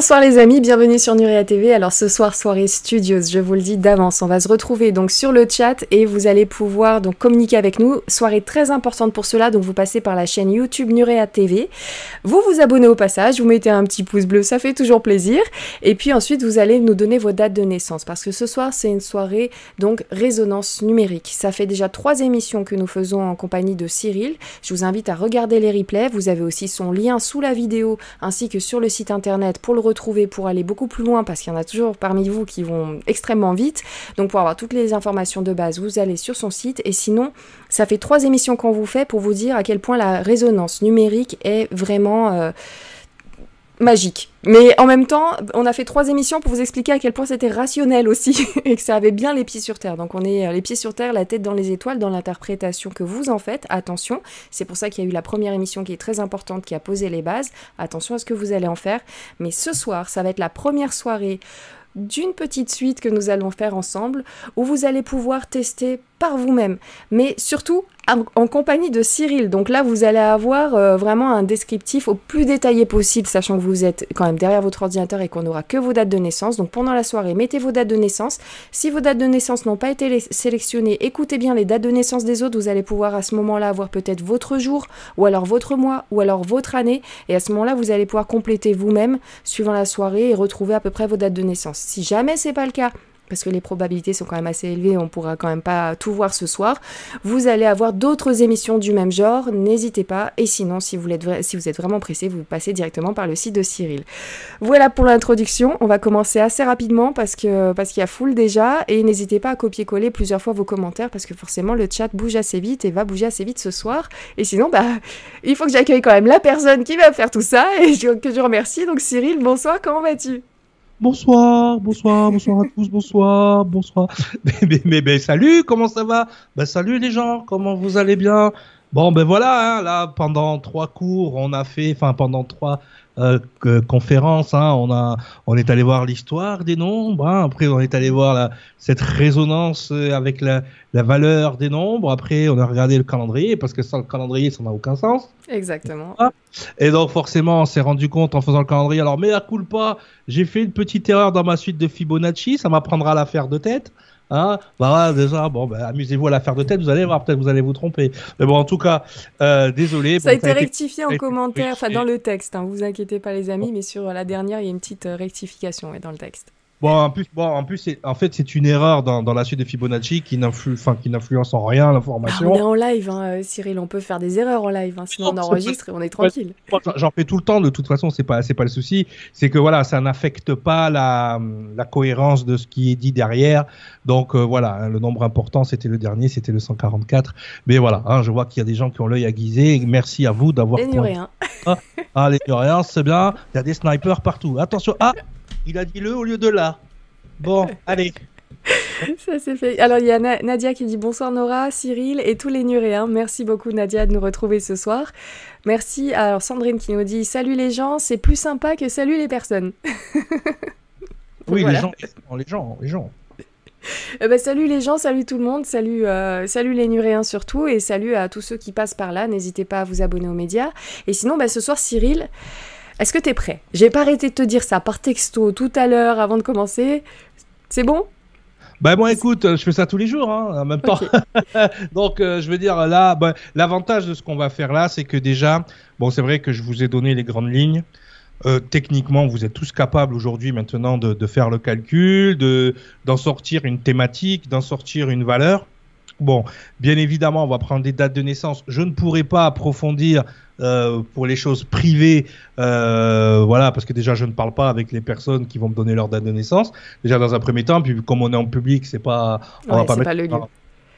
Bonsoir les amis, bienvenue sur Nurea TV. Alors ce soir, soirée studios, je vous le dis d'avance, on va se retrouver donc sur le chat et vous allez pouvoir donc communiquer avec nous. Soirée très importante pour cela, donc vous passez par la chaîne YouTube Nurea TV. Vous vous abonnez au passage, vous mettez un petit pouce bleu, ça fait toujours plaisir. Et puis ensuite, vous allez nous donner vos dates de naissance parce que ce soir, c'est une soirée donc résonance numérique. Ça fait déjà trois émissions que nous faisons en compagnie de Cyril. Je vous invite à regarder les replays. Vous avez aussi son lien sous la vidéo ainsi que sur le site internet pour le retrouver, pour aller beaucoup plus loin, parce qu'il y en a toujours parmi vous qui vont extrêmement vite. Donc pour avoir toutes les informations de base, vous allez sur son site. Et sinon, ça fait trois émissions qu'on vous fait pour vous dire à quel point la résonance numérique est vraiment... Euh, magique. Mais en même temps, on a fait trois émissions pour vous expliquer à quel point c'était rationnel aussi et que ça avait bien les pieds sur terre. Donc on est euh, les pieds sur terre, la tête dans les étoiles dans l'interprétation que vous en faites. Attention, c'est pour ça qu'il y a eu la première émission qui est très importante, qui a posé les bases. Attention à ce que vous allez en faire. Mais ce soir, ça va être la première soirée d'une petite suite que nous allons faire ensemble où vous allez pouvoir tester par vous-même, mais surtout en, compagnie de Cyril. Donc là, vous allez avoir euh, vraiment un descriptif au plus détaillé possible, sachant que vous êtes quand même derrière votre ordinateur et qu'on n'aura que vos dates de naissance. Donc pendant la soirée, mettez vos dates de naissance. Si vos dates de naissance n'ont pas été sélectionnées, écoutez bien les dates de naissance des autres. Vous allez pouvoir à ce moment-là avoir peut-être votre jour, ou alors votre mois, ou alors votre année. Et à ce moment-là, vous allez pouvoir compléter vous-même, suivant la soirée, et retrouver à peu près vos dates de naissance. Si jamais c'est pas le cas, parce que les probabilités sont quand même assez élevées, on pourra quand même pas tout voir ce soir. Vous allez avoir d'autres émissions du même genre, n'hésitez pas. Et sinon, si vous, êtes, vraiment pressé, vous passez directement par le site de Cyril. Voilà pour l'introduction. On va commencer assez rapidement parce qu'il y a full déjà. Et n'hésitez pas à copier-coller plusieurs fois vos commentaires parce que forcément le chat bouge assez vite et va bouger assez vite ce soir. Et sinon, bah, il faut que j'accueille quand même la personne qui va faire tout ça et que je remercie. Donc Cyril, bonsoir, comment vas-tu? Bonsoir, bonsoir, bonsoir à tous, bonsoir, bonsoir. Mais, mais, mais, salut, comment ça va? Ben salut les gens, comment vous allez bien? Bon ben voilà, hein, là pendant trois cours, on a fait, enfin pendant trois euh, conférence. Hein, on a, on est allé voir l'histoire des nombres. Hein, après, on est allé voir la, cette résonance euh, avec la, la, valeur des nombres. Après, on a regardé le calendrier parce que sans le calendrier, ça n'a aucun sens. Exactement. Et donc, forcément, on s'est rendu compte en faisant le calendrier. Alors, mais à coup pas, j'ai fait une petite erreur dans ma suite de Fibonacci. Ça m'apprendra à la faire de tête. Hein bah déjà, bon, bah, amusez-vous à la faire de tête, vous allez voir, peut-être vous allez vous tromper. Mais bon, en tout cas, euh, désolé. Ça a été rectifié en commentaire, enfin dans le texte, hein, vous inquiétez pas les amis, mais sur la dernière, il y a une petite euh, rectification dans le texte. Bon, en plus, bon, en plus, en fait, c'est une erreur dans, dans, la suite de Fibonacci qui n'influence en rien l'information. Ah, on est en live, hein, euh, Cyril. On peut faire des erreurs en live. Hein, sinon, on enregistre et on est tranquille. J'en fais tout le temps. De toute façon, c'est pas, c'est pas le souci. C'est que voilà, ça n'affecte pas la, la cohérence de ce qui est dit derrière. Donc euh, voilà, hein, le nombre important, c'était le dernier, c'était le 144. Mais voilà, hein, je vois qu'il y a des gens qui ont l'œil aiguisé. Merci à vous d'avoir. Les rien. Ah, ah, les rien, c'est bien. Il y a des snipers partout. Attention. Ah. Il a dit le au lieu de là. Bon, allez. Ça c'est fait. Alors il y a Nadia qui dit bonsoir Nora, Cyril et tous les Nuréens. Merci beaucoup Nadia de nous retrouver ce soir. Merci. Alors Sandrine qui nous dit salut les gens, c'est plus sympa que salut les personnes. oui, les gens, les gens, les gens. Euh, bah, salut les gens, salut tout le monde, salut, euh, salut les Nuréens surtout, et salut à tous ceux qui passent par là. N'hésitez pas à vous abonner aux médias. Et sinon, bah, ce soir, Cyril, est-ce que t'es prêt? J'ai pas arrêté de te dire ça par texto tout à l'heure avant de commencer. C'est bon? Bah bon, écoute, je fais ça tous les jours, hein, en même temps. Donc, euh, je veux dire, là, bah, l'avantage de ce qu'on va faire là, c'est que déjà, bon, c'est vrai que je vous ai donné les grandes lignes. Euh, techniquement, vous êtes tous capables aujourd'hui maintenant de, de, faire le calcul, de d'en sortir une thématique, d'en sortir une valeur. Bon, bien évidemment, on va prendre des dates de naissance. Je ne pourrai pas approfondir euh, pour les choses privées, euh, voilà, parce que déjà je ne parle pas avec les personnes qui vont me donner leur date de naissance. Déjà dans un premier temps, puis comme on est en public, c'est pas, on va pas mettre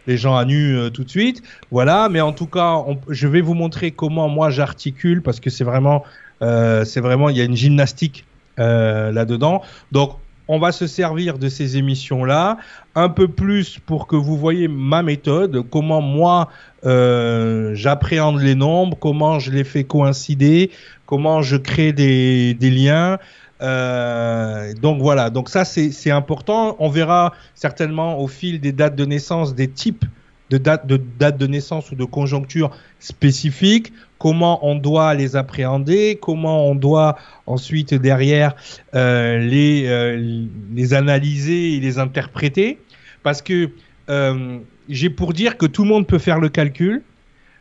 les gens à nu euh, tout de suite, voilà. Mais en tout cas, je vais vous montrer comment moi j'articule parce que c'est vraiment, c'est vraiment, il y a une gymnastique là-dedans. Donc on va se servir de ces émissions-là un peu plus pour que vous voyez ma méthode, comment moi euh, j'appréhende les nombres, comment je les fais coïncider, comment je crée des, liens. Euh, donc voilà, donc ça c'est important. On verra certainement au fil des dates de naissance des types de date de date de naissance ou de conjoncture spécifique, comment on doit les appréhender, comment on doit ensuite derrière euh, les euh, les analyser et les interpréter, parce que euh, j'ai pour dire que tout le monde peut faire le calcul,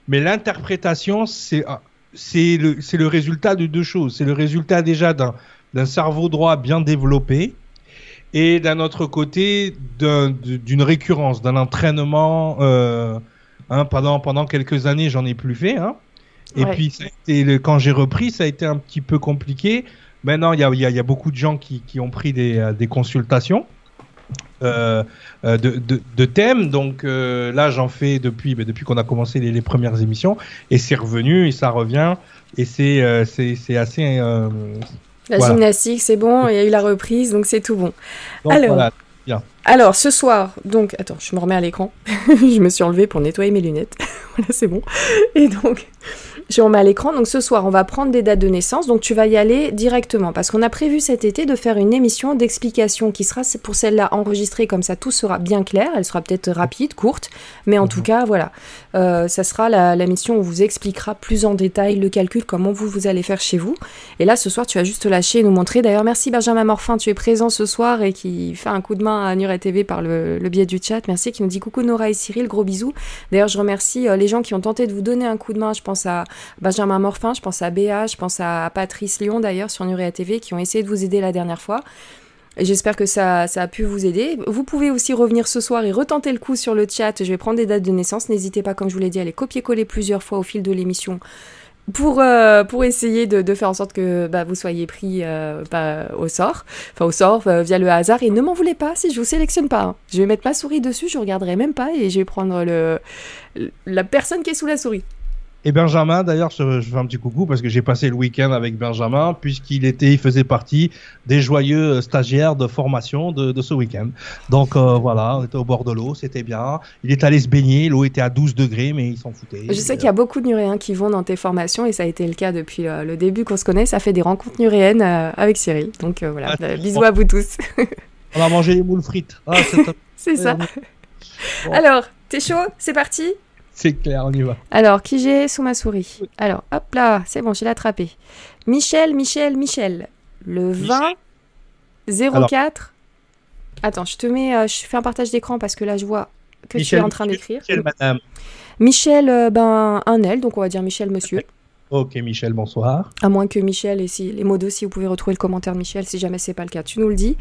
mais l'interprétation c'est c'est le le résultat de deux choses, c'est le résultat déjà d'un cerveau droit bien développé et d'un autre côté d'une récurrence, d'un entraînement. Hein, pendant, pendant quelques années, j'en ai plus fait. Hein. Et puis, ça a été, quand j'ai repris, ça a été un petit peu compliqué. Maintenant, il y a, y a, beaucoup de gens qui, qui ont pris des, euh, des consultations. Euh, euh, de, de, de, thèmes. Donc euh, là, j'en fais depuis, depuis qu'on a commencé les, les, premières émissions, et c'est revenu et ça revient, et c'est euh, c'est assez la gymnastique, c'est bon, il y a eu la reprise, donc c'est tout bon. alors, alors, ce soir, donc, attends, je me remets à l'écran. je me suis enlevée pour nettoyer mes lunettes. voilà, c'est bon. Et donc, je remets à l'écran. Donc ce soir, on va prendre des dates de naissance. Donc tu vas y aller directement parce qu'on a prévu cet été de faire une émission d'explication qui sera pour celle-là enregistrée comme ça, tout sera bien clair. Elle sera peut-être rapide, courte, mais en tout mhm. cas, voilà, euh, ça sera la, mission où on vous expliquera plus en détail le calcul, comment vous vous allez faire chez vous. Et là, ce soir, tu vas juste lâcher et nous montrer. D'ailleurs, merci Benjamin Morfin, tu es présent ce soir et qui fait un coup de main à Nuret TV par le, biais du chat. Merci, qui nous dit coucou Nora et Cyril, gros bisous. D'ailleurs, je remercie euh, les gens qui ont tenté de vous donner un coup de main. Je pense à Benjamin Morfin, je pense à Béa, je pense à Patrice Lyon d'ailleurs sur Nuria TV qui ont essayé de vous aider la dernière fois. J'espère que ça, ça, a pu vous aider. Vous pouvez aussi revenir ce soir et retenter le coup sur le chat. Je vais prendre des dates de naissance. N'hésitez pas, comme je vous l'ai dit, à les copier-coller plusieurs fois au fil de l'émission pour, euh, pour essayer de, faire en sorte que bah, vous soyez pris euh, bah, au sort, enfin au sort euh, via le hasard. Et ne m'en voulez pas si je vous sélectionne pas. Hein. Je vais mettre ma souris dessus, je regarderai même pas et je vais prendre le, la personne qui est sous la souris. Et Benjamin, d'ailleurs, je, fais un petit coucou parce que j'ai passé le week-end avec Benjamin, puisqu'il était, il faisait partie des joyeux stagiaires de formation de, de ce week-end. Donc euh, voilà, on était au bord de l'eau, c'était bien. Il est allé se baigner, l'eau était à 12 degrés, mais il s'en foutait. Je sais qu'il y a beaucoup de Nuréens qui vont dans tes formations et ça a été le cas depuis euh, le début qu'on se connaît. Ça fait des rencontres nuréennes euh, avec Cyril. Donc voilà, ah, bisous à vous tous. on va manger les moules frites. Ah, c'est ça. Alors, t'es chaud? C'est parti? C'est clair, on y va. Alors, qui j'ai sous ma souris? Alors, hop là, c'est bon, j'ai l'attrapé. Michel, Michel, Michel. Le 20 04. Attends, je te mets, euh, je fais un partage d'écran parce que là, je vois que tu es en train d'écrire. Michel, madame. Michel, euh, ben, un L, donc on va dire Michel, monsieur. Ok, Michel, bonsoir. À moins que Michel, et si les mots aussi, vous pouvez retrouver le commentaire de Michel si jamais c'est pas le cas, tu nous le dis.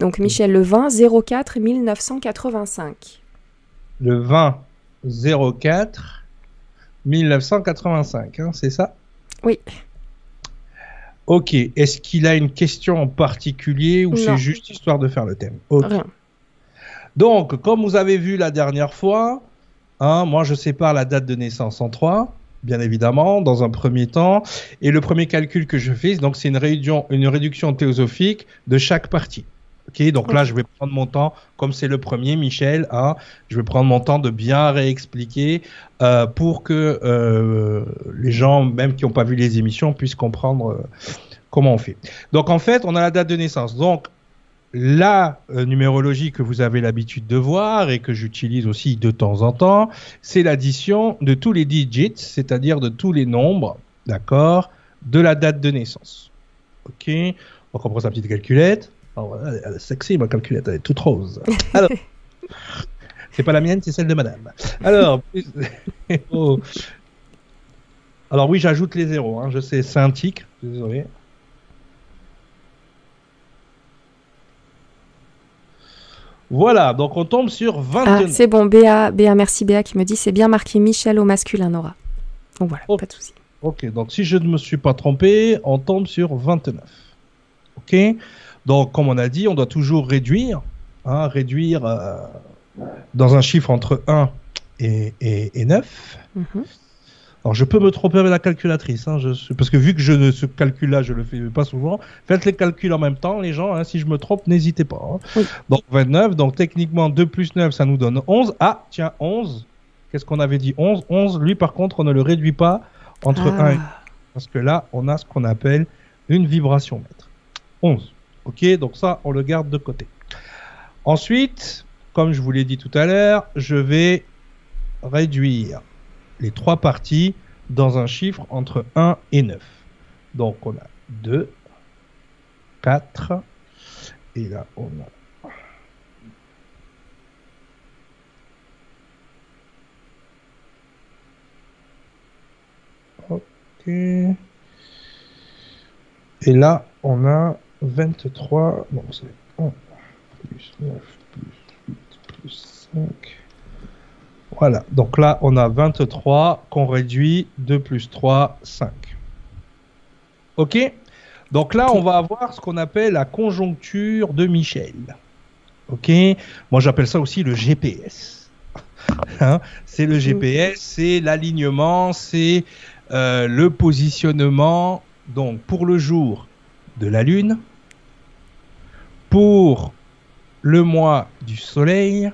Donc, Michel, le 20 04 1985. Le 20 04 1985, hein, c'est ça? Oui. Ok, est-ce qu'il a une question en particulier ou c'est juste histoire de faire le thème? Rien. Donc, comme vous avez vu la dernière fois, hein, moi je sépare la date de naissance en trois, bien évidemment, dans un premier temps, et le premier calcul que je fais, donc c'est une réduction, une réduction théosophique de chaque partie. Ok, donc là, je vais prendre mon temps, comme c'est le premier, Michel, hein, je vais prendre mon temps de bien réexpliquer euh, pour que euh, les gens, même qui n'ont pas vu les émissions, puissent comprendre euh, comment on fait. Donc en fait, on a la date de naissance. Donc la numérologie que vous avez l'habitude de voir et que j'utilise aussi de temps en temps, c'est l'addition de tous les digits, c'est-à-dire de tous les nombres, d'accord, de la date de naissance. Ok, on prend sa petite calculette. Oh, elle est sexy, ma calculette, elle est toute rose. Alors, c'est pas la mienne, c'est celle de madame. Alors, oh. Alors oui, j'ajoute les zéros, hein. je sais, c'est un tic, désolé. Voilà, donc on tombe sur 22. Ah, c'est bon, Béa, Béa, merci Béa qui me dit c'est bien marqué Michel au masculin, Nora. Donc voilà, pas de souci. Ok, donc si je ne me suis pas trompé, on tombe sur 29. Ok donc, comme on a dit, on doit toujours réduire, hein, réduire euh, dans un chiffre entre 1 et, et, 9. Mhm. Alors, je peux me tromper avec la calculatrice, hein, je, parce que vu que je ne ce calcul-là, je le fais pas souvent. Faites les calculs en même temps, les gens. Hein, si je me trompe, n'hésitez pas. Hein. Donc, 29. Donc, techniquement, 2 plus 9, ça nous donne 11. Ah, tiens, 11. Qu'est-ce qu'on avait dit? 11. 11, lui, par contre, on ne le réduit pas entre 1 et 9. Ah. Parce que là, on a ce qu'on appelle une vibration mètre. 11. Ok, donc ça, on le garde de côté. Ensuite, comme je vous l'ai dit tout à l'heure, je vais réduire les trois parties dans un chiffre entre 1 et 9. Donc on a 2, 4, et là on a Ok. Et là, on a 23. Bon, c'est 1 plus 9 plus 8 plus 5. Voilà, donc là on a 23 qu'on réduit 2 plus 3, 5. Ok? Donc là on va avoir ce qu'on appelle la conjoncture de Michel. Ok? Moi j'appelle ça aussi le GPS. Hein? C'est le GPS, c'est l'alignement, c'est euh, le positionnement. Donc pour le jour de la Lune, pour le mois du Soleil,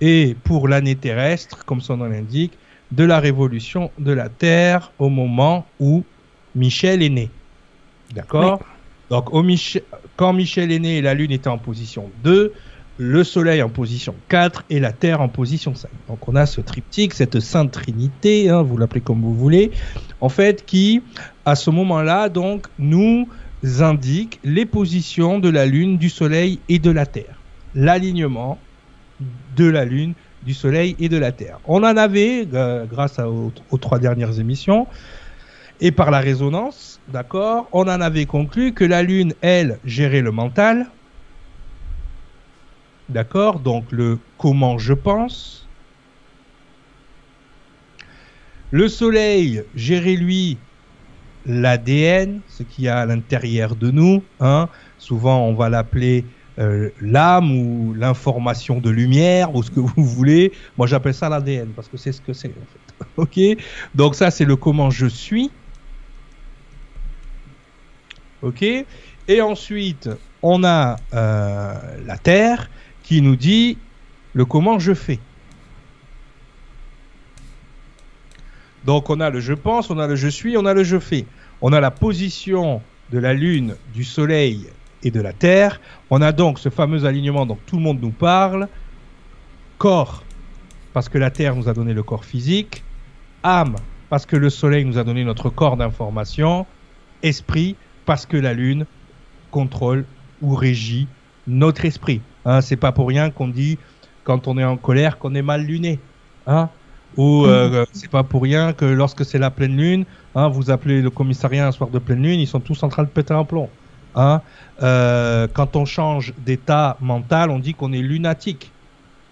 et pour l'année terrestre, comme son nom l'indique, de la révolution de la Terre au moment où Michel est né. D'accord Donc au quand Michel est né, la Lune était en position 2, le Soleil en position 4 et la Terre en position 5. Donc on a ce triptyque, cette sainte trinité, hein, vous l'appelez comme vous voulez, en fait, qui, à ce moment-là, donc, nous indique les positions de la Lune, du Soleil et de la Terre. L'alignement de la Lune, du Soleil et de la Terre. On en avait, euh, grâce aux, trois dernières émissions, et par la résonance, d'accord, on en avait conclu que la Lune, elle, gérait le mental, d'accord, donc le comment je pense. Le Soleil gérait lui l'ADN, ce qu'il y a à l'intérieur de nous. Hein. Souvent, on va l'appeler euh, l'âme ou l'information de lumière ou ce que vous voulez. Moi, j'appelle ça l'ADN parce que c'est ce que c'est fait. ok? Donc ça, c'est le comment je suis. Ok? Et ensuite, on a euh, la Terre qui nous dit le comment je fais. Donc on a le je pense, on a le je suis, on a le je fais. On a la position de la Lune, du Soleil et de la Terre. On a donc ce fameux alignement dont tout le monde nous parle. Corps, parce que la Terre nous a donné le corps physique. Âme, parce que le Soleil nous a donné notre corps d'information. Esprit, parce que la Lune contrôle ou régit notre esprit. Hein, c'est pas pour rien qu'on dit quand on est en colère qu'on est mal luné. Hein ou euh, mmh. c'est pas pour rien que lorsque c'est la pleine lune, hein, vous appelez le commissariat un soir de pleine lune, ils sont tous en train de péter un plomb. Hein. Euh, quand on change d'état mental, on dit qu'on est lunatique.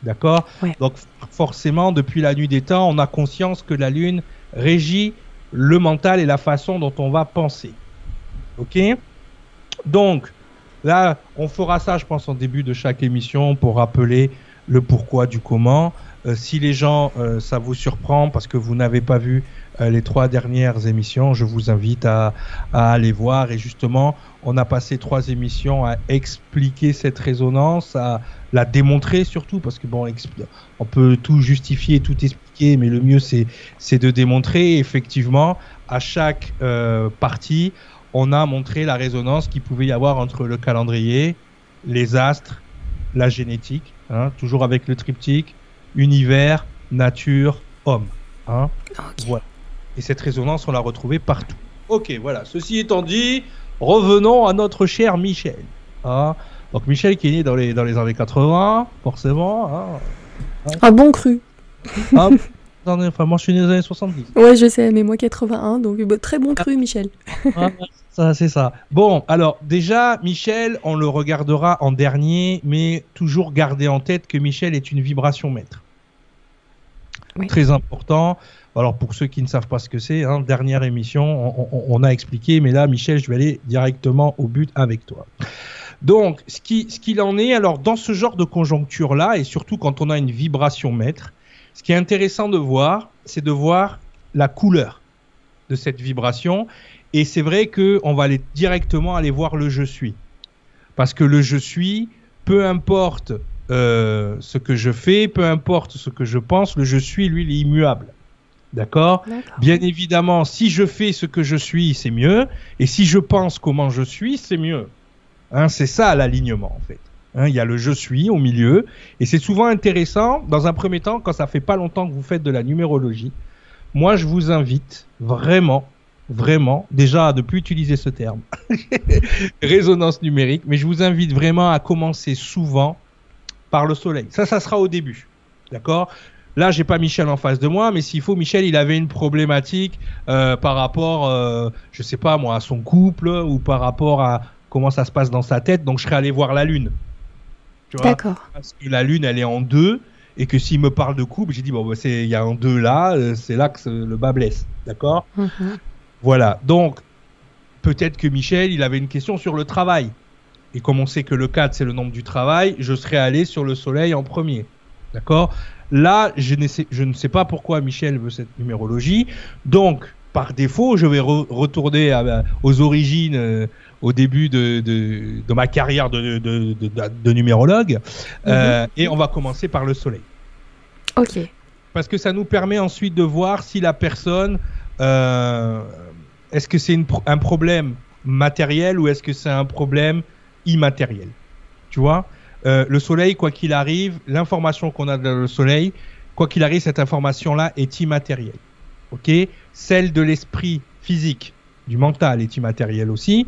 D'accord? Donc forcément, depuis la nuit des temps, on a conscience que la Lune régit le mental et la façon dont on va penser. Ok? Donc là, on fera ça, je pense, en début de chaque émission pour rappeler le pourquoi du comment. Euh, si les gens, euh, ça vous surprend parce que vous n'avez pas vu les trois dernières émissions, je vous invite à, aller voir. Et justement, on a passé trois émissions à expliquer cette résonance, à la démontrer surtout, parce que bon, on peut tout justifier, tout expliquer, mais le mieux c'est de démontrer. effectivement, à chaque partie, on a montré la résonance qu'il pouvait y avoir entre le calendrier, les astres, la génétique, hein, toujours avec le triptyque univers, nature, homme. Hein voilà. Et cette résonance, on l'a retrouvée partout. Ok, voilà. Ceci étant dit, revenons à notre cher Michel. Hein Donc Michel qui est né dans les, dans les années 80, forcément. Hein Un bon cru. Ah, enfin, moi je suis né dans les années 70. Ouais, je sais, mais moi 81, donc bah, très bon cru, Michel. ça, c'est ça. Bon, alors déjà, Michel, on le regardera en dernier, mais toujours garder en tête que Michel est une vibration maître. Très important. Alors pour ceux qui ne savent pas ce que c'est, hein, dernière émission, on, a expliqué, mais là, Michel, je vais aller directement au but avec toi. Donc, ce qu'il en est, alors dans ce genre de conjoncture-là, et surtout quand on a une vibration maître, ce qui est intéressant de voir, c'est de voir la couleur de cette vibration. Et c'est vrai qu'on va aller directement aller voir le je suis. Parce que le je suis, peu importe euh, ce que je fais, peu importe ce que je pense, le je suis, lui, il est immuable. D'accord? Bien évidemment, si je fais ce que je suis, c'est mieux. Et si je pense comment je suis, c'est mieux. Hein, c'est ça l'alignement, en fait. Hein, il y a le je suis au milieu. Et c'est souvent intéressant, dans un premier temps, quand ça fait pas longtemps que vous faites de la numérologie, moi je vous invite vraiment, vraiment, déjà à ne plus utiliser ce terme, résonance numérique, mais je vous invite vraiment à commencer souvent par le soleil. Ça, ça sera au début. D'accord? Là, j'ai pas Michel en face de moi, mais s'il faut, Michel, il avait une problématique euh, par rapport, euh, je sais pas moi, à son couple ou par rapport à comment ça se passe dans sa tête. Donc, je serais allé voir la lune. D'accord. Parce que la lune, elle est en deux et que s'il me parle de couple, j'ai dit bon, bah, c'est il y a un deux là, euh, c'est là que le bas blesse. D'accord? Mhm. Voilà. Donc, peut-être que Michel, il avait une question sur le travail. Et comme on sait que le 4, c'est le nombre du travail, je serais allé sur le soleil en premier. D'accord? Là, je ne, sais, je ne sais pas pourquoi Michel veut cette numérologie. Donc, par défaut, je vais re- retourner à- aux origines, euh, au début de, de, de ma carrière de, numérologue. Euh, et on va commencer par le soleil. Ok. Parce que ça nous permet ensuite de voir si la personne, euh, est-ce que c'est pro- un problème matériel ou est-ce que c'est un problème immatériel. Tu vois? Euh, Le soleil, quoi qu'il arrive, l'information qu'on a dans le soleil, quoi qu'il arrive, cette information-là est immatérielle. Ok? Celle de l'esprit physique, du mental est immatérielle aussi.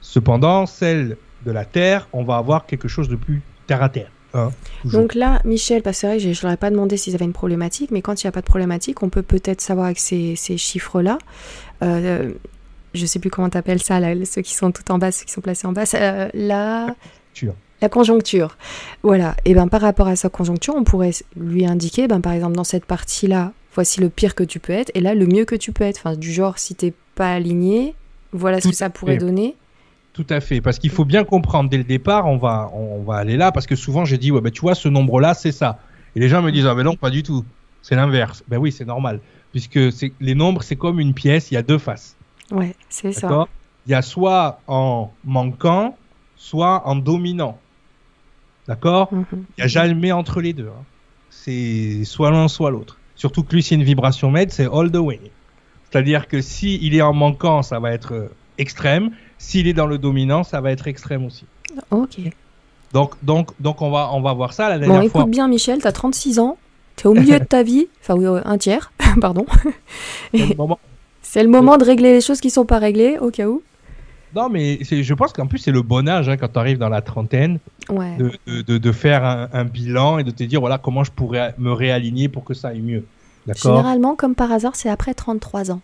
Cependant, celle de la terre, on va avoir quelque chose de plus terre à terre. hein. Donc là, Michel, parce que c'est vrai que je ne leur ai pas demandé s'ils avaient une problématique, mais quand il n'y a pas de problématique, on peut peut-être savoir avec ces, ces chiffres-là. Euh, je sais plus comment tu appelles ça, là, ceux qui sont tout en bas, ceux qui sont placés en bas. euh, la, Tu vois. La conjoncture. Voilà. Et ben par rapport à sa conjoncture, on pourrait lui indiquer, ben par exemple dans cette partie-là, voici le pire que tu peux être, et là le mieux que tu peux être. Enfin, du genre si t'es pas aligné, voilà ce que ça pourrait fait. donner. Tout à fait, parce qu'il faut bien comprendre dès le départ, on va, on va aller là, parce que souvent j'ai dit, ouais, ben, tu vois, ce nombre-là, c'est ça. Et les gens me disent, ah ben non, pas du tout, c'est l'inverse. Ben oui, c'est normal, puisque les nombres, c'est comme une pièce, il y a deux faces. Ouais, c'est ça. Il y a soit en manquant, soit en dominant. D'accord Mhm. Il n'y a jamais entre les deux. hein. C'est soit l'un, soit l'autre. Surtout que lui, c'est une vibration maître, c'est all the way. C'est-à-dire que si il est en manquant, ça va être euh, extrême. S'il est dans le dominant, ça va être extrême aussi. Ok. Donc, donc, donc on va, on va voir ça la Bon, dernière écoute fois. bien, Michel, t'as 36 ans, t'es au milieu de ta vie, enfin oui, un tiers, pardon. Au moment- C'est le moment de régler les choses qui sont pas réglées, au cas où. Non, mais je pense qu'en plus, c'est le bon âge hein, quand tu arrives dans la trentaine Ouais. de, de, de- de faire un, un bilan et de te dire voilà comment je pourrais me réaligner pour que ça aille mieux. Généralement, comme par hasard, c'est après 33 ans.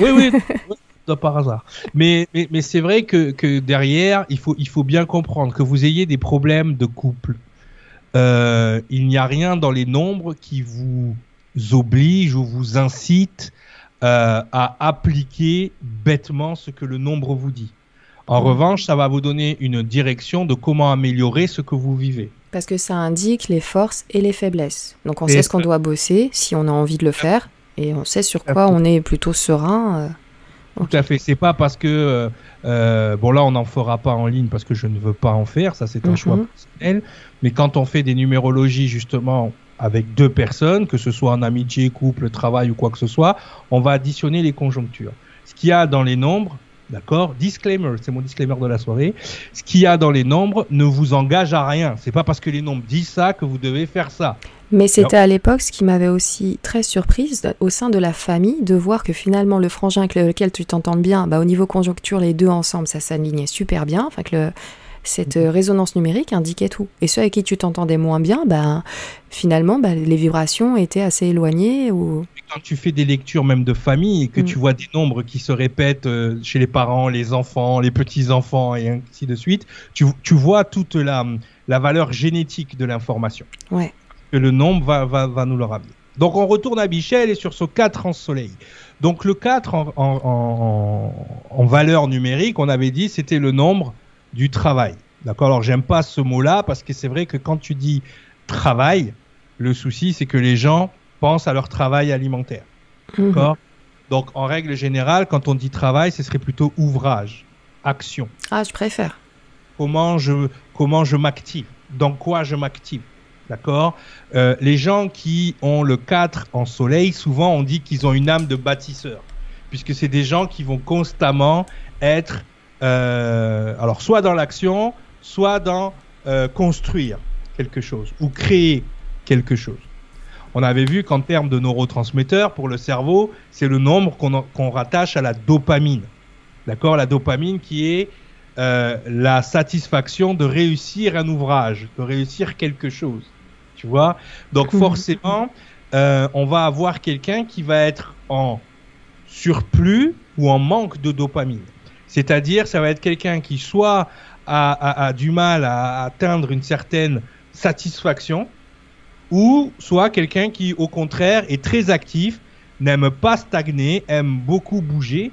Oui, oui, par hasard. Mais, mais, mais c'est vrai que, que derrière, il faut, il faut bien comprendre que vous ayez des problèmes de couple. Euh, il n'y a rien dans les nombres qui vous oblige ou vous incite euh, à appliquer bêtement ce que le nombre vous dit. En Mhm. revanche, ça va vous donner une direction de comment améliorer ce que vous vivez. Parce que ça indique les forces et les faiblesses. Donc on Et sait ce qu'on doit bosser, si on a envie de le faire, et on sait sur quoi on est plutôt serein. euh. Tout à fait. C'est pas parce que euh, bon là on n'en fera pas en ligne parce que je ne veux pas en faire. Ça c'est un Mhm. choix personnel. Mais quand on fait des numérologies justement avec deux personnes, que ce soit en amitié, couple, travail ou quoi que ce soit, on va additionner les conjonctures. Ce qu'il y a dans les nombres, d'accord, disclaimer, c'est mon disclaimer de la soirée. Ce qu'il y a dans les nombres ne vous engage à rien. C'est pas parce que les nombres disent ça que vous devez faire ça. Mais c'était à l'époque ce qui m'avait aussi très surprise au sein de la famille de voir que finalement le frangin avec lequel tu t'entends bien, bah, au niveau conjoncture, les deux ensemble, ça s'alignait super bien. Enfin, que le- cette euh, résonance numérique indiquait tout. Et ceux avec qui tu t'entendais moins bien, bah, finalement, bah, les vibrations étaient assez éloignées. Ou... quand tu fais des lectures même de famille et que tu vois des nombres qui se répètent euh, chez les parents, les enfants, les petits-enfants et ainsi de suite, tu, tu vois toute la, la valeur génétique de l'information. Ouais. Que le nombre va, va, va nous le ramener. Donc on retourne à Michel et sur ce 4 en soleil. Donc le 4 en, en, en, en valeur numérique, on avait dit c'était le nombre du travail. D'accord? Alors j'aime pas ce mot-là parce que c'est vrai que quand tu dis travail, le souci c'est que les gens pensent à leur travail alimentaire. Mhm. D'accord? Donc, en règle générale, quand on dit travail, ce serait plutôt ouvrage, action. Ah, je préfère. Comment je, comment je m'active? Dans quoi je m'active? D'accord? Euh, Les gens qui ont le 4 en soleil, souvent on dit qu'ils ont une âme de bâtisseur. Puisque c'est des gens qui vont constamment être, alors soit dans l'action, soit dans euh, construire quelque chose ou créer quelque chose. On avait vu qu'en termes de neurotransmetteurs, pour le cerveau, c'est le nombre qu'on rattache à la dopamine. D'accord? La dopamine qui est euh, la satisfaction de réussir un ouvrage, de réussir quelque chose. Tu vois? Donc forcément, euh, on va avoir quelqu'un qui va être en surplus ou en manque de dopamine. C'est-à-dire, ça va être quelqu'un qui soit a, du mal à atteindre une certaine satisfaction, ou soit quelqu'un qui, au contraire, est très actif, n'aime pas stagner, aime beaucoup bouger,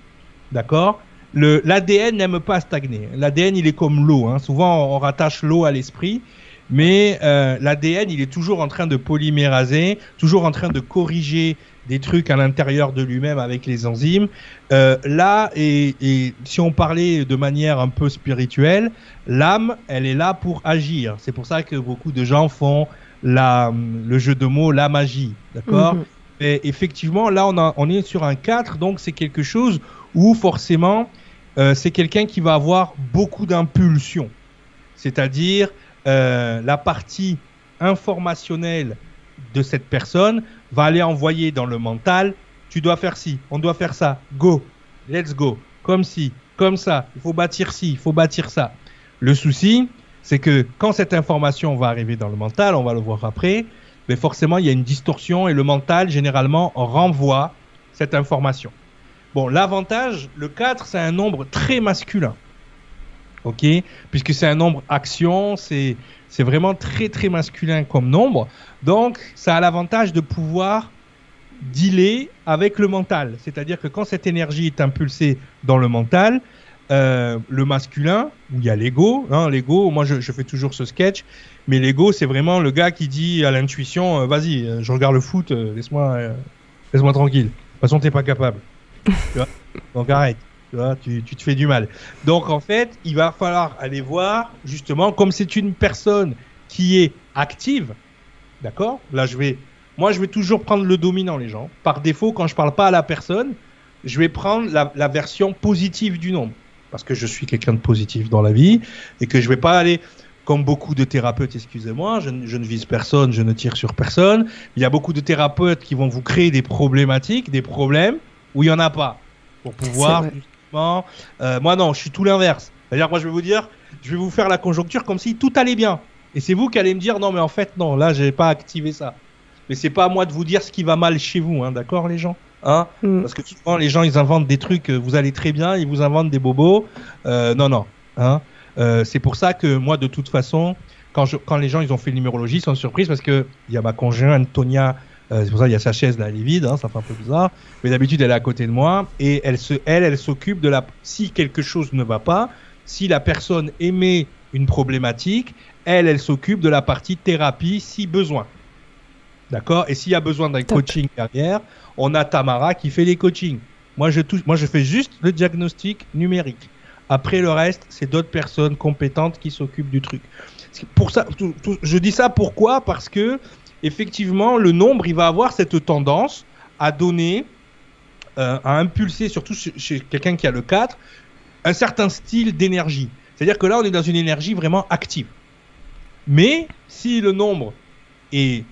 d'accord? L'ADN n'aime pas stagner. L'ADN, il est comme l'eau. Hein. Souvent, on rattache l'eau à l'esprit, mais euh, l'ADN, il est toujours en train de polyméraser, toujours en train de corriger des trucs à l'intérieur de lui-même avec les enzymes. Euh, là, et, et, si on parlait de manière un peu spirituelle, l'âme, elle est là pour agir. C'est pour ça que beaucoup de gens font la, le jeu de mots, la magie. D'accord? Mhm. Et effectivement, là, on, a, on est sur un 4, donc c'est quelque chose où forcément, euh, c'est quelqu'un qui va avoir beaucoup d'impulsions. C'est-à-dire, euh, la partie informationnelle de cette personne va aller envoyer dans le mental, tu dois faire ci, on doit faire ça, go, let's go, comme ci, comme ça, il faut bâtir ci, il faut bâtir ça. Le souci, c'est que quand cette information va arriver dans le mental, on va le voir après, mais forcément il y a une distorsion et le mental généralement renvoie cette information. Bon, l'avantage, le 4, c'est un nombre très masculin. OK? Puisque c'est un nombre action, c'est c'est vraiment très très masculin comme nombre. Donc, ça a l'avantage de pouvoir dealer avec le mental. C'est-à-dire que quand cette énergie est impulsée dans le mental, euh, le masculin, où il y a l'ego, hein, l'ego, moi je, fais toujours ce sketch, mais l'ego c'est vraiment le gars qui dit à l'intuition, euh, vas-y, euh, je regarde le foot, laisse-moi laisse-moi tranquille. De toute façon, t'es pas capable. Donc arrête tu, te fais du mal. Donc en fait, il va falloir aller voir justement, comme c'est une personne qui est active, d'accord? Là, je vais, moi, je vais toujours prendre le dominant, les gens. Par défaut, quand je parle pas à la personne, je vais prendre la, version positive du nombre, parce que je suis quelqu'un de positif dans la vie et que je vais pas aller comme beaucoup de thérapeutes, excusez-moi, je, je, ne vise personne, je ne tire sur personne. Il y a beaucoup de thérapeutes qui vont vous créer des problématiques, des problèmes où il y en a pas, pour pouvoir euh, moi, non, je suis tout l'inverse. C'est-à-dire, moi, je vais vous dire, je vais vous faire la conjoncture comme si tout allait bien. Et c'est vous qui allez me dire, non, mais en fait, non, là, j'ai pas activé ça. Mais c'est pas à moi de vous dire ce qui va mal chez vous, hein, d'accord, les gens hein? Mm. Parce que souvent, les gens, ils inventent des trucs, euh, vous allez très bien, ils vous inventent des bobos. Euh, non, non. Hein? C'est pour ça que moi, de toute façon, quand, je, quand les gens ils ont fait le numérologie, ils sont surpris parce que il y a ma conjointe Tonia c'est pour ça qu'il y a sa chaise là, elle est vide, hein, ça fait un peu bizarre. Mais d'habitude, elle est à côté de moi et elle se, elle, elle s'occupe de la. Si quelque chose ne va pas, si la personne émet une problématique, elle, elle s'occupe de la partie thérapie si besoin. D'accord? Et s'il y a besoin d'un coaching derrière, on a Tamara qui fait les coachings. Moi je, touche, moi, je fais juste le diagnostic numérique. Après, le reste, c'est d'autres personnes compétentes qui s'occupent du truc. Pour ça, je dis ça pourquoi? Parce que effectivement, le nombre, il va avoir cette tendance à donner, euh, à impulser, surtout chez, quelqu'un qui a le 4, un certain style d'énergie. C'est-à-dire que là, on est dans une énergie vraiment active. Mais si le nombre est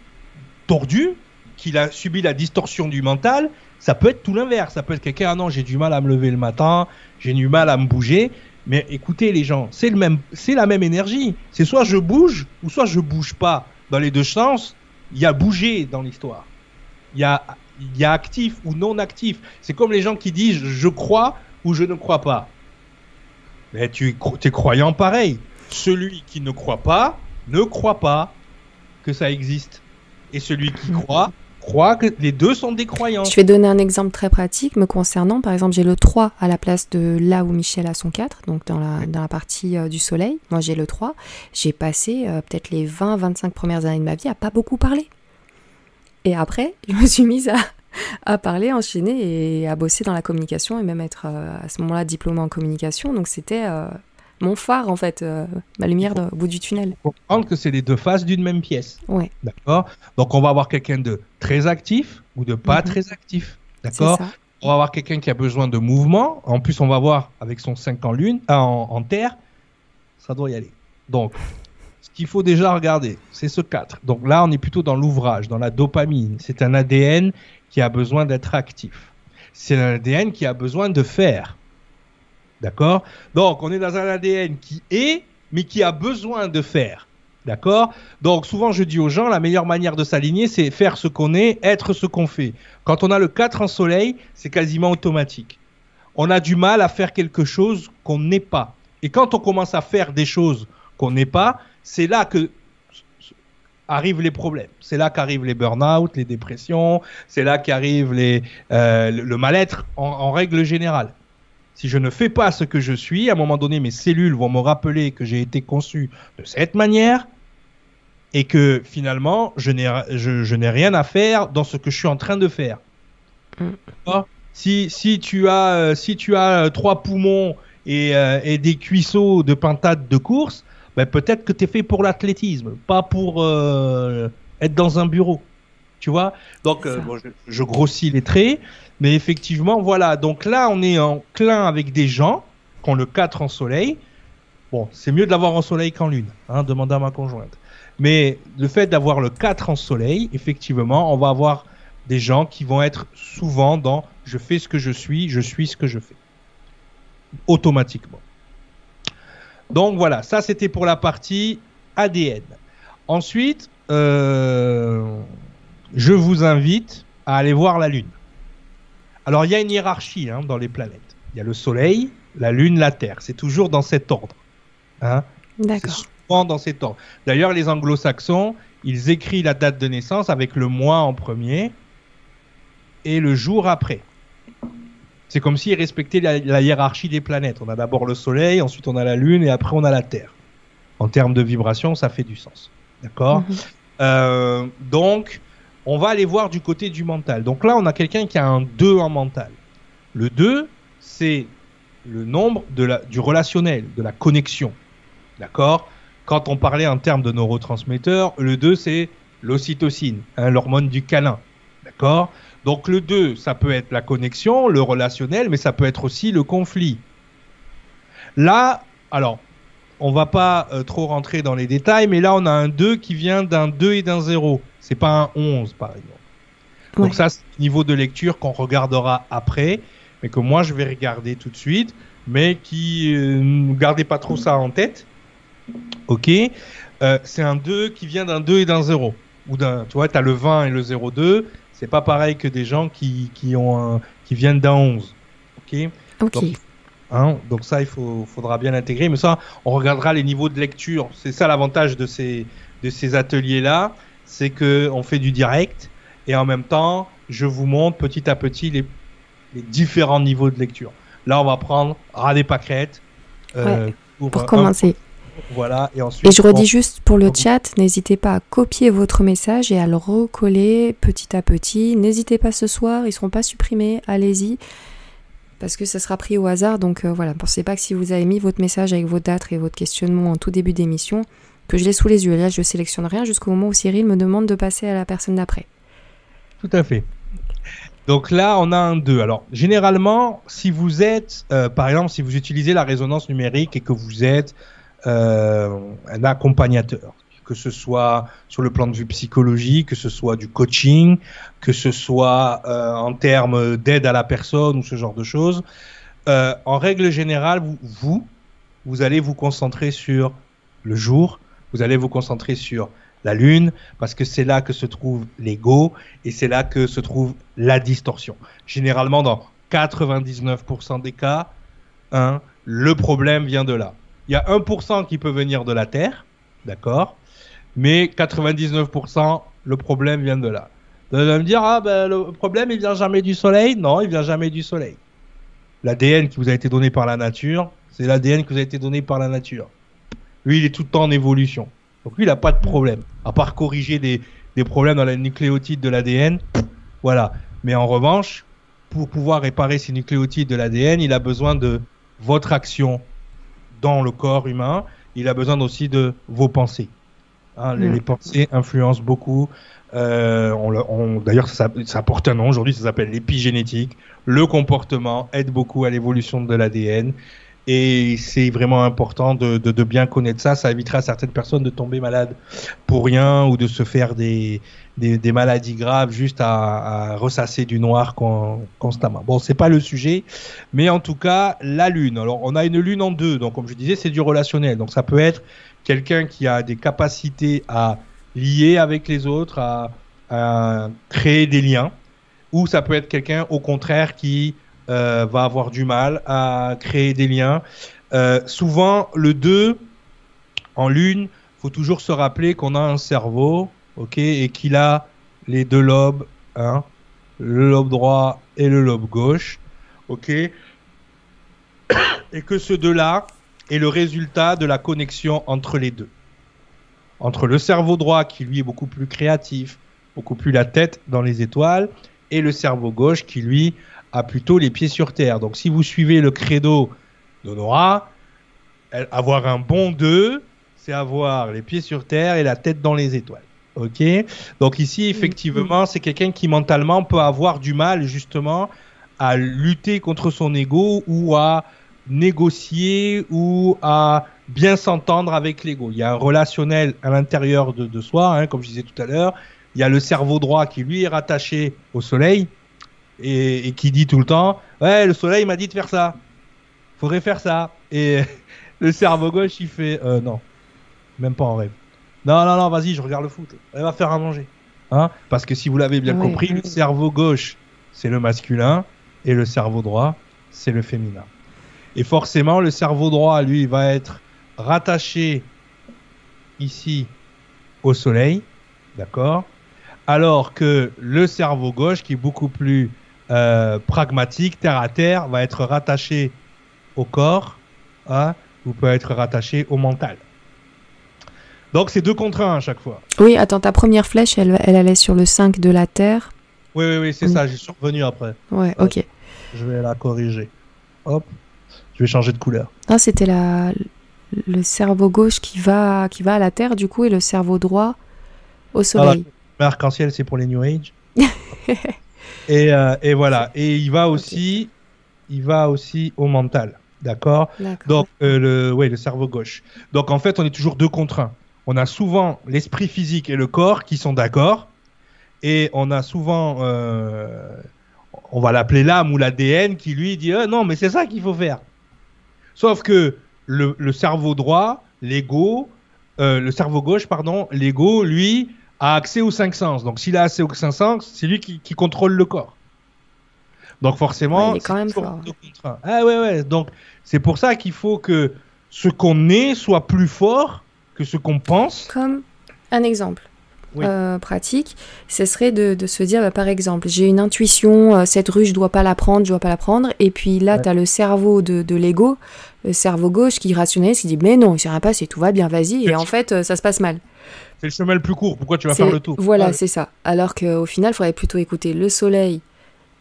tordu, qu'il a subi la distorsion du mental, ça peut être tout l'inverse. Ça peut être quelqu'un, ah non, j'ai du mal à me lever le matin, j'ai du mal à me bouger. Mais écoutez les gens, c'est la même énergie. C'est soit je bouge ou soit je bouge pas. Dans les deux sens, il y a bougé dans l'histoire. Il y a, y a actif ou non actif. C'est comme les gens qui disent je crois ou je ne crois pas. Mais tu es croyant pareil. Celui qui ne croit pas ne croit pas que ça existe. Et celui qui croit croit que les deux sont des croyants. Je vais donner un exemple très pratique me concernant. Par exemple, j'ai le 3 à la place de là où Michel a son 4, donc dans la, dans la partie euh, du soleil. Moi, j'ai le 3. J'ai passé euh, peut-être les 20-25 premières années de ma vie à pas beaucoup parler. Et après, je me suis mise à, à parler, enchaîner et à bosser dans la communication et même être euh, à ce moment-là diplômée en communication. Donc c'était mon phare en fait, euh, ma lumière au bout du tunnel. Faut comprendre que c'est les deux faces d'une même pièce. Ouais. D'accord? Donc on va avoir quelqu'un de très actif ou de pas mhm. très actif. D'accord? On va avoir quelqu'un qui a besoin de mouvement. En plus, on va voir avec son 5 en lune, euh, en, terre, ça doit y aller. Donc, ce qu'il faut déjà regarder, c'est ce 4. Donc là, on est plutôt dans l'ouvrage, dans la dopamine. C'est un ADN qui a besoin d'être actif. C'est un ADN qui a besoin de faire. D'accord? Donc, on est dans un ADN qui est, mais qui a besoin de faire. D'accord? Donc, souvent, je dis aux gens, la meilleure manière de s'aligner, c'est faire ce qu'on est, être ce qu'on fait. Quand on a le 4 en soleil, c'est quasiment automatique. On a du mal à faire quelque chose qu'on n'est pas. Et quand on commence à faire des choses qu'on n'est pas, c'est là que arrivent les problèmes. C'est là qu'arrivent les burn-out, les dépressions, c'est là qu'arrive euh, le mal-être en, règle générale. Si je ne fais pas ce que je suis, à un moment donné, mes cellules vont me rappeler que j'ai été conçu de cette manière et que finalement, je n'ai, je, n'ai rien à faire dans ce que je suis en train de faire. Mm. Si, si, tu as, euh, si tu as euh, trois poumons et, et des cuisseaux de pintade de course, ben peut-être que tu es fait pour l'athlétisme, pas pour euh, être dans un bureau. Tu vois? Donc, euh, je, grossis les traits, mais effectivement, voilà. Donc là, on est en clin avec des gens qui ont le 4 en soleil. Bon, c'est mieux de l'avoir en soleil qu'en lune, hein, demande à ma conjointe. Mais le fait d'avoir le 4 en soleil, effectivement, on va avoir des gens qui vont être souvent dans je fais ce que je suis, je suis ce que je fais. Automatiquement. Donc voilà, ça c'était pour la partie ADN. Ensuite, euh, je vous invite à aller voir la Lune. Alors il y a une hiérarchie hein, dans les planètes. Il y a le Soleil, la Lune, la Terre. C'est toujours dans cet ordre. Hein. D'accord. Souvent dans cet ordre. D'ailleurs, les anglo-saxons, ils écrivent la date de naissance avec le mois en premier et le jour après. C'est comme s'ils respectaient la, hiérarchie des planètes. On a d'abord le Soleil, ensuite on a la Lune et après on a la Terre. En termes de vibration, ça fait du sens. D'accord? Mhm. euh, Donc, on va aller voir du côté du mental. Donc là, on a quelqu'un qui a un 2 en mental. Le 2, c'est le nombre du relationnel, de la connexion. D'accord? Quand on parlait en termes de neurotransmetteurs, le 2, c'est l'ocytocine, hein, l'hormone du câlin. D'accord? Donc le 2, ça peut être la connexion, le relationnel, mais ça peut être aussi le conflit. Là, alors, on va pas euh, trop rentrer dans les détails, mais là on a un 2 qui vient d'un 2 et d'un 0. C'est pas un 11 par exemple. Donc ça, c'est le niveau de lecture qu'on regardera après, mais que moi je vais regarder tout de suite, mais qui ne euh, gardez pas trop ça en tête. Ok, euh, c'est un 2 qui vient d'un 2 et d'un 0. Ou d'un, tu vois, tu as le 20 et le 02, c'est pas pareil que des gens qui, qui, ont qui viennent d'un 11. Ok. Ok. Hein, donc, ça, il faut, faudra bien l'intégrer. Mais ça, on regardera les niveaux de lecture. C'est ça l'avantage de ces, de ces ateliers-là, c'est que on fait du direct et en même temps, je vous montre petit à petit les, les différents niveaux de lecture. Là, on va prendre ras des pâquerettes euh, pour, commencer. Voilà, et ensuite. Et je redis juste pour le chat, n'hésitez pas à copier votre message et à le recoller petit à petit. N'hésitez pas ce soir, ils seront pas supprimés, allez-y. Parce que ça sera pris au hasard, donc euh, voilà, pensez pas que si vous avez mis votre message avec vos dates et votre questionnement en tout début d'émission, que je l'ai sous les yeux. Là, je sélectionne rien jusqu'au moment où Cyril me demande de passer à la personne d'après. Tout à fait. Donc là, on a un 2. Alors, généralement, si vous êtes, euh, par exemple, si vous utilisez la résonance numérique et que vous êtes euh, un accompagnateur, que ce soit sur le plan de vue psychologique, que ce soit du coaching, que ce soit euh, en termes d'aide à la personne ou ce genre de choses. En règle générale, vous, vous, allez vous concentrer sur le jour, vous allez vous concentrer sur la lune, parce que c'est là que se trouve l'ego et c'est là que se trouve la distorsion. Généralement, dans 99% des cas, hein, le problème vient de là. Il y a 1% qui peut venir de la Terre, d'accord Mais 99%, le problème vient de là. Vous allez me dire, ah ben le problème, il vient jamais du Soleil? Non, il vient jamais du Soleil. L'ADN qui vous a été donné par la nature, c'est l'ADN qui vous a été donné par la nature. Lui, il est tout le temps en évolution. Donc lui, il n'a pas de problème. À part corriger des, des problèmes dans la nucléotide de l'ADN, voilà. Mais en revanche, pour pouvoir réparer ces nucléotides de l'ADN, il a besoin de votre action dans le corps humain, il a besoin aussi de vos pensées. Hein, les, mm. pensées influencent beaucoup. Euh, on, D'ailleurs, ça, ça, porte un nom aujourd'hui, ça s'appelle l'épigénétique. Le comportement aide beaucoup à l'évolution de l'ADN. Et c'est vraiment important de, bien connaître ça. Ça évitera à certaines personnes de tomber malades pour rien ou de se faire des, maladies graves juste à, ressasser du noir constamment. Bon, c'est pas le sujet, mais en tout cas, la lune. Alors, on a une lune en deux. Donc, comme je disais, c'est du relationnel. Donc, ça peut être quelqu'un qui a des capacités à lier avec les autres, à créer des liens, ou ça peut être quelqu'un, au contraire, qui euh, va avoir du mal à créer des liens. Euh, souvent, le 2 en lune, faut toujours se rappeler qu'on a un cerveau, ok, et qu'il a les deux lobes, hein, le lobe droit et le lobe gauche, ok, et que ce deux-là est le résultat de la connexion entre les deux, entre le cerveau droit qui lui est beaucoup plus créatif, beaucoup plus la tête dans les étoiles, et le cerveau gauche qui lui a plutôt les pieds sur terre. Donc si vous suivez le credo d'Honora, avoir un bon 2, c'est avoir les pieds sur terre et la tête dans les étoiles. Ok? Donc ici, effectivement, c'est quelqu'un qui mentalement peut avoir du mal justement à lutter contre son ego ou à négocier ou à bien s'entendre avec l'ego. Il y a un relationnel à l'intérieur de, soi, hein, comme je disais tout à l'heure. Il y a le cerveau droit qui lui est rattaché au soleil, et, qui dit tout le temps Ouais, le soleil m'a dit de faire ça. Faudrait faire ça. Et le cerveau gauche, il fait euh, Non, même pas en rêve. Non, non, non, vas-y, je regarde le foot. Elle va faire à manger. Hein? Parce que si vous l'avez bien compris, le cerveau gauche, c'est le masculin et le cerveau droit, c'est le féminin. Et forcément, le cerveau droit, lui, va être rattaché ici au soleil, d'accord? Alors que le cerveau gauche, qui est beaucoup plus euh, pragmatique, terre à terre, va être rattaché au corps hein, ou peut être rattaché au mental. Donc c'est deux contre un à chaque fois. Oui, attends, ta première flèche, elle, elle allait sur le 5 de la Terre. Oui, oui, oui, c'est ça, j'y suis revenu après. Ouais, ok. Je vais la corriger. Hop, je vais changer de couleur. Ah, c'était la, le cerveau gauche qui va, qui va à la Terre, du coup, et le cerveau droit au Soleil. Ah, L'arc-en-ciel, c'est pour les New Age. Et, euh, et, voilà. Et il va aussi, il va aussi au mental. D'accord? Donc, euh, le, ouais, le cerveau gauche. Donc, en fait, on est toujours deux contre un. On a souvent l'esprit physique et le corps qui sont d'accord. Et on a souvent, euh, on va l'appeler l'âme ou l'ADN qui lui dit non, mais c'est ça qu'il faut faire. Sauf que le, le cerveau droit, l'ego, le cerveau gauche, pardon, l'ego, lui, a accès aux cinq sens. Donc s'il a accès aux cinq sens, c'est lui qui, contrôle le corps. Donc forcément, il est quand même fort. Ah ouais ouais. Donc c'est pour ça qu'il faut que ce qu'on est soit plus fort que ce qu'on pense. Comme un exemple. Euh, pratique, ce serait de, se dire, bah, par exemple, j'ai une intuition, euh, cette rue, je dois pas la prendre, je dois pas la prendre, et puis là, tu as le cerveau de, de l'ego, le cerveau gauche qui rationalise, qui dit, mais non, il s'est rien passé, tout va bien, vas-y, et en fait, euh, ça se passe mal. C'est le chemin le plus court. Pourquoi tu vas faire le tour Voilà, c'est ça. Alors qu'au final, il faudrait plutôt écouter le soleil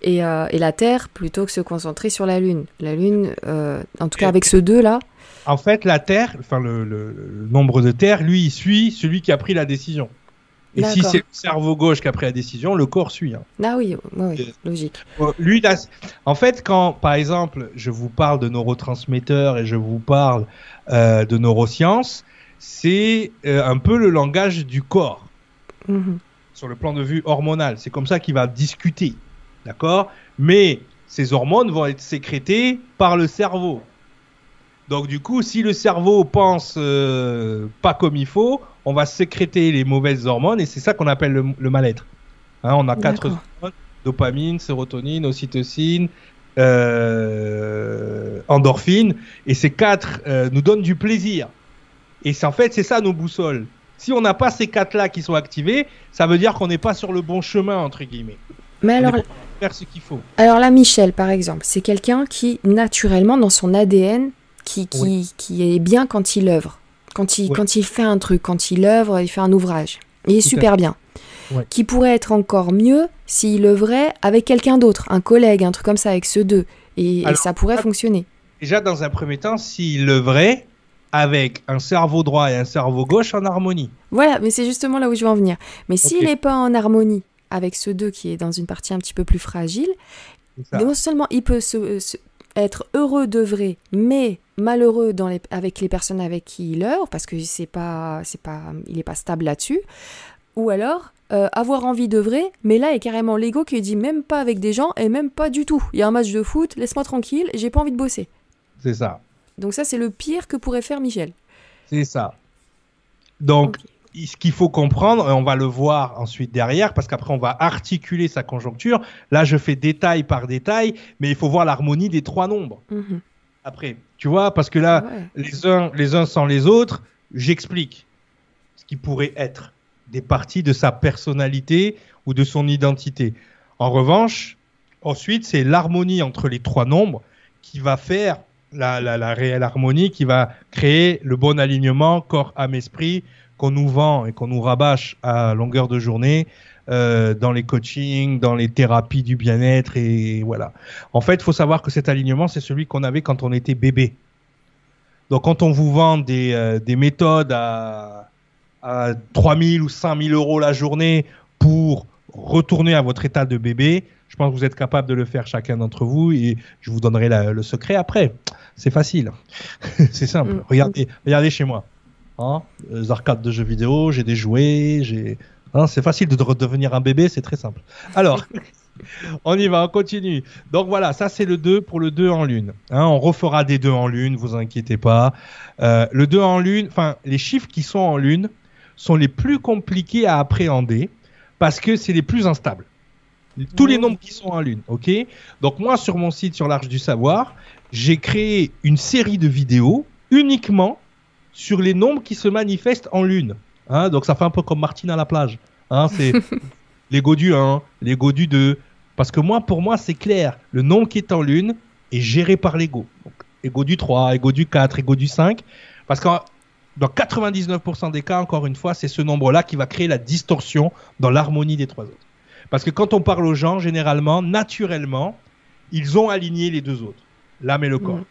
et, euh, et, la Terre plutôt que se concentrer sur la Lune. La Lune, euh, en tout cas avec ce deux-là. En fait, la Terre, enfin le, nombre de Terres, lui, il suit celui qui a pris la décision. Et si c'est le cerveau gauche qui a pris la décision, le corps suit. Hein. Ah oui, oui, logique. Euh, lui, en fait, quand, par exemple, je vous parle de neurotransmetteurs et je vous parle de neurosciences, c'est euh, un peu le langage du corps. Mhm. Sur le plan de vue hormonal. C'est comme ça qu'il va discuter. D'accord? Mais ces hormones vont être sécrétées par le cerveau. Donc du coup, si le cerveau pense euh, pas comme il faut, on va sécréter les mauvaises hormones et c'est ça qu'on appelle le, mal-être. Hein, on a quatre hormones dopamine, sérotonine, ocytocine, euh, endorphine, et ces quatre nous donnent du plaisir. Et c'est en fait, c'est ça nos boussoles. Si on n'a pas ces quatre-là qui sont activés, ça veut dire qu'on n'est pas sur le bon chemin, entre guillemets. Mais alors, faire ce qu'il faut. Alors là, Michel, par exemple, c'est quelqu'un qui, naturellement, dans son ADN, qui, qui, qui est bien quand il œuvre. Quand il, quand il fait un truc, quand il œuvre, il fait un ouvrage. Il est super bien. Qui pourrait être encore mieux s'il œuvrait avec quelqu'un d'autre, un collègue, un truc comme ça, avec ceux deux. Et, et ça pourrait fonctionner. Déjà, dans un premier temps, s'il œuvrait, avec un cerveau droit et un cerveau gauche en harmonie. Voilà, mais c'est justement là où je veux en venir. Mais s'il n'est pas en harmonie avec ce deux qui est dans une partie un petit peu plus fragile, non seulement il peut se, être heureux de vrai, mais malheureux dans les, avec les personnes avec qui il œuvre, parce que c'est pas, c'est pas, il n'est pas stable là-dessus, ou alors euh, avoir envie de vrai, mais là il y a carrément l'ego qui dit même pas avec des gens et même pas du tout. Il y a un match de foot, laisse-moi tranquille, j'ai pas envie de bosser. C'est ça. Donc ça c'est le pire que pourrait faire Michel. C'est ça. Donc ce qu'il faut comprendre, et on va le voir ensuite derrière, parce qu'après on va articuler sa conjoncture. Là, je fais détail par détail, mais il faut voir l'harmonie des trois nombres. Mhm. Après, tu vois, parce que là, les uns, les uns sans les autres, j'explique ce qui pourrait être des parties de sa personnalité ou de son identité. En revanche, ensuite, c'est l'harmonie entre les trois nombres qui va faire la, la réelle harmonie, qui va créer le bon alignement corps, âme, esprit, qu'on nous vend et qu'on nous rabâche à longueur de journée euh, dans les coachings, dans les thérapies du bien-être et voilà. En fait, il faut savoir que cet alignement, c'est celui qu'on avait quand on était bébé. Donc, quand on vous vend des, euh, des méthodes à, à 3000 ou 5000 euros la journée pour retourner à votre état de bébé, je pense que vous êtes capable de le faire chacun d'entre vous et je vous donnerai le secret après. C'est facile. c'est simple. Mm. Regardez, regardez chez moi. Hein, les arcades de jeux vidéo, j'ai des jouets, j'ai. Hein, c'est facile de redevenir un bébé, c'est très simple. Alors, on y va, on continue. Donc voilà, ça c'est le 2 pour le 2 en lune. Hein, on refera des 2 en lune, vous inquiétez pas. Euh, le 2 en lune, enfin, les chiffres qui sont en lune sont les plus compliqués à appréhender parce que c'est les plus instables. Tous les nombres qui sont en lune, ok? Donc moi, sur mon site, sur l'Arche du Savoir, j'ai créé une série de vidéos uniquement sur les nombres qui se manifestent en lune. Hein, donc ça fait un peu comme Martine à la plage. Hein, c'est l'ego du 1, l'ego du 2. Parce que moi, pour moi, c'est clair. Le nombre qui est en lune est géré par l'ego. ego du 3, ego du 4, ego du 5. Parce que dans 99% des cas, encore une fois, c'est ce nombre-là qui va créer la distorsion dans l'harmonie des trois autres. Parce que quand on parle aux gens, généralement, naturellement, ils ont aligné les deux autres, l'âme et le corps. Mm.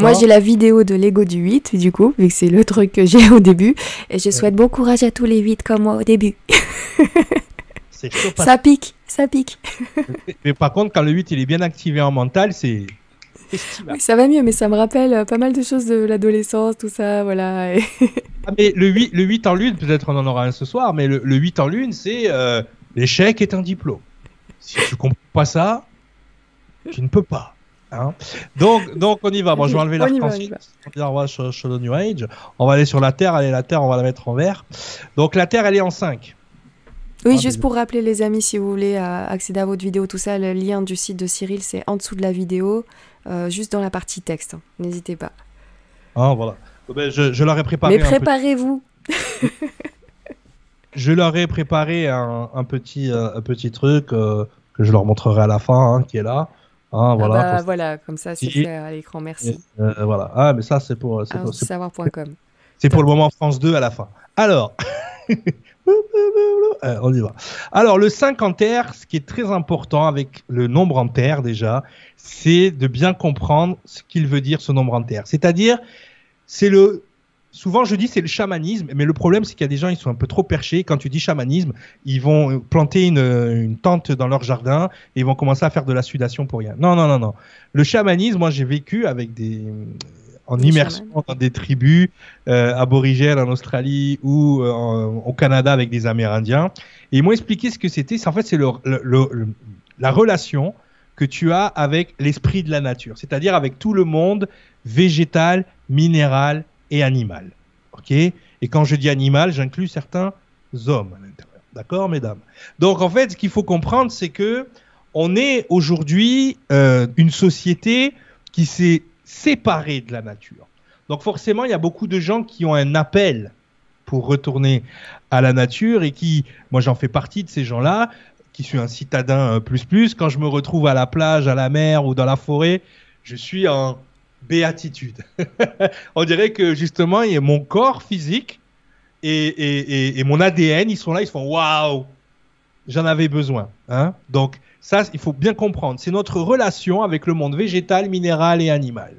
Moi, j'ai la vidéo de Lego du 8, du coup, vu que c'est le truc que j'ai au début. Et je souhaite bon courage à tous les 8 comme moi au début. Ça pique, ça pique. mais par contre, quand le 8 il est bien activé en mental, c'est. Oui, ça va mieux, mais ça me rappelle euh, pas mal de choses de l'adolescence, tout ça, voilà. ah, mais le 8, le 8 en lune, peut-être on en aura un ce soir, mais le, 8 en lune, c'est euh, l'échec est un diplôme. Si tu comprends pas ça, tu ne peux pas. Hein. donc, donc on y va. Bon, je vais enlever l'arc-en-ciel. On va sur, le New Age. On va aller sur la Terre. Allez, la Terre, on va la mettre en vert. Donc la Terre, elle est en 5. Oui, juste pour rappeler les amis, si vous voulez euh, accéder à votre vidéo, tout ça, le lien du site de Cyril, c'est en dessous de la vidéo, euh, juste dans la partie texte. N'hésitez pas. Ah, voilà. Ben, je, leur ai préparé. Mais préparez-vous. je leur ai préparé un, petit, euh, un petit truc que je leur montrerai à la fin, hein, qui est là. Ah, voilà, ah bah, voilà, comme ça c'est fait à l'écran, merci. Euh, voilà. Ah, mais ça c'est pour. C'est pour, savoir.com. C'est pour le moment France 2 à la fin. Alors, euh, on y va. Alors, le 5 en terre, ce qui est très important avec le nombre en terre déjà, c'est de bien comprendre ce qu'il veut dire ce nombre en terre. C'est-à-dire, c'est le souvent je dis c'est le chamanisme, mais le problème c'est qu'il y a des gens ils sont un peu trop perchés. Quand tu dis chamanisme, ils vont planter une, une, tente dans leur jardin et ils vont commencer à faire de la sudation pour rien. Non non non non. Le chamanisme, moi j'ai vécu avec des en immersion dans des tribus euh, aborigènes en Australie ou euh, au Canada avec des Amérindiens et ils m'ont expliqué ce que c'était. En fait c'est le, le, la relation que tu as avec l'esprit de la nature, c'est-à-dire avec tout le monde végétal, minéral et animal. Ok? Et quand je dis animal, j'inclus certains hommes à l'intérieur. D'accord, mesdames? Donc en fait, ce qu'il faut comprendre, c'est que on est aujourd'hui euh, une société qui s'est séparée de la nature. Donc forcément, il y a beaucoup de gens qui ont un appel pour retourner à la nature et qui, moi j'en fais partie de ces gens-là, qui suis un citadin euh, plus plus, quand je me retrouve à la plage, à la mer ou dans la forêt, je suis en béatitude. on dirait que justement, il y a mon corps physique et, mon ADN, ils sont là, ils se font waouh, j'en avais besoin. Hein Donc, ça, il faut bien comprendre. C'est notre relation avec le monde végétal, minéral et animal.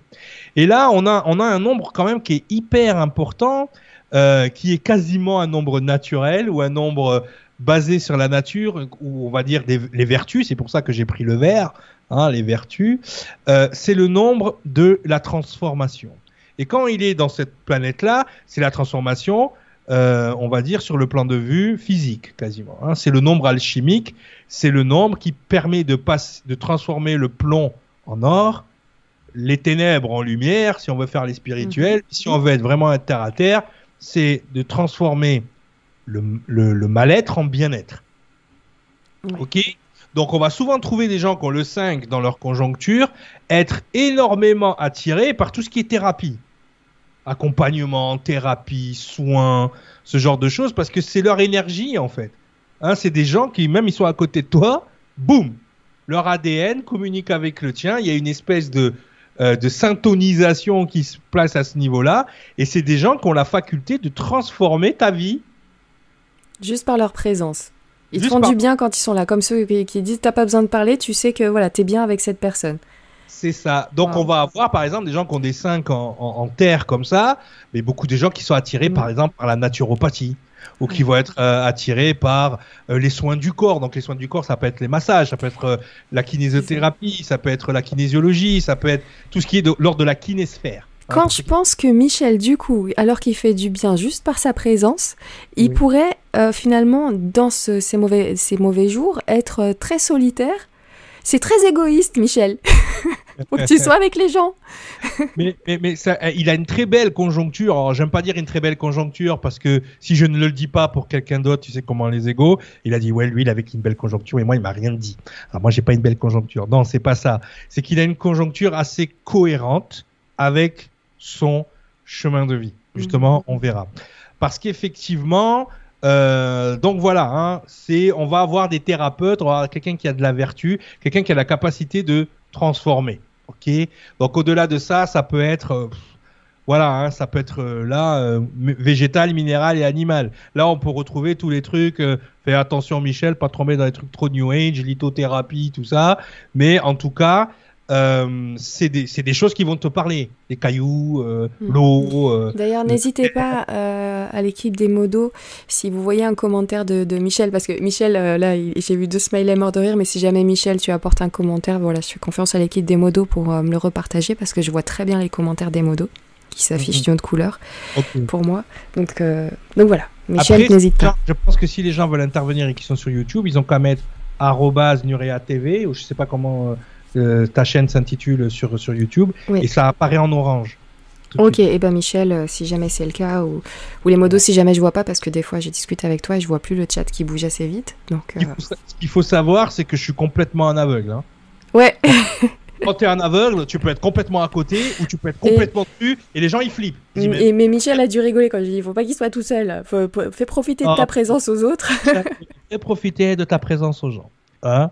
Et là, on a, on a un nombre quand même qui est hyper important, euh, qui est quasiment un nombre naturel ou un nombre basé sur la nature, ou on va dire les vertus, c'est pour ça que j'ai pris le vert, hein, les vertus, euh, c'est le nombre de la transformation. Et quand il est dans cette planète-là, c'est la transformation, euh, on va dire, sur le plan de vue physique, quasiment. Hein. C'est le nombre alchimique, c'est le nombre qui permet de, de transformer le plomb en or, les ténèbres en lumière, si on veut faire les spirituels. Mhm. Si on veut être vraiment un terre à terre, c'est de transformer le, mal-être en bien-être. Ok Donc on va souvent trouver des gens qui ont le 5 dans leur conjoncture, être énormément attirés par tout ce qui est thérapie. Accompagnement, thérapie, soins, ce genre de choses, parce que c'est leur énergie en fait. Hein, c'est des gens qui, même ils sont à côté de toi, boum, leur ADN communique avec le tien. Il y a une espèce de, euh, de syntonisation qui se place à ce niveau-là. Et c'est des gens qui ont la faculté de transformer ta vie. Juste par leur présence. Ils font du bien quand ils sont là. Comme ceux qui, qui disent T'as pas besoin de parler, tu sais que voilà, t'es bien avec cette personne. C'est ça. Donc on va avoir par exemple des gens qui ont des 5 en, terre comme ça, mais beaucoup de gens qui sont attirés mm. par exemple par la naturopathie ou qui vont être euh, attirés par euh, les soins du corps. Donc les soins du corps, ça peut être les massages, ça peut être euh, la kinésiothérapie, ça peut être la kinésiologie, ça peut être tout ce qui est de l'ordre de la kinésphère. Quand je pense que Michel, du coup, alors qu'il fait du bien juste par sa présence, il pourrait finalement, dans ces, mauvais, ces mauvais jours, être très solitaire. C'est très égoïste, Michel. Faut que tu sois avec les gens. mais mais, ça, eh, il a une très belle conjoncture. Alors, j'aime pas dire une très belle conjoncture parce que si je ne le dis pas pour quelqu'un d'autre, tu sais comment les égaux. Il a dit, ouais, lui, il avait une belle conjoncture et moi, il m'a rien dit. Alors, moi, j'ai pas une belle conjoncture. Non, c'est pas ça. C'est qu'il a une conjoncture assez cohérente avec son chemin de vie. Justement, mhm. on verra. Parce qu'effectivement, euh, donc voilà, hein, c'est on va avoir des thérapeutes, on va avoir quelqu'un qui a de la vertu, quelqu'un qui a la capacité de transformer. Ok? Donc au-delà de ça, ça peut être euh, voilà, hein, ça peut être euh, là euh, végétal, minéral et animal. Là, on peut retrouver tous les trucs. fais attention, Michel, pas tomber dans les trucs trop New Age, lithothérapie, tout ça. Mais en tout cas, euh, c'est des, des, choses qui vont te parler. Les cailloux, euh, hmm. l'eau. Euh, D'ailleurs, n'hésitez pas à l'équipe des modos, si vous voyez un commentaire de, de Michel, parce que Michel, là, j'ai vu deux smileys morts de rire, mais si jamais Michel, tu apportes un commentaire, voilà, je fais confiance à l'équipe des modos pour me le repartager, parce que je vois très bien les commentaires des modos qui s'affichent mhm. d'une autre couleur pour moi. Donc, donc voilà, Michel, n'hésite pas. Je pense que si les gens veulent intervenir et qui sont sur YouTube, ils ont qu'à mettre Nurea TV, ou je sais pas comment euh, ta chaîne s'intitule sur, sur YouTube et ça apparaît en orange. Ok, et eh ben Michel, euh, si jamais c'est le cas, ou, ou, les modos, si jamais je vois pas, parce que des fois j'ai discuté avec toi et je vois plus le chat qui bouge assez vite. Donc, euh, Ce qu'il faut savoir, c'est que je suis complètement un aveugle. Hein. Ouais. Quand tu es un aveugle, tu peux être complètement à côté ou tu peux être complètement dessus et les gens ils flippent. mais... mais Michel a dû rigoler quand je dis il faut pas qu'il soit tout seul. Faut, fais profiter de ta ah. présence aux autres. fais profiter de ta présence aux gens. Hein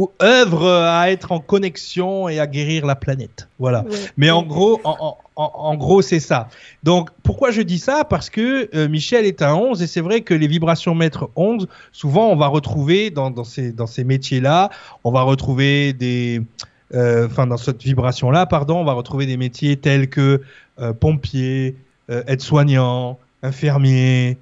ou œuvre à être en connexion et à guérir la planète. Voilà. Mais en gros, en, gros, c'est ça. Donc, pourquoi je dis ça? Parce que euh, Michel est un 11 et c'est vrai que les vibrations maîtres 11, souvent, on va retrouver dans, dans ces, dans ces métiers-là, on va retrouver des. Euh, enfin, dans cette vibration-là, pardon, on va retrouver des métiers tels que euh, pompier, aide-soignant, infirmier,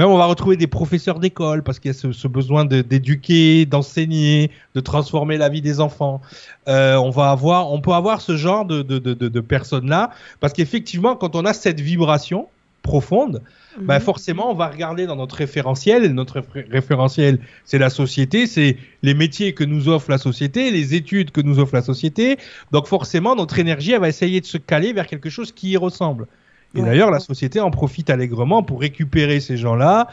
même on va retrouver des professeurs d'école parce qu'il y a ce, besoin d'éduquer, d'enseigner, de transformer la vie des enfants. Euh, on va avoir, on peut avoir ce genre de, de, personnes-là parce qu'effectivement, quand on a cette vibration profonde, bah mhm. forcément, on va regarder dans notre référentiel. Et notre référentiel, c'est la société, c'est les métiers que nous offre la société, les études que nous offre la société. Donc forcément, notre énergie, elle va essayer de se caler vers quelque chose qui y ressemble. Et d'ailleurs, la société en profite allègrement pour récupérer ces gens-là.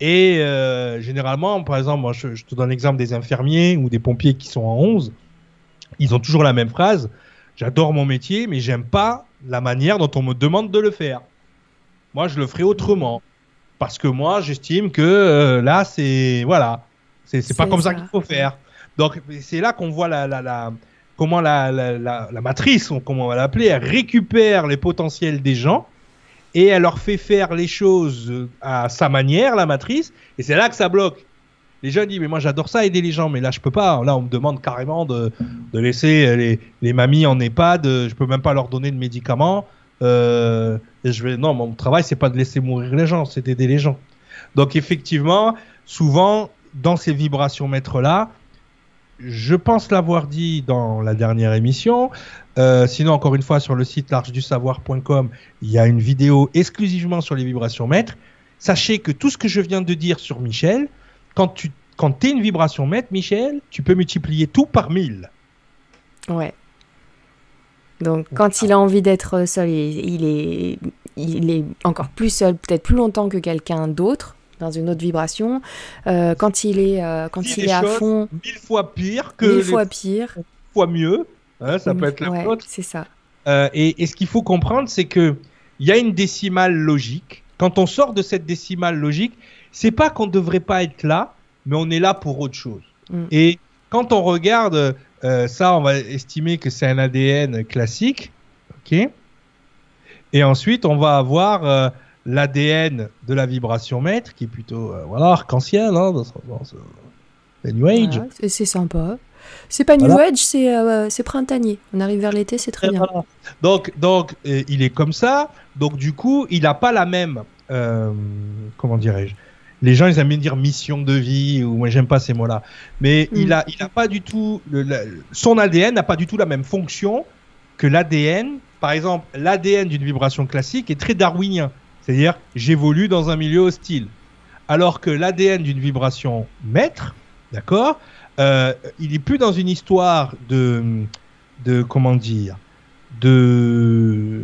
Et euh, généralement, par exemple, moi, je, te donne l'exemple des infirmiers ou des pompiers qui sont en 11. Ils ont toujours la même phrase. J'adore mon métier, mais j'aime pas la manière dont on me demande de le faire. Moi, je le ferai autrement. Parce que moi, j'estime que euh, là, c'est. Voilà. C'est pas comme ça qu'il faut faire. Donc, c'est là qu'on voit la, la, la, comment la, la, matrice, comment on va l'appeler, elle récupère les potentiels des gens et elle leur fait faire les choses à sa manière, la matrice, et c'est là que ça bloque. Les gens disent, mais moi j'adore ça, aider les gens, mais là je peux pas. Là on me demande carrément de, laisser les, les, mamies en EHPAD, je peux même pas leur donner de médicaments. Euh, et je vais, non, mon travail c'est pas de laisser mourir les gens, c'est d'aider les gens. Donc effectivement, souvent, dans ces vibrations mètres-là, je pense l'avoir dit dans la dernière émission. Euh, sinon, encore une fois, sur le site largedusavoir.com, il y a une vidéo exclusivement sur les vibrations mètres. Sachez que tout ce que je viens de dire sur Michel, quand tu quand es une vibration mètre, Michel, tu peux multiplier tout par 1000. Ouais. Donc, quand il a envie d'être seul, il est, il est encore plus seul, peut-être plus longtemps que quelqu'un d'autre dans une autre vibration. Euh, quand il est, euh, quand il, est à fond, mille fois pire que mille fois pire, fois mieux. Hein, ça peut être la ouais, C'est ça. Euh, et, et, ce qu'il faut comprendre, c'est que il y a une décimale logique. Quand on sort de cette décimale logique, c'est pas qu'on ne devrait pas être là, mais on est là pour autre chose. Mm. Et quand on regarde ça, on va estimer que c'est un ADN classique, ok? Et ensuite, on va avoir l'ADN de la vibration mètre, qui est plutôt euh, voilà arc-en-ciel, hein, dans, dans, dans New Age. Voilà, c'est sympa. C'est pas New voilà. Age, c'est euh, printanier. On arrive vers l'été, c'est très Et bien. Voilà. Donc, donc euh, il est comme ça. Donc, du coup, il n'a pas la même. Euh, comment dirais-je? Les gens, ils aiment bien dire mission de vie, ou moi, j'aime pas ces mots-là. Mais mm. il a, il a pas du tout. Le, la, son ADN n'a pas du tout la même fonction que l'ADN. Par exemple, l'ADN d'une vibration classique est très darwinien. C'est-à-dire, j'évolue dans un milieu hostile. Alors que l'ADN d'une vibration maître, d'accord euh, il est plus dans une histoire de, de comment dire, de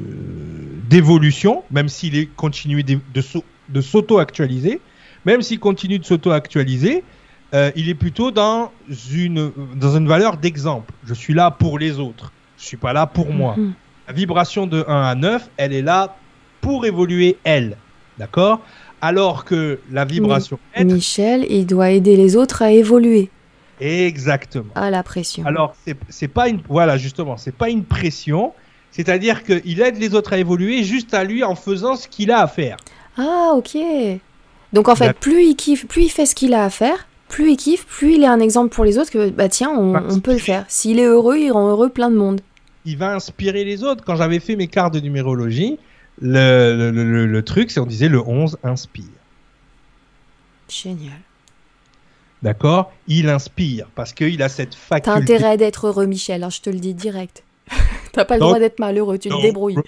d'évolution, même s'il est continué de, de, de s'auto-actualiser, même s'il continue de s'auto-actualiser, euh, il est plutôt dans une dans une valeur d'exemple. Je suis là pour les autres. Je suis pas là pour moi. Mm-hmm. La vibration de 1 à 9, elle est là pour évoluer elle. D'accord? Alors que la vibration Mi Michel, il doit aider les autres à évoluer. Exactement. À la pression. Alors, c'est pas une. Voilà, justement, c'est pas une pression. C'est-à-dire qu'il aide les autres à évoluer juste à lui en faisant ce qu'il a à faire. Ah, ok. Donc, en fait, plus il kiffe, plus il fait ce qu'il a à faire, plus il kiffe, plus il est un exemple pour les autres que, bah tiens, on, on peut le faire. S'il est heureux, il rend heureux plein de monde. Il va inspirer les autres. Quand j'avais fait mes cartes de numérologie, le, le, le, le truc, c'est on disait le 11 inspire. Génial. D'accord? Il inspire parce qu'il a cette faculté. T'as intérêt d'être heureux, Michel, hein, je te le dis direct. T'as pas le Donc, droit d'être malheureux, tu te débrouilles.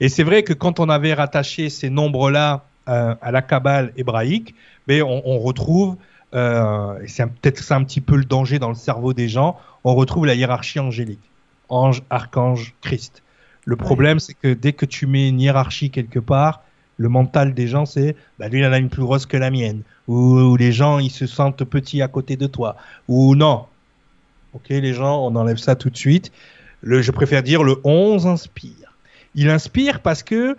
Et c'est vrai que quand on avait rattaché ces nombres-là euh, à la Kabbale hébraïque, mais on, on retrouve, euh, c'est peut-être c'est un petit peu le danger dans le cerveau des gens, on retrouve la hiérarchie angélique. Ange, archange, Christ. Le problème, ouais. c'est que dès que tu mets une hiérarchie quelque part, le mental des gens, c'est bah, lui, il en a une plus grosse que la mienne. Ou, ou, les gens, ils se sentent petits à côté de toi. Ou non. Ok, les gens, on enlève ça tout de suite. Le, je préfère dire le 11 inspire. Il inspire parce que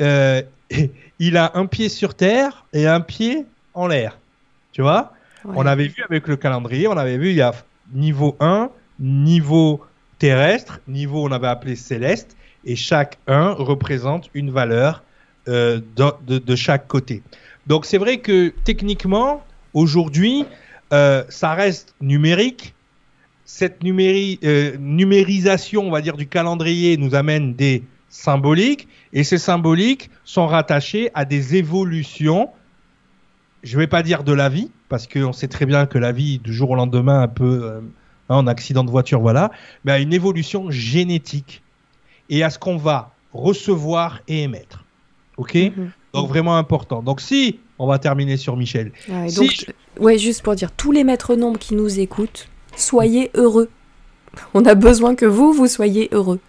euh, il a un pied sur terre et un pied en l'air. Tu vois? Ouais. On avait vu avec le calendrier, on avait vu, il y a niveau 1, niveau terrestre, niveau on avait appelé céleste, et chaque 1 représente une valeur euh, de, chaque côté. Donc c'est vrai que techniquement, aujourd'hui, euh, ça reste numérique. Cette euh, numérisation, on va dire, du calendrier nous amène des symboliques, et ces symboliques sont rattachés à des évolutions, je ne vais pas dire de la vie, parce qu'on sait très bien que la vie, du jour au lendemain, un peu euh, en accident de voiture, voilà, mais à une évolution génétique, et à ce qu'on va recevoir et émettre. Ok? -hmm. Donc vraiment important. Donc si, on va terminer sur Michel. Ouais, si donc, je... ouais, juste pour dire, tous les maîtres nombres qui nous écoutent, soyez heureux. On a besoin que vous, vous soyez heureux.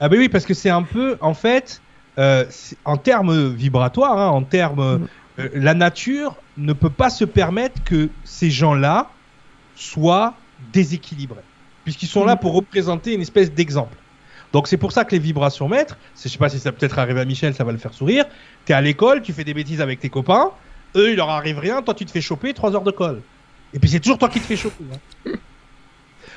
ah ben oui, parce que c'est un peu, en fait, euh, en termes vibratoires, hein, en termes, mm. euh, la nature ne peut pas se permettre que ces gens-là soient déséquilibrés, puisqu'ils sont mm. là pour représenter une espèce d'exemple. Donc c'est pour ça que les vibrations maîtres, je sais pas si ça peut-être arrivé à Michel, ça va le faire sourire. Tu es à l'école, tu fais des bêtises avec tes copains, eux il leur arrive rien, toi tu te fais choper 3 heures de colle. Et puis c'est toujours toi qui te fais choper. Hein.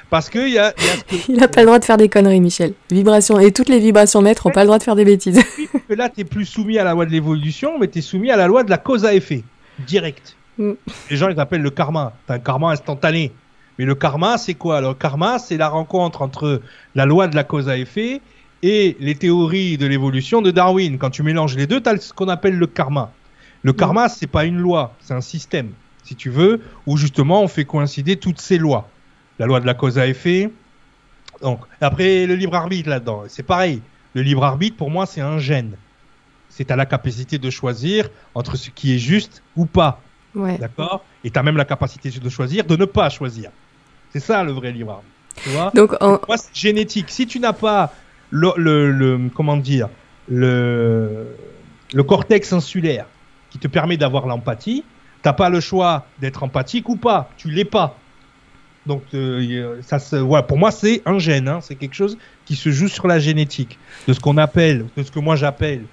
Parce que y a, y a que... il a pas le droit de faire des conneries, Michel. Vibrations et toutes les vibrations maîtres ont pas le droit de faire des bêtises. là t'es plus soumis à la loi de l'évolution, mais t'es soumis à la loi de la cause à effet, direct. Mm. Les gens ils appellent le karma, t'as un karma instantané. Mais le karma, c'est quoi Le karma, c'est la rencontre entre la loi de la cause à effet et les théories de l'évolution de Darwin. Quand tu mélanges les deux, tu as ce qu'on appelle le karma. Le karma, c'est pas une loi, c'est un système, si tu veux, où justement on fait coïncider toutes ces lois. La loi de la cause à effet. Donc, après le libre arbitre là-dedans, c'est pareil. Le libre arbitre, pour moi, c'est un gène. C'est à la capacité de choisir entre ce qui est juste ou pas. Ouais. D'accord Et tu as même la capacité de choisir de ne pas choisir. C'est ça le vrai libre arbitre. Tu vois? Donc, en- Moi, c'est génétique. Si tu n'as pas le, le, le- comment dire le, le cortex insulaire qui te permet d'avoir l'empathie, t'as pas le choix d'être empathique ou pas. Tu l'es pas. Donc euh, ça se, voilà, pour moi c'est un gène, hein. c'est quelque chose qui se joue sur la génétique, de ce qu'on appelle, de ce que moi j'appelle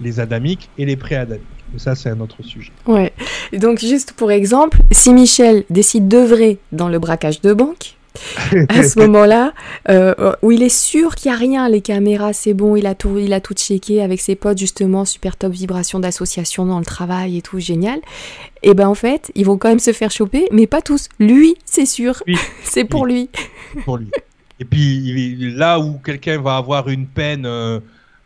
les adamiques et les pré-adamiques. Mais ça c'est un autre sujet. Ouais. Et Donc, juste pour exemple, si Michel décide d'œuvrer dans le braquage de banque, à ce moment-là, euh, où il est sûr qu'il n'y a rien, les caméras, c'est bon, il a tout, il a tout checké avec ses potes, justement, super top vibration d'association dans le travail et tout, génial. Et ben en fait, ils vont quand même se faire choper, mais pas tous. Lui, c'est sûr, Oui. c'est pour lui. pour lui. Et puis il- là où quelqu'un va avoir une peine, euh,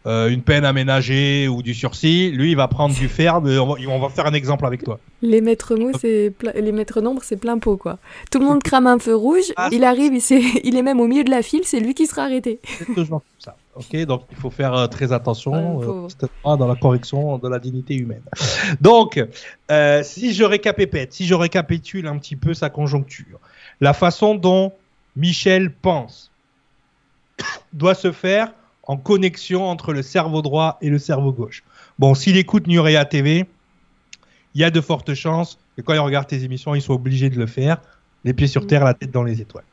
euh, une peine aménagée ou du sursis, lui il va prendre du ferme. et On va, on va faire un exemple avec toi. Les maîtres mots, c'est les maîtres nombres, c'est plein pot quoi. Tout le monde crame un feu rouge, Ah, il arrive, il, s'est- il est même au milieu de la file, c'est lui qui sera arrêté. C'est toujours ça. Ok, donc il faut faire euh, très attention Ouais, euh, pauvre. justement, dans la correction de la dignité humaine. Donc, euh, si je récapépète, si je récapitule un petit peu sa conjoncture, la façon dont Michel pense doit se faire en connexion entre le cerveau droit et le cerveau gauche. Bon, s'il écoute Nurea TV, il y a de fortes chances que quand il regarde tes émissions, il soit obligé de le faire, les pieds sur terre, la tête dans les étoiles.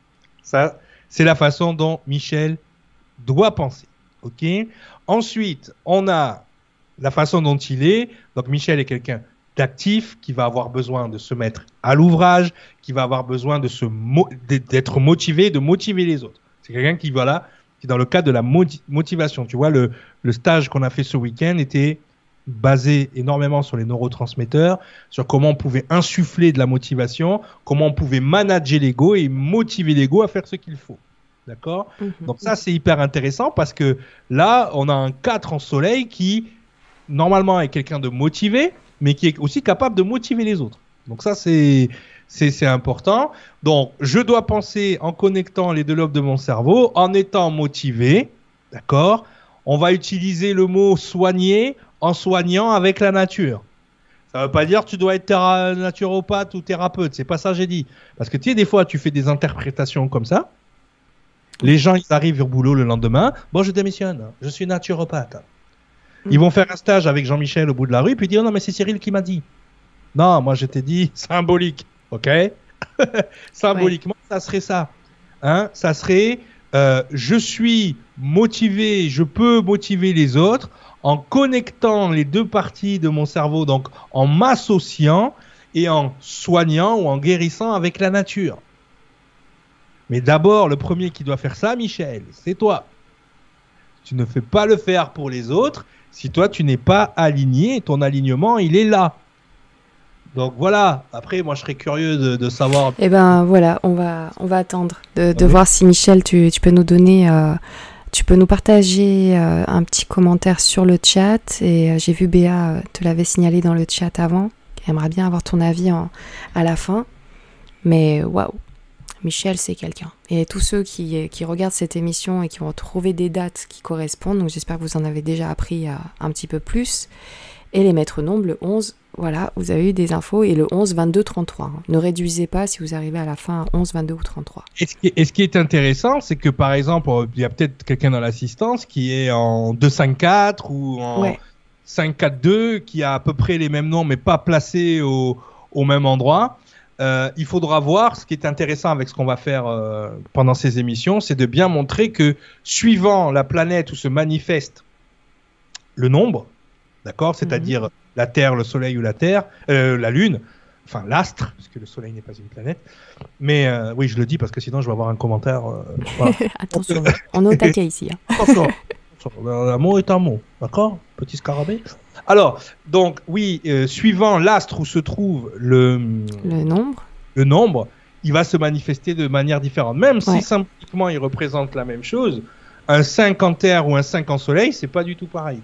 Ça, c'est la façon dont Michel doit penser. Ok? Ensuite, on a la façon dont il est. Donc, Michel est quelqu'un d'actif qui va avoir besoin de se mettre à l'ouvrage, qui va avoir besoin de se mo- d'être motivé, de motiver les autres. C'est quelqu'un qui voilà, qui dans le cadre de la moti- motivation. Tu vois, le, le stage qu'on a fait ce week-end était basé énormément sur les neurotransmetteurs, sur comment on pouvait insuffler de la motivation, comment on pouvait manager l'ego et motiver l'ego à faire ce qu'il faut. D'accord? Donc ça, c'est hyper intéressant parce que là, on a un 4 en soleil qui, normalement, est quelqu'un de motivé, mais qui est aussi capable de motiver les autres. Donc ça, c'est c'est important. Donc, je dois penser en connectant les deux lobes de mon cerveau, en étant motivé, d'accord? On va utiliser le mot soigner en soignant avec la nature. Ça veut pas dire que tu dois être naturopathe ou thérapeute, c'est pas ça que j'ai dit. Parce que tu sais, des fois, tu fais des interprétations comme ça. Les gens, ils arrivent au boulot le lendemain. Bon, je démissionne. Je suis naturopathe. Ils vont faire un stage avec Jean-Michel au bout de la rue, puis dire non, mais c'est Cyril qui m'a dit. Non, moi je t'ai dit symbolique, ok? Symboliquement, ça serait ça. Hein? Ça serait euh, je suis motivé, je peux motiver les autres en connectant les deux parties de mon cerveau, donc en m'associant et en soignant ou en guérissant avec la nature. Mais d'abord, le premier qui doit faire ça, Michel, c'est toi. Tu ne fais pas le faire pour les autres si toi tu n'es pas aligné, ton alignement il est là. Donc voilà, après moi je serais curieux de, de savoir. Eh ben voilà, on va, on va attendre de, de oui. voir si Michel, tu, tu peux nous donner, euh, tu peux nous partager euh, un petit commentaire sur le chat. Et euh, j'ai vu Béa te l'avait signalé dans le chat avant, qui aimerait bien avoir ton avis en- à la fin. Mais waouh, Michel c'est quelqu'un. Et tous ceux qui, qui regardent cette émission et qui vont trouver des dates qui correspondent, donc j'espère que vous en avez déjà appris un petit peu plus. Et les maîtres nombres, le 11, voilà, vous avez eu des infos, et le 11, 22, 33. hein. Ne réduisez pas si vous arrivez à la fin à 11, 22 ou 33. Et ce, qui est, et ce qui est intéressant, c'est que par exemple, euh, il y a peut-être quelqu'un dans l'assistance qui est en 2-5-4 ou en Ouais. 5-4-2, qui a à peu près les mêmes noms, mais pas placés au, au même endroit. Euh, il faudra voir, ce qui est intéressant avec ce qu'on va faire euh, pendant ces émissions, c'est de bien montrer que suivant la planète où se manifeste le nombre, d'accord, c'est-à-dire la Terre, le Soleil ou la Terre, euh, la Lune, enfin l'astre, puisque le Soleil n'est pas une planète. Mais euh, oui, je le dis parce que sinon je vais avoir un commentaire. euh, voilà. Attention, on est au taquet ici. hein. Attention, un mot est un mot, d'accord? Petit scarabée. Alors, donc, oui, suivant l'astre où se trouve le, Le nombre. le nombre, il va se manifester de manière différente. Même si symboliquement il représente la même chose, un 5 en terre ou un 5 en soleil, c'est pas du tout pareil.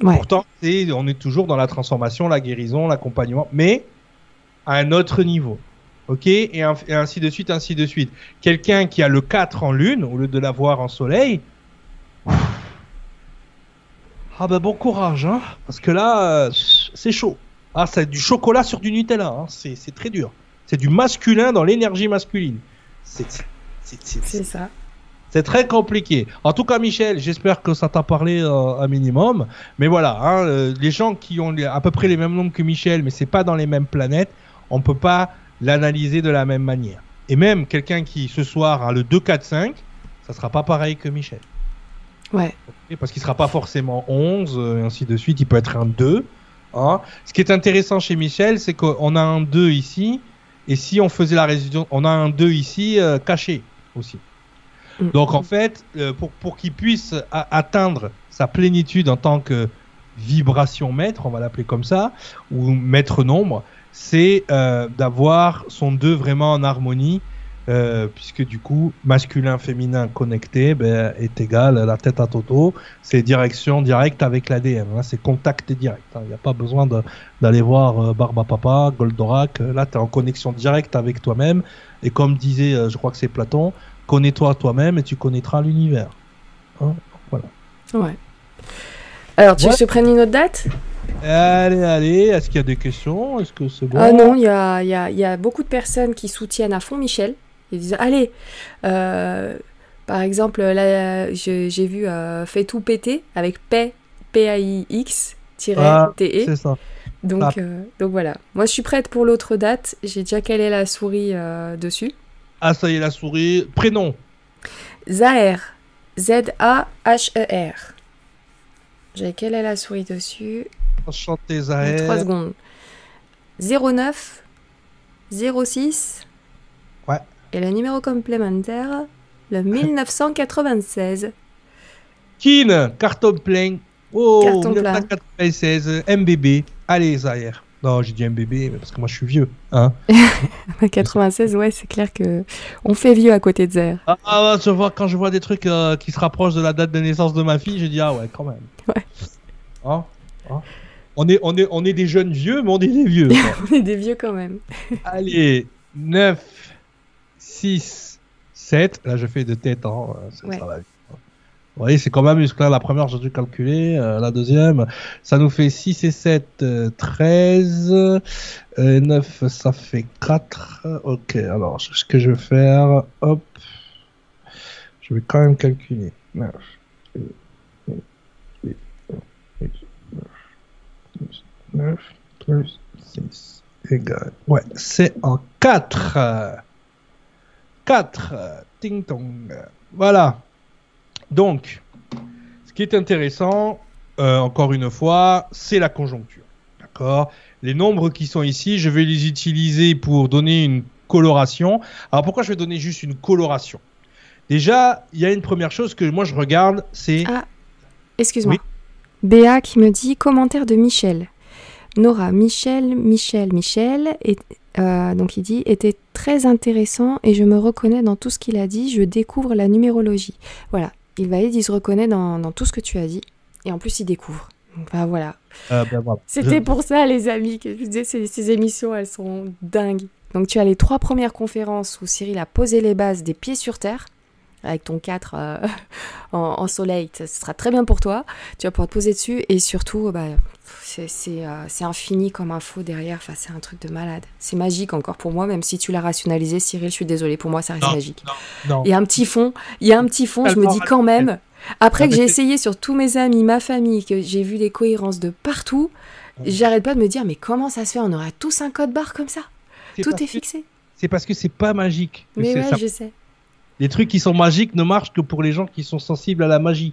Pourtant, on est toujours dans la transformation, la guérison, l'accompagnement, mais à un autre niveau. Ok? Et, ainsi de suite, ainsi de suite. Quelqu'un qui a le 4 en lune, au lieu de l'avoir en soleil, ah ben bon courage, hein, parce que là, euh, c'est chaud. Ah, c'est du chocolat sur du Nutella, hein. c'est très dur. C'est du masculin dans l'énergie masculine. C'est ça. C'est très compliqué. En tout cas, Michel, j'espère que ça t'a parlé euh, un minimum. Mais voilà, hein, euh, les gens qui ont à peu près les mêmes nombres que Michel, mais c'est pas dans les mêmes planètes, on peut pas l'analyser de la même manière. Et même quelqu'un qui ce soir a le 2, 4, 5, ça sera pas pareil que Michel. Ouais. Parce qu'il sera pas forcément 11, euh, et ainsi de suite. Il peut être un 2. Hein. Ce qui est intéressant chez Michel, c'est qu'on a un 2 ici. Et si on faisait la résolution, on a un 2 ici euh, caché aussi. Mm. Donc en fait, euh, pour, pour qu'il puisse atteindre sa plénitude en tant que vibration maître, on va l'appeler comme ça, ou maître nombre, c'est euh, d'avoir son 2 vraiment en harmonie, euh, puisque du coup, masculin-féminin connecté ben, est égal à la tête à Toto, c'est direction directe avec l'ADN, hein, c'est contact direct. Il hein. n'y a pas besoin d'aller voir Barba Papa, Goldorak, là tu es en connexion directe avec toi-même, et comme disait, je crois que c'est Platon, connais-toi toi-même et tu connaîtras l'univers. Hein, voilà. Ouais. Alors, tu veux que je prenne une autre date? Allez, allez, est-ce qu'il y a des questions? Est-ce que c'est bon? Ah non, il y a, y, a, y a, beaucoup de personnes qui soutiennent à fond Michel. Ils disent Allez, euh, par exemple, là, j'ai vu euh, Fais tout péter avec P, P-A-I-X-T-E. Ah, c'est ça. Donc, ah. euh, donc voilà. Moi, je suis prête pour l'autre date. J'ai déjà calé la souris dessus. Ah, ça y est, la souris. Prénom Zaher. Z-A-H-E-R. J'ai calé la souris dessus? Enchanté Zahir. 3 secondes. 09 06. Ouais. Et le numéro complémentaire, le 1996. Kin, carton plein. Oh, carton 1996, MBB. Allez, Zahir. Non, j'ai dit MBB parce que moi je suis vieux. Hein 96, ouais, c'est clair que on fait vieux à côté de Zahir. Ah, ah, je vois, quand je vois des trucs euh, qui se rapprochent de la date de naissance de ma fille, je dis ah ouais, quand même. Ouais. Hein, hein on est, on, est, on est des jeunes vieux, mais on est des vieux. on est des vieux quand même. Allez, 9, 6, 7. Là, je fais de tête. Hein. Ouais. Vous voyez, c'est quand même La première, j'ai dû calculer. Euh, la deuxième, ça nous fait 6 et 7, 13. Euh, 9, ça fait 4. Ok, alors, ce que je vais faire, hop. Je vais quand même calculer. 9, 9 plus 6 égale. Ouais, c'est en 4. 4. Ting tong. Voilà. Donc, ce qui est intéressant, euh, encore une fois, c'est la conjoncture. D'accord? Les nombres qui sont ici, je vais les utiliser pour donner une coloration. Alors pourquoi je vais donner juste une coloration? Déjà, il y a une première chose que moi je regarde, c'est... Ah, excuse-moi. Béa qui me dit commentaire de Michel. Nora, Michel, Michel, Michel, et, euh, donc il dit, était très intéressant et je me reconnais dans tout ce qu'il a dit, je découvre la numérologie. Voilà, il va il se reconnaît dans, tout ce que tu as dit et en plus il découvre. bah, voilà. Euh, ben, C'était pour ça les amis que je disais, ces, ces émissions elles sont dingues. Donc tu as les trois premières conférences où Cyril a posé les bases des pieds sur terre avec ton 4 euh, en, soleil, ce sera très bien pour toi. Tu vas pouvoir te poser dessus et surtout, bah, euh, c'est infini comme info derrière. Enfin, c'est un truc de malade. C'est magique encore pour moi, même si tu l'as rationalisé, Cyril. Je suis désolée, pour moi, ça reste magique. Il y a un petit fond. Il y a un petit fond. Je me dis quand même. Après que j'ai essayé sur tous mes amis, ma famille, que j'ai vu les cohérences de partout, j'arrête pas de me dire mais comment ça se fait? On aura tous un code barre comme ça Tout est fixé. C'est parce que c'est pas magique. Mais ouais, je sais. Les trucs qui sont magiques ne marchent que pour les gens qui sont sensibles à la magie.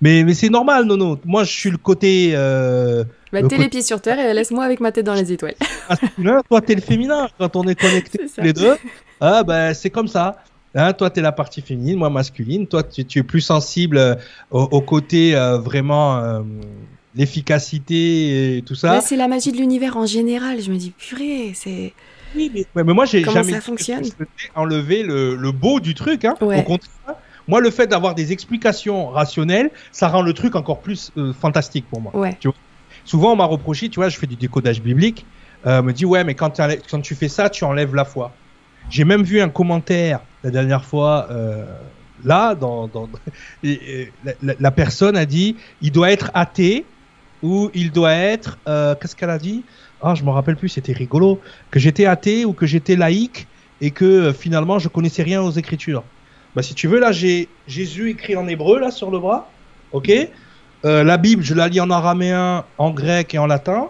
Mais, mais c'est normal, Nono. Moi, je suis le côté. Euh, bah, t'es les pieds sur terre et laisse-moi avec ma tête dans les étoiles. toi, t'es le féminin. Quand on est connectés les deux, ah, bah, c'est comme ça. Hein, toi, tu es la partie féminine, moi masculine. Toi, tu, es plus sensible euh, au, côté euh, vraiment euh, l'efficacité et tout ça. c'est la magie de l'univers en général. Je me dis, purée, c'est. Oui, mais, moi, j'ai jamais ça fonctionne enlevé le, le, beau du truc. Hein. Au contraire, Moi, le fait d'avoir des explications rationnelles, ça rend le truc encore plus euh, fantastique pour moi. Ouais. Souvent, on m'a reproché, tu vois, je fais du décodage biblique, euh, me dit ouais, mais quand, quand tu fais ça, tu enlèves la foi. J'ai même vu un commentaire la dernière fois. Euh, là, dans, dans la, la, personne a dit, il doit être athée ou il doit être, qu'est-ce qu'elle a dit? Ah, je me rappelle plus, c'était rigolo, que j'étais athée ou que j'étais laïque et que euh, finalement je connaissais rien aux Écritures. Bah, si tu veux, là, j'ai Jésus écrit en hébreu là sur le bras, ok? Euh, la Bible, je la lis en araméen, en grec et en latin.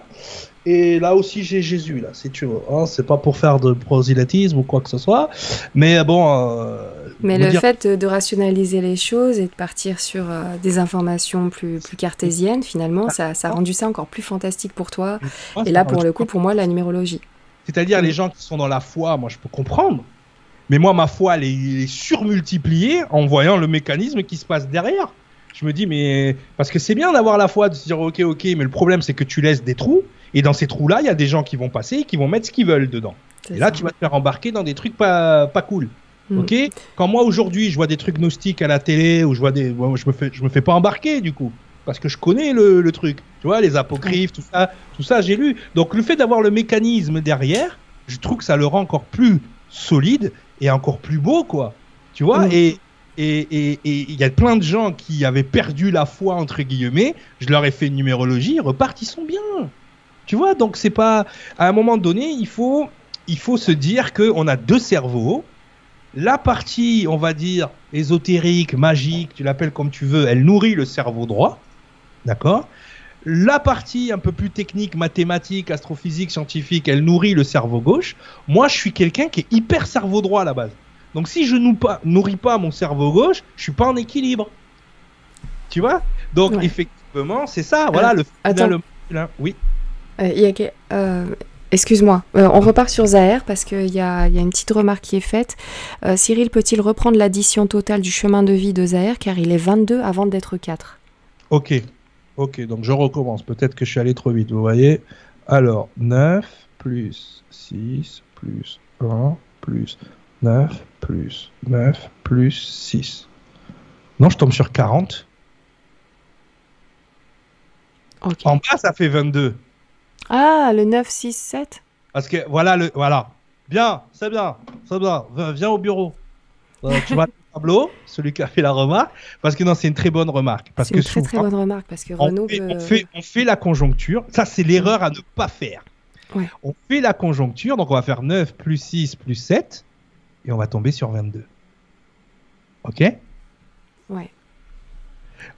Et là aussi, j'ai Jésus, là, si tu veux. Hein, c'est pas pour faire de prosélytisme ou quoi que ce soit. Mais bon. Euh, mais le fait de rationaliser les choses et de partir sur euh, des informations plus, plus cartésiennes, finalement, ça, ça a rendu ça encore plus fantastique pour toi. et là, pour le coup, pour moi, la numérologie. C'est-à-dire, les gens qui sont dans la foi, moi, je peux comprendre. Mais moi, ma foi, elle est surmultipliée en voyant le mécanisme qui se passe derrière. Je me dis, mais. Parce que c'est bien d'avoir la foi, de se dire, ok, ok, mais le problème, c'est que tu laisses des trous. Et dans ces trous-là, il y a des gens qui vont passer et qui vont mettre ce qu'ils veulent dedans. Et là, tu vas te faire embarquer dans des trucs pas, pas cool. Mm. Ok Quand moi, aujourd'hui, je vois des trucs gnostiques à la télé, ou je vois des. je me fais, je me fais pas embarquer, du coup. Parce que je connais le, le truc. Tu vois, les apocryphes, tout ça, tout ça, j'ai lu. Donc, le fait d'avoir le mécanisme derrière, je trouve que ça le rend encore plus solide et encore plus beau, quoi. Tu vois mm. Et et il y a plein de gens qui avaient perdu la foi, entre guillemets. Je leur ai fait une numérologie, ils repartent, ils sont bien. Tu vois, donc c'est pas. À un moment donné, il faut, il faut se dire qu'on a deux cerveaux. La partie, on va dire, ésotérique, magique, tu l'appelles comme tu veux, elle nourrit le cerveau droit. D'accord? La partie un peu plus technique, mathématique, astrophysique, scientifique, elle nourrit le cerveau gauche. Moi, je suis quelqu'un qui est hyper cerveau droit à la base. Donc si je nourris pas mon cerveau gauche, je suis pas en équilibre. Tu vois? Donc effectivement, c'est ça. Voilà le final. Hein. Oui. Euh, euh, excuse-moi, euh, on repart sur Zahir parce qu'il y a, y a, une petite remarque qui est faite. Cyril peut-il reprendre l'addition totale du chemin de vie de Zahir car il est 22 avant d'être 4 Ok, ok, donc je recommence. Peut-être que je suis allé trop vite, vous voyez. Alors, 9 plus 6 plus 1 plus 9 plus 9 plus 6. Non, je tombe sur 40. En bas, ça fait 22. Ah, le 9, 6, 7 Parce que voilà, le, voilà. Bien, c'est bien, c'est bien. Viens au bureau. Euh, tu vois le tableau, celui qui a fait la remarque, parce que non, c'est une très bonne remarque. C'est une très très bonne remarque, parce que. On fait, on fait, la conjoncture. Ça, c'est l'erreur à ne pas faire. On fait la conjoncture, donc on va faire 9 plus 6 plus 7 et on va tomber sur 22. Ok? Ouais.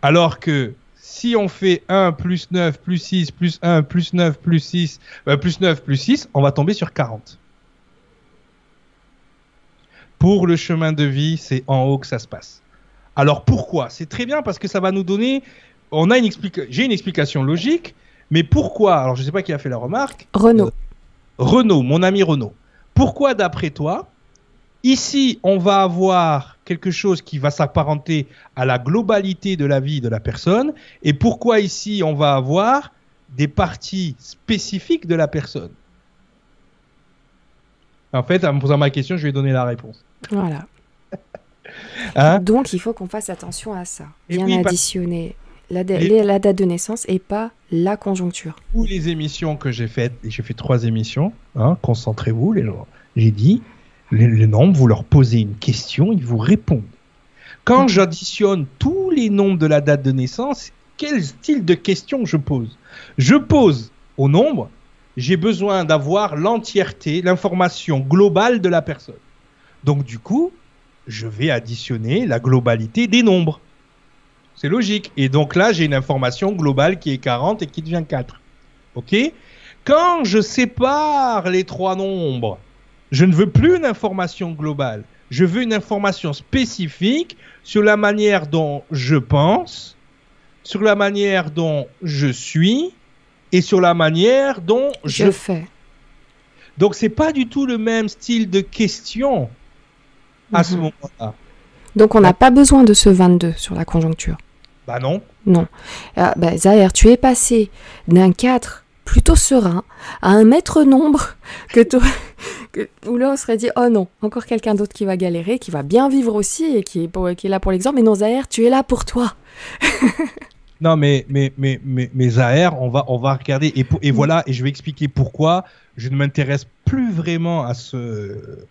Alors que si on fait 1 plus 9 plus 6 plus 1 plus 9 plus 6 euh, plus 9 plus 6, on va tomber sur 40. Pour le chemin de vie, c'est en haut que ça se passe. Alors pourquoi? C'est très bien parce que ça va nous donner. On a une J'ai une explication logique, mais pourquoi Alors je ne sais pas qui a fait la remarque. Renault. Euh, Renault, mon ami Renault. Pourquoi d'après toi Ici, on va avoir quelque chose qui va s'apparenter à la globalité de la vie de la personne. Et pourquoi ici, on va avoir des parties spécifiques de la personne? En fait, en me posant ma question, je vais donner la réponse. Voilà. Hein? Donc, il faut qu'on fasse attention à ça. Bien additionner la, date de naissance et pas la conjoncture. Ou les émissions que j'ai faites, et j'ai fait trois émissions, hein, concentrez-vous, les gens. J'ai dit, les, nombres, vous leur posez une question, ils vous répondent. Quand j'additionne tous les nombres de la date de naissance, quel style de question je pose? Je pose au nombre, j'ai besoin d'avoir l'entièreté, l'information globale de la personne. Donc du coup, je vais additionner la globalité des nombres. C'est logique. Et donc là, j'ai une information globale qui est 40 et qui devient 4. OK? Quand je sépare les trois nombres, je ne veux plus une information globale. Je veux une information spécifique sur la manière dont je pense, sur la manière dont je suis et sur la manière dont je, fais. Donc c'est pas du tout le même style de question à ce mhm. moment-là. Donc on n'a pas besoin de ce 22 sur la conjoncture. Bah non. Non. Ah, bah, Zahir, tu es passé d'un 4 plutôt serein à un maître nombre que, où là on serait dit oh non, encore quelqu'un d'autre qui va galérer, qui va bien vivre aussi et qui est, qui est là pour l'exemple. Mais non, Zahir, tu es là pour toi. non, mais, mais, mais, mais, mais Zahir, on va, on va regarder. Et, et voilà, et je vais expliquer pourquoi je ne m'intéresse plus vraiment à ce,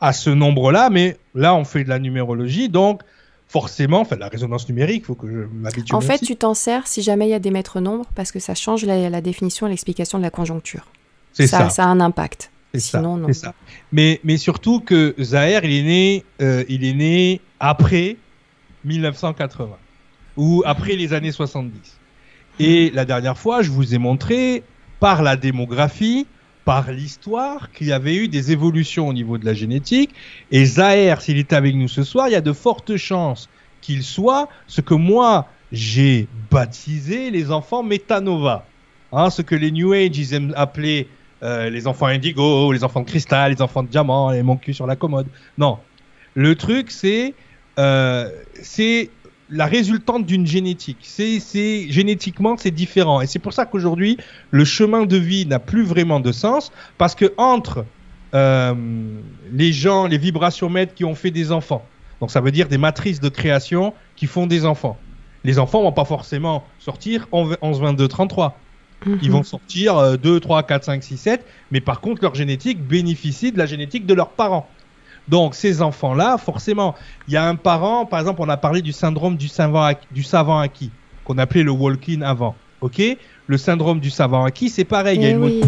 à ce nombre-là. Mais là, on fait de la numérologie. Donc, forcément, enfin, la résonance numérique, il faut que je m'habitue. En fait, tu t'en sers si jamais il y a des maîtres nombres parce que ça change la, la définition et l'explication de la conjoncture. C'est ça, ça. a un impact. Sinon, ça, non. ça. Mais, mais surtout que Zahir, il est né, euh, il est né après 1980 ou après les années 70. Et la dernière fois, je vous ai montré par la démographie, par l'histoire, qu'il y avait eu des évolutions au niveau de la génétique. Et Zahir, s'il est avec nous ce soir, il y a de fortes chances qu'il soit ce que moi j'ai baptisé les enfants Metanova. Hein, ce que les New Age ils aiment appeler euh, les enfants indigo, les enfants de cristal, les enfants de diamant, les mon cul sur la commode. Non. Le truc, c'est euh, la résultante d'une génétique. C'est génétiquement c'est différent et c'est pour ça qu'aujourd'hui le chemin de vie n'a plus vraiment de sens parce que entre euh, les gens, les vibrations mètres qui ont fait des enfants, donc ça veut dire des matrices de création qui font des enfants. Les enfants vont pas forcément sortir 11, 22, 33. Ils vont sortir 2, 3, 4, 5, 6, 7, mais par contre, leur génétique bénéficie de la génétique de leurs parents. Donc, ces enfants-là, forcément, il y a un parent, par exemple, on a parlé du syndrome du savant, du savant acquis, qu'on appelait le walk-in avant. OK? Le syndrome du savant acquis, c'est pareil, il y a eh une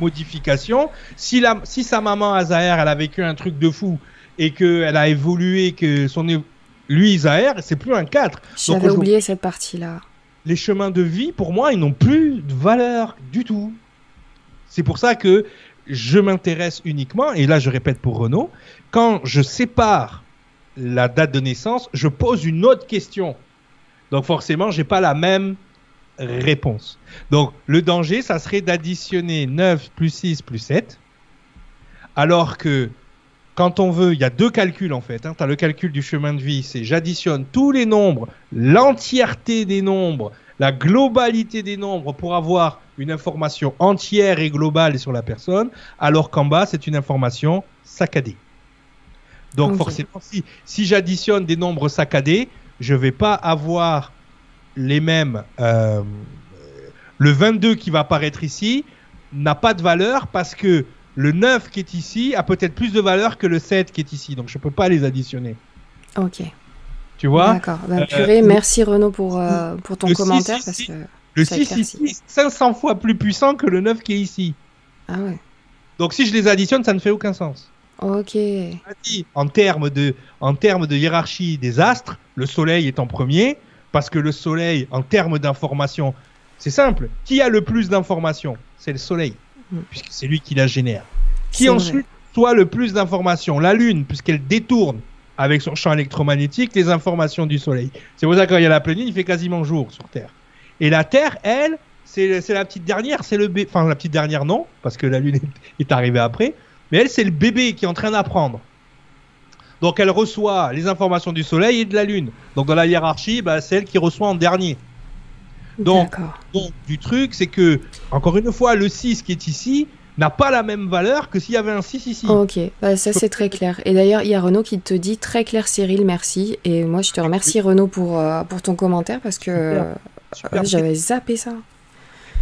modification. Si, la, si sa maman, Azaher, elle a vécu un truc de fou et qu'elle a évolué, que son. Lui, Zaher, c'est plus un 4. J'avais oublié cette partie-là les chemins de vie, pour moi, ils n'ont plus de valeur du tout. C'est pour ça que je m'intéresse uniquement, et là je répète pour Renault, quand je sépare la date de naissance, je pose une autre question. Donc forcément, j'ai pas la même réponse. Donc le danger, ça serait d'additionner 9 plus 6 plus 7, alors que quand on veut, il y a deux calculs en fait. Hein. Tu as le calcul du chemin de vie, c'est j'additionne tous les nombres, l'entièreté des nombres, la globalité des nombres pour avoir une information entière et globale sur la personne, alors qu'en bas, c'est une information saccadée. Donc forcément, si, si j'additionne des nombres saccadés, je vais pas avoir les mêmes... Euh, le 22 qui va apparaître ici n'a pas de valeur parce que le 9 qui est ici a peut-être plus de valeur que le 7 qui est ici. Donc je ne peux pas les additionner. Ok. Tu vois? D'accord. Bah, euh, merci Renaud pour, euh, pour ton commentaire. parce que le 6 ici est 500 fois plus puissant que le 9 qui est ici. Ah ouais. Donc si je les additionne, ça ne fait aucun sens. Ok. En termes de, en termes de hiérarchie des astres, le Soleil est en premier parce que le Soleil, en termes d'information, c'est simple. Qui a le plus d'informations? C'est le Soleil. Mm. puisque c'est lui qui la génère. Qui ensuite soit le plus d'informations La Lune, puisqu'elle détourne avec son champ électromagnétique les informations du Soleil. C'est pour ça que quand il y a la pleine lune, il fait quasiment jour sur Terre. Et la Terre, elle, c'est la petite dernière, c'est le bébé. Enfin, la petite dernière, non, parce que la Lune est, arrivée après. Mais elle, c'est le bébé qui est en train d'apprendre. Donc elle reçoit les informations du Soleil et de la Lune. Donc dans la hiérarchie, bah, c'est elle qui reçoit en dernier. Donc, du truc, c'est que, encore une fois, le 6 qui est ici n'a pas la même valeur que s'il y avait un 6 ici. ok, bah, ça c'est très clair. Et d'ailleurs, il y a Renaud qui te dit très clair, Cyril, merci. Et moi, je te remercie, Renaud, pour, euh, pour ton commentaire parce que euh, j'avais zappé ça.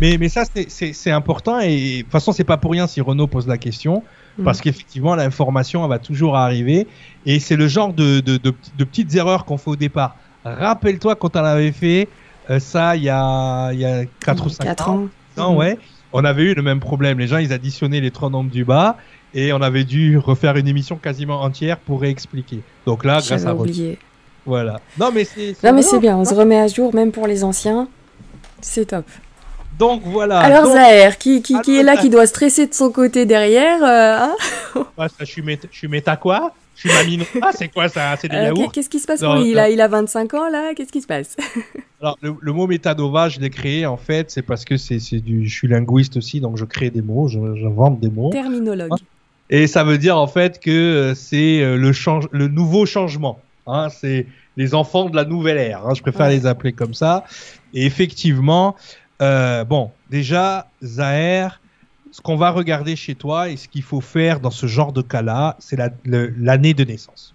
Mais, mais ça, c'est important. Et de toute façon, c'est pas pour rien si Renaud pose la question. Mm. Parce qu'effectivement, l'information, elle va toujours arriver. Et c'est le genre de, de, de petites erreurs qu'on fait au départ. Rappelle-toi quand on avait fait ça, il y a, y a 4 ou 5 ans. Non, ouais. On avait eu le même problème. Les gens, ils additionnaient les trois nombres du bas et on avait dû refaire une émission quasiment entière pour réexpliquer. Donc là, grâce à oublié. Voilà. Non, mais c'est. Non, mais c'est bien. On se remet à jour, même pour les anciens. C'est top. Donc voilà. Alors Zahir, qui, qui, qui est là, qui doit stresser de son côté derrière euh, hein ouais, ça, je suis méta, je suis méta quoi Je suis mamie. Ah, c'est quoi ça C'est des euh, yaourts Qu'est-ce qui se passe pour lui il, a, il a 25 ans là? Qu'est-ce qui se passe? Alors, le, mot métadova, je l'ai créé en fait, c'est parce que c'est du, je suis linguiste aussi, donc je crée des mots, j'invente des mots. Terminologue. Et ça veut dire en fait que euh, c'est euh, le, change, le nouveau changement. Hein, c'est les enfants de la nouvelle ère. Hein, je préfère les appeler comme ça. Et effectivement, euh, bon, déjà, Zahir, ce qu'on va regarder chez toi et ce qu'il faut faire dans ce genre de cas-là, c'est l'année de naissance.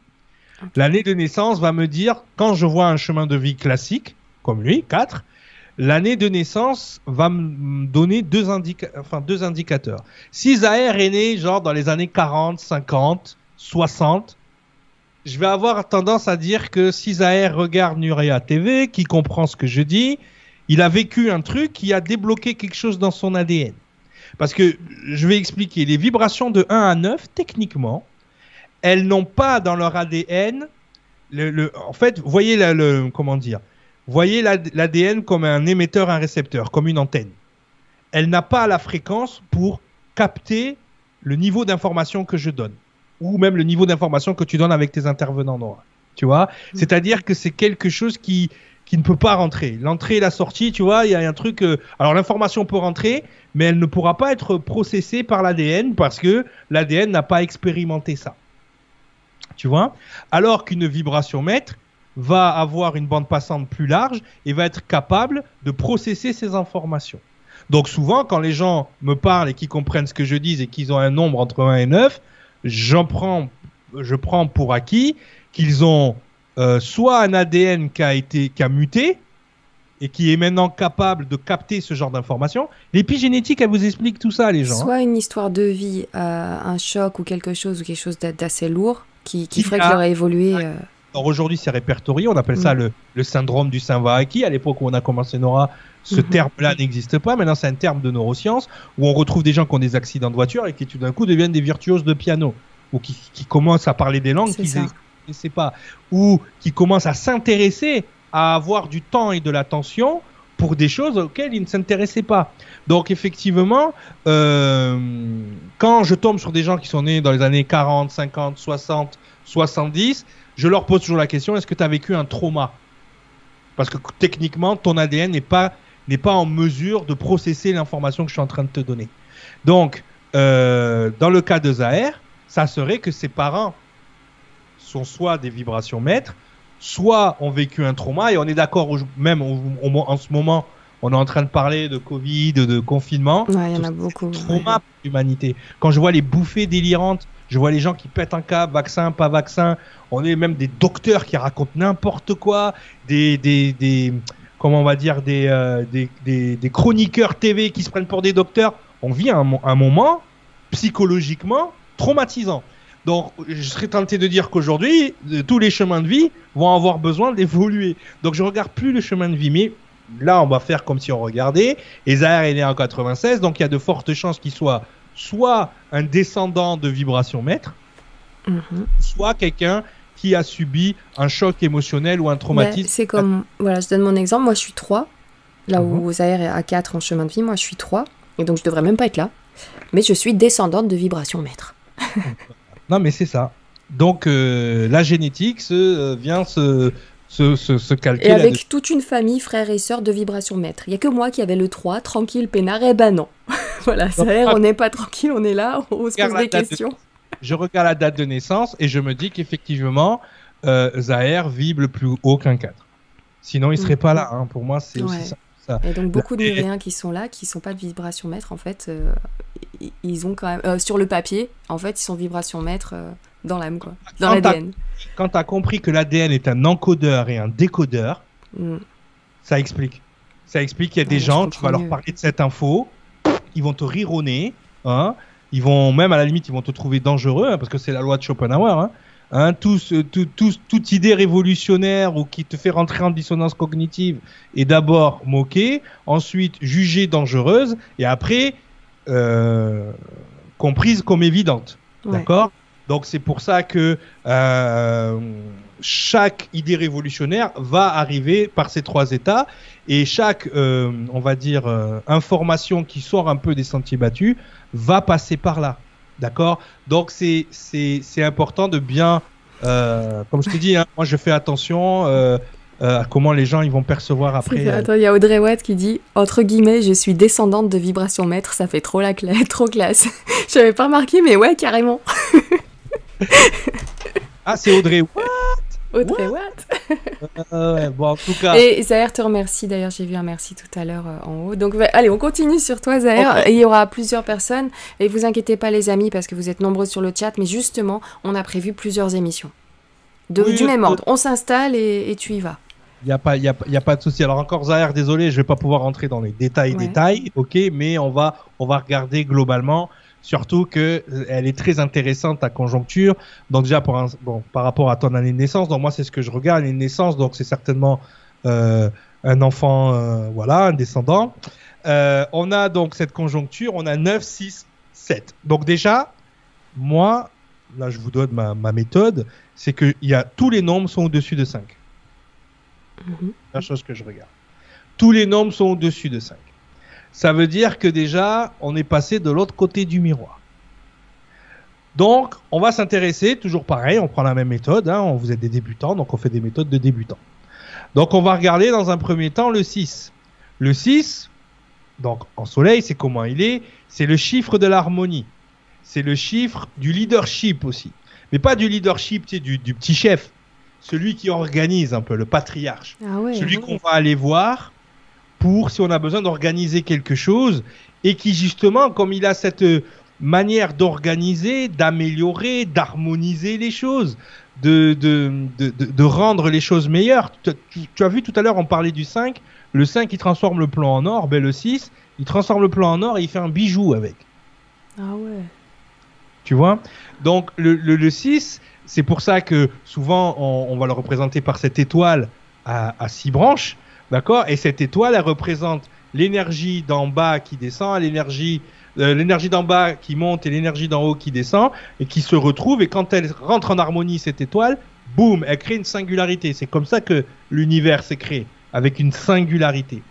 L'année de naissance va me dire, quand je vois un chemin de vie classique, comme lui, 4, l'année de naissance va me donner deux, enfin, deux indicateurs. Si Zahir est né genre dans les années 40, 50, 60, je vais avoir tendance à dire que si Zahir regarde Nurea TV, qui comprend ce que je dis, il a vécu un truc qui a débloqué quelque chose dans son ADN. Parce que je vais expliquer, les vibrations de 1 à 9, techniquement, elles n'ont pas dans leur ADN, le, en fait, voyez le, comment dire, voyez l'ADN comme un émetteur, un récepteur, comme une antenne. Elle n'a pas la fréquence pour capter le niveau d'information que je donne, ou même le niveau d'information que tu donnes avec tes intervenants, Nora. Tu vois, mmh. c'est-à-dire que c'est quelque chose qui qui ne peut pas rentrer. L'entrée et la sortie, tu vois, il y a un truc. Euh, alors l'information peut rentrer, mais elle ne pourra pas être processée par l'ADN parce que l'ADN n'a pas expérimenté ça. Tu vois? Alors qu'une vibration mètre va avoir une bande passante plus large et va être capable de processer ces informations. Donc souvent, quand les gens me parlent et qu'ils comprennent ce que je dis et qu'ils ont un nombre entre 1 et 9, j'en prends, je prends pour acquis qu'ils ont euh, soit un ADN qui a été qui a muté et qui est maintenant capable de capter ce genre d'informations. L'épigénétique, elle vous explique tout ça, les gens. Hein. Soit une histoire de vie, euh, un choc ou quelque chose ou quelque chose d'assez lourd qui, qui, ferait qu'il aurait évolué. Euh. Alors aujourd'hui, c'est répertorié. On appelle ça mm. le, le, syndrome du Saint-Vaaki. À l'époque où on a commencé Nora, ce mm-hmm. terme-là n'existe pas. Maintenant, c'est un terme de neurosciences où on retrouve des gens qui ont des accidents de voiture et qui tout d'un coup deviennent des virtuoses de piano ou qui, qui commencent à parler des langues qu'ils sais pas, ou qui commence à s'intéresser à avoir du temps et de l'attention pour des choses auxquelles il ne s'intéressait pas. Donc effectivement, euh, quand je tombe sur des gens qui sont nés dans les années 40, 50, 60, 70, je leur pose toujours la question, est-ce que tu as vécu un trauma? Parce que techniquement, ton ADN n'est pas, n'est pas en mesure de processer l'information que je suis en train de te donner. Donc, euh, dans le cas de Zahir, ça serait que ses parents sont soit des vibrations maîtres, soit ont vécu un trauma. Et on est d'accord, même en ce moment, on est en train de parler de Covid, de confinement. il y en a beaucoup. Trauma pour l'humanité. Quand je vois les bouffées délirantes, je vois les gens qui pètent un câble, vaccin, pas vaccin. On est même des docteurs qui racontent n'importe quoi, des, des, des, comment on va dire, des, euh, des, des, chroniqueurs TV qui se prennent pour des docteurs. On vit un moment psychologiquement traumatisant. Donc, je serais tenté de dire qu'aujourd'hui, euh, tous les chemins de vie vont avoir besoin d'évoluer. Donc, je regarde plus le chemin de vie, mais là, on va faire comme si on regardait. Et Zahir est né en 96, donc il y a de fortes chances qu'il soit soit un descendant de vibration maître, mhm. soit quelqu'un qui a subi un choc émotionnel ou un traumatisme. c'est comme, voilà, je donne mon exemple. Moi, je suis 3, là où mhm. Zahir est à 4 en chemin de vie. Moi, je suis 3, et donc je devrais même pas être là. Mais je suis descendante de vibration maître. Non, mais c'est ça. Donc, euh, la génétique se, euh, vient se, se, se, calquer. Et avec toute une famille, frères et sœurs de vibration maître. Il n'y a que moi qui avais le 3, tranquille, peinard, et eh ben non. voilà, ça on n'est pas tranquille, on est là, on se pose des questions. Je regarde la date de naissance et je me dis qu'effectivement, euh, Zahir vibre plus haut qu'un 4. Sinon, il serait mm. pas là. Hein. Pour moi, c'est aussi ça. Et donc beaucoup de Nuréens qui sont là, qui sont pas de vibration maître, en fait, euh, ils ont quand même euh, sur le papier, en fait, ils sont vibration maître euh, dans l'âme, quoi, dans l'ADN. Quand tu as compris que l'ADN est un encodeur et un décodeur, mm. ça explique. Ça explique qu'il y a des gens, tu vas leur parler de cette info, ils vont te nez, hein, ils vont même à la limite, ils vont te trouver dangereux, hein, parce que c'est la loi de Schopenhauer. Hein, Hein, tout, toute idée révolutionnaire ou qui te fait rentrer en dissonance cognitive est d'abord moquée, ensuite jugée dangereuse et après euh, comprise comme évidente. D'accord? Donc c'est pour ça que euh, chaque idée révolutionnaire va arriver par ces trois états et chaque, euh, on va dire, information qui sort un peu des sentiers battus va passer par là. D'accord? Donc c'est important de bien, euh, comme je te dis, hein, moi je fais attention euh, euh, à comment les gens ils vont percevoir après. Attends, il y a Audrey Watt qui dit entre guillemets, je suis descendante de vibration maître, ça fait trop la trop classe. Je n'avais pas remarqué, mais ouais, carrément. ah, c'est Audrey Watt? What, ouais, bon, en tout cas. Et Zahir te remercie. D'ailleurs, j'ai vu un merci tout à l'heure euh, en haut. Donc, allez, on continue sur toi, Zahir. Il y aura plusieurs personnes. Et vous inquiétez pas, les amis, parce que vous êtes nombreux sur le chat. Mais justement, on a prévu plusieurs émissions. De, du même ordre. On s'installe et, tu y vas. Il n'y a, pas, y a, y a pas de souci. Alors encore Zahir, désolé, je vais pas pouvoir rentrer dans les détails, détails, ok, mais on va, on va regarder globalement Surtout que euh, elle est très intéressante ta conjoncture. Donc déjà pour un, bon par rapport à ton année de naissance. Donc moi c'est ce que je regarde l'année de naissance. Donc c'est certainement euh, un enfant, euh, voilà, un descendant. Euh, on a donc cette conjoncture. On a 9, 6, 7. Donc déjà moi là je vous donne ma, ma méthode, c'est que y a tous les nombres sont au-dessus de 5. Mm La chose que je regarde. Tous les nombres sont au-dessus de 5 ça veut dire que déjà, on est passé de l'autre côté du miroir. Donc, on va s'intéresser, toujours pareil, on prend la même méthode, hein, on, vous êtes des débutants, donc on fait des méthodes de débutants. Donc, on va regarder dans un premier temps le 6. Le 6, donc en soleil, c'est comment il est C'est le chiffre de l'harmonie. C'est le chiffre du leadership aussi. Mais pas du leadership, tu sais, du, petit chef. Celui qui organise un peu, le patriarche. Ah ouais, celui qu'on va aller voir pour si on a besoin d'organiser quelque chose et qui justement, comme il a cette manière d'organiser, d'améliorer, d'harmoniser les choses, de, de, de, de, rendre les choses meilleures. Tu, as vu tout à l'heure, on parlait du 5. Le 5, il transforme le plan en or. Ben, le 6, il transforme le plan en or et il fait un bijou avec. Ah ouais. Tu vois? Donc, le, le, le 6, c'est pour ça que souvent, on, on, va le représenter par cette étoile à, à six branches. D'accord? Et cette étoile, elle représente l'énergie d'en bas qui descend, l'énergie euh, l'énergie d'en bas qui monte et l'énergie d'en haut qui descend et qui se retrouve et quand elle rentre en harmonie cette étoile, boum, elle crée une singularité. C'est comme ça que l'univers s'est créé avec une singularité.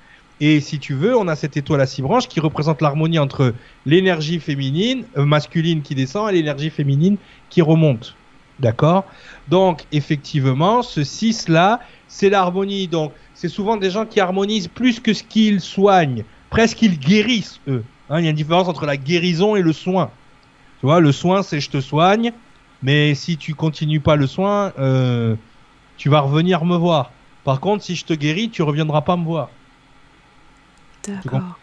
Et si tu veux, on a cette étoile à six branches qui représente l'harmonie entre l'énergie féminine, euh, masculine qui descend et l'énergie féminine qui remonte. D'accord? Donc, effectivement, ce 6 là, c'est l'harmonie. Donc, c'est souvent des gens qui harmonisent plus que ce qu'ils soignent. Presque ils guérissent, eux. Hein, il y a une différence entre la guérison et le soin. Tu vois, le soin, c'est je te soigne, mais si tu continues pas le soin, euh, tu vas revenir me voir. Par contre, si je te guéris, tu reviendras pas me voir. D'accord.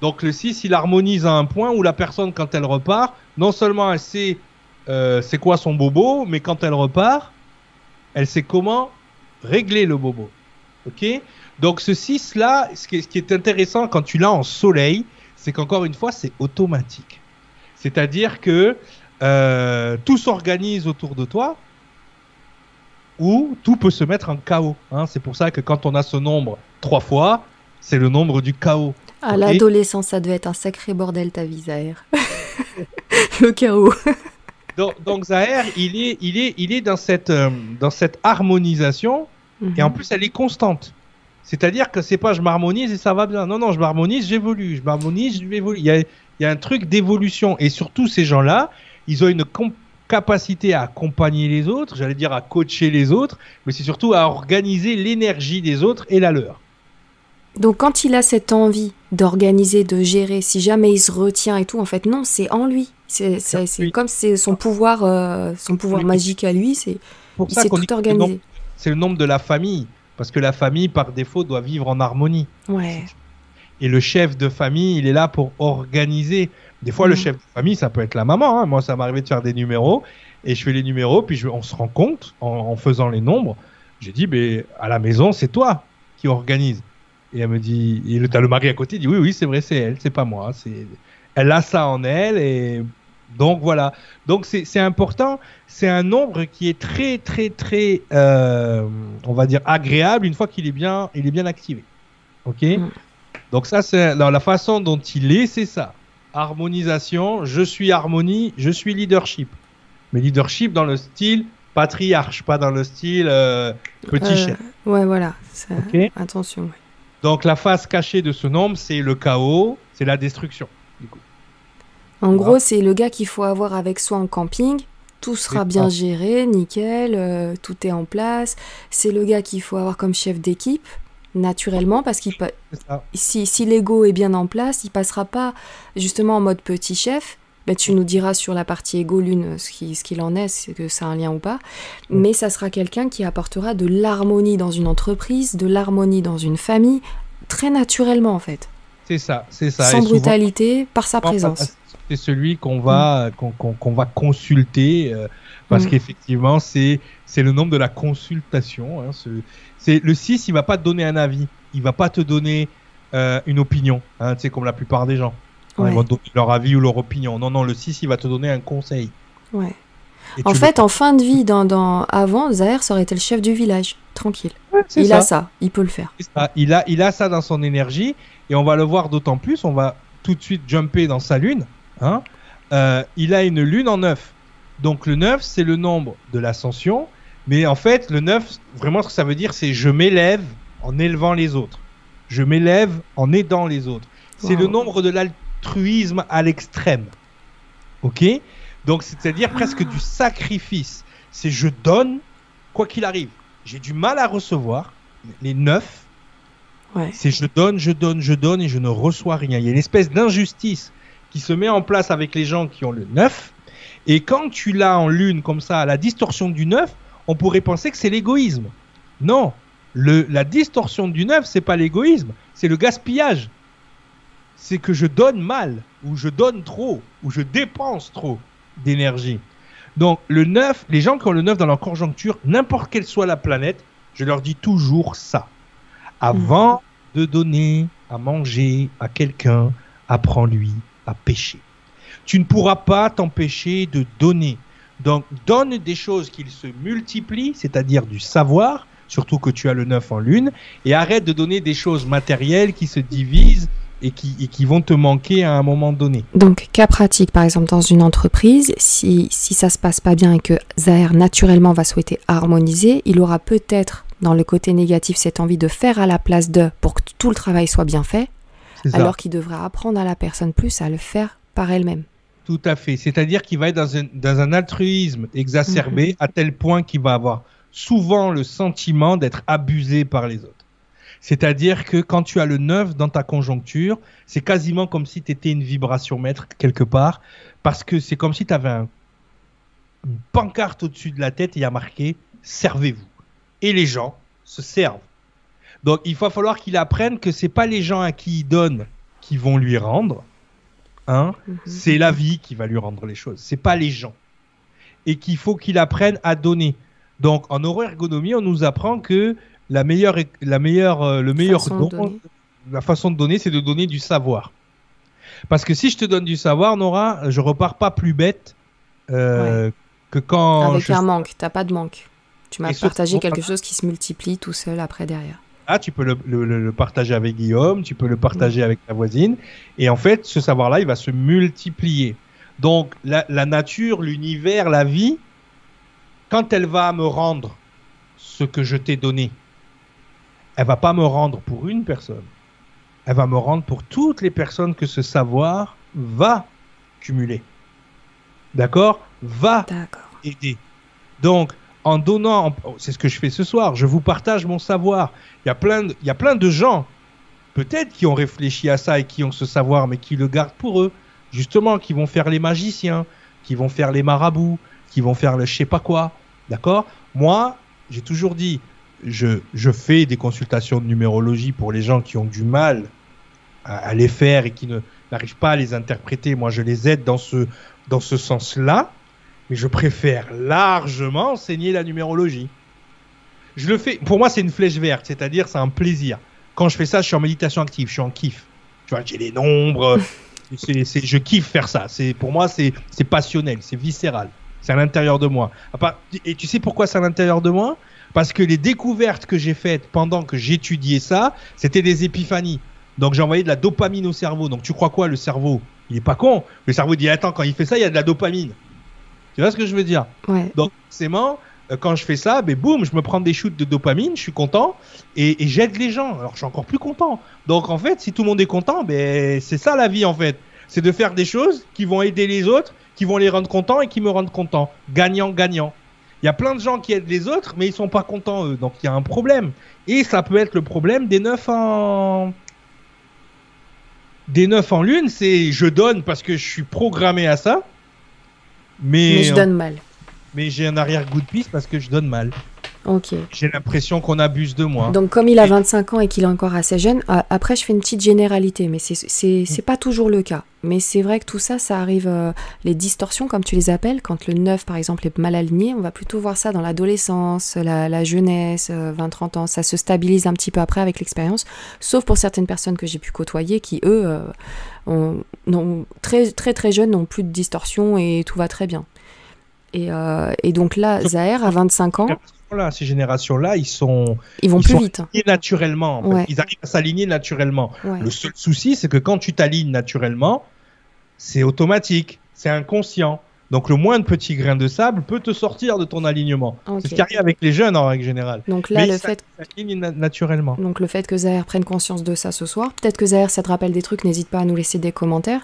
Donc le 6, il harmonise à un point où la personne, quand elle repart, non seulement elle sait euh, c'est quoi son bobo, mais quand elle repart, elle sait comment régler le bobo. Ok Donc ce 6 là, ce qui, est, intéressant quand tu l'as en soleil, c'est qu'encore une fois, c'est automatique. C'est-à-dire que euh, tout s'organise autour de toi ou tout peut se mettre en chaos. Hein. C'est pour ça que quand on a ce nombre trois fois, c'est le nombre du chaos. À l'adolescence, ça devait être un sacré bordel ta vie, Zahir. le chaos. donc, donc Zahir, il est, il est, il est dans cette, euh, dans cette harmonisation et en mhm. plus, elle est constante. C'est-à-dire que c'est pas je m'harmonise et ça va bien. Non, non, je m'harmonise, j'évolue. Je m'harmonise, évoluer. Il y a, il y a un truc d'évolution. Et surtout, ces gens-là, ils ont une capacité à accompagner les autres, j'allais dire à coacher les autres, mais c'est surtout à organiser l'énergie des autres et la leur. Donc quand il a cette envie d'organiser, de gérer, si jamais il se retient et tout, en fait non, c'est en lui. C'est comme c'est son pouvoir, euh, son pouvoir magique à lui. C'est pour ça qu'on tout organisé c'est le nombre de la famille. Parce que la famille, par défaut, doit vivre en harmonie. Ouais. Et le chef de famille, il est là pour organiser. Des fois, le mm. chef de famille, ça peut être la maman. Hein. Moi, ça m'est arrivé de faire des numéros. Et je fais les numéros, puis on se rend compte, en, faisant les nombres, j'ai dit, mais à la maison, c'est toi qui organise. Et elle me dit, et le, as le mari à côté, il dit, oui, oui, c'est vrai, c'est elle, c'est pas moi. C'est, elle a ça en elle, et donc voilà. Donc c'est important. C'est un nombre qui est très très très, euh, on va dire agréable une fois qu'il est bien, il est bien activé. Ok? Mm. Donc ça c'est la façon dont il est, c'est ça. Harmonisation. Je suis harmonie. Je suis leadership. Mais leadership dans le style patriarche, pas dans le style euh, petit euh, chef. Ouais voilà. Attention. Donc la face cachée de ce nombre, c'est le chaos, c'est la destruction. Du coup. En gros, c'est le gars qu'il faut avoir avec soi en camping. Tout sera bien géré, nickel, euh, tout est en place. C'est le gars qu'il faut avoir comme chef d'équipe, naturellement, parce qu'il si, si l'ego est bien en place, il passera pas justement en mode petit chef, bah, tu nous diras sur la partie égo lune ce qu'il ce en est, c'est que ça a un lien ou pas. Mais ça sera quelqu'un qui apportera de l'harmonie dans une entreprise, de l'harmonie dans une famille, très naturellement en fait. C'est ça, c'est ça. Sans brutalité, par sa présence. C'est celui qu'on va, mm. qu'on va consulter. Euh, parce mm. qu'effectivement, c'est c'est le nombre de la consultation. Hein, c'est le 6, il va pas te donner un avis, il va pas te donner euh, une opinion, hein, tu sais, comme la plupart des gens. Ils vont te donner leur avis ou leur opinion. Non, non, le 6, il va te donner un conseil. Ouais. en fait, en fin de vie, dans, dans... avant, Zahir, ça aurait été le chef du village, tranquille. il a ça, il peut le faire. Il, a, il a ça dans son énergie, et on va le voir d'autant plus, on va tout de suite jumper dans sa lune. Hein. Euh, il a une lune en 9. Donc le 9, c'est le nombre de l'ascension, mais en fait, le 9, vraiment ce que ça veut dire, c'est je m'élève en élevant les autres. Je m'élève en aidant les autres. C'est le nombre de l'altruisme à l'extrême. Ok? Donc c'est-à-dire presque du sacrifice. C'est je donne quoi qu'il arrive. J'ai du mal à recevoir. Les 9, c'est je donne, je donne, je donne et je ne reçois rien. Il y a une espèce d'injustice qui se met en place avec les gens qui ont le 9. Et quand tu l'as en lune comme ça, la distorsion du 9, on pourrait penser que c'est l'égoïsme. Non, le, la distorsion du neuf, c'est pas l'égoïsme, c'est le gaspillage. C'est que je donne mal, ou je donne trop, ou je dépense trop d'énergie. Donc le neuf, les gens qui ont le neuf dans leur conjoncture, n'importe quelle soit la planète, je leur dis toujours ça. Avant hmm. de donner à manger à quelqu'un, apprends-lui à pêcher. Tu ne pourras pas t'empêcher de donner. Donc donne des choses qui se multiplient, c'est-à-dire du savoir, surtout que tu as le 9 en lune, et arrête de donner des choses matérielles qui se divisent et qui, et qui vont te manquer à un moment donné. Donc, cas pratique, par exemple, dans une entreprise, si, si ça se passe pas bien et que Zahir naturellement va souhaiter harmoniser, il aura peut-être dans le côté négatif cette envie de faire à la place de pour que tout le travail soit bien fait, alors qu'il devrait apprendre à la personne plus à le faire par elle-même. Tout à fait. C'est-à-dire qu'il va être dans un, dans un altruisme exacerbé mhm. à tel point qu'il va avoir souvent le sentiment d'être abusé par les autres. C'est-à-dire que quand tu as le neuf dans ta conjoncture, c'est quasiment comme si tu étais une vibration maître quelque part, parce que c'est comme si tu avais un, une pancarte au-dessus de la tête et il y a marqué Servez-vous. Et les gens se servent. Donc il va falloir qu'il apprenne que c'est pas les gens à qui il donne qui vont lui rendre, Hein, mhm. C'est la vie qui va lui rendre les choses. C'est pas les gens. Et qu'il faut qu'il apprenne à donner. Donc, en neuroergonomie, on nous apprend que la meilleure, la meilleure, euh, le meilleur don, la façon de donner, c'est de donner du savoir. Parce que si je te donne du savoir, Nora, je repars pas plus bête euh, que quand. Avec un manque, t'as pas de manque. Tu m'as partagé quelque chose qui se multiplie tout seul après derrière. Ah, tu peux le, partager avec Guillaume, tu peux le partager avec ta voisine. Et en fait, ce savoir-là, il va se multiplier. Donc, la, nature, l'univers, la vie, quand elle va me rendre ce que je t'ai donné, elle va pas me rendre pour une personne. Elle va me rendre pour toutes les personnes que ce savoir va cumuler. D'accord? Va aider. Donc, en donnant, c'est ce que je fais ce soir, je vous partage mon savoir. Il y a plein de, il y a plein de gens, peut-être qui ont réfléchi à ça et qui ont ce savoir, mais qui le gardent pour eux. Justement, qui vont faire les magiciens, qui vont faire les marabouts, qui vont faire le je sais pas quoi. D'accord? Moi, j'ai toujours dit, je, je fais des consultations de numérologie pour les gens qui ont du mal à, à les faire et qui ne n'arrivent pas à les interpréter. Moi, je les aide dans ce, dans ce sens-là mais je préfère largement enseigner la numérologie. Je le fais, pour moi, c'est une flèche verte, c'est-à-dire c'est un plaisir. Quand je fais ça, je suis en méditation active, je suis en kiff. Tu vois, j'ai les nombres, je kiffe faire ça. C'est pour moi, c'est, c'est passionnel, c'est viscéral, c'est à l'intérieur de moi. Et tu sais pourquoi c'est à l'intérieur de moi? Parce que les découvertes que j'ai faites pendant que j'étudiais ça, c'était des épiphanies. Donc j'ai envoyé de la dopamine au cerveau. Donc tu crois quoi, le cerveau Il est pas con. Le cerveau dit attends, quand il fait ça, il y a de la dopamine. Tu vois ce que je veux dire? Donc, forcément, euh, quand je fais ça, ben boum, je me prends des shoots de dopamine, je suis content et, j'aide les gens. Alors, je suis encore plus content. Donc, en fait, si tout le monde est content, ben c'est ça la vie en fait. C'est de faire des choses qui vont aider les autres, qui vont les rendre contents et qui me rendent content. Gagnant, gagnant. Il y a plein de gens qui aident les autres, mais ils sont pas contents eux. Donc, il y a un problème. Et ça peut être le problème des neufs en des 9 en lune, c'est je donne parce que je suis programmé à ça. Mais, Mais je donne mal. mais j'ai un arrière-goût de piste parce que je donne mal. J'ai l'impression qu'on abuse de moi. Donc comme il a Et- 25 ans et qu'il est encore assez jeune, a- après je fais une petite généralité, mais c'est- c'est pas toujours le cas. Mais c'est vrai que tout ça, ça arrive, euh, les distorsions comme tu les appelles, quand le 9 par exemple est mal aligné, on va plutôt voir ça dans l'adolescence, la, la jeunesse, 20-30 ans, ça se stabilise un petit peu après avec l'expérience, sauf pour certaines personnes que j'ai pu côtoyer qui eux, euh, ont- très très très jeunes, n'ont plus de distorsion et tout va très bien. Et, euh, et donc là, Zahir, à 25 ans, Là, ces générations-là, ils sont ils vont Ils plus sont vite. alignés naturellement. en fait. Ouais. Ils arrivent à s'aligner naturellement. Ouais. Le seul souci, c'est que quand tu t'alignes naturellement, c'est automatique, c'est inconscient. Donc le moindre petit grain de sable peut te sortir de ton alignement. Ok. C'est ce qui arrive avec les jeunes en règle générale. Donc là, Mais le ça- fait ça s'aligne na- naturellement. Donc le fait que Zahir prenne conscience de ça ce soir, peut-être que Zahir ça te rappelle des trucs, n'hésite pas à nous laisser des commentaires,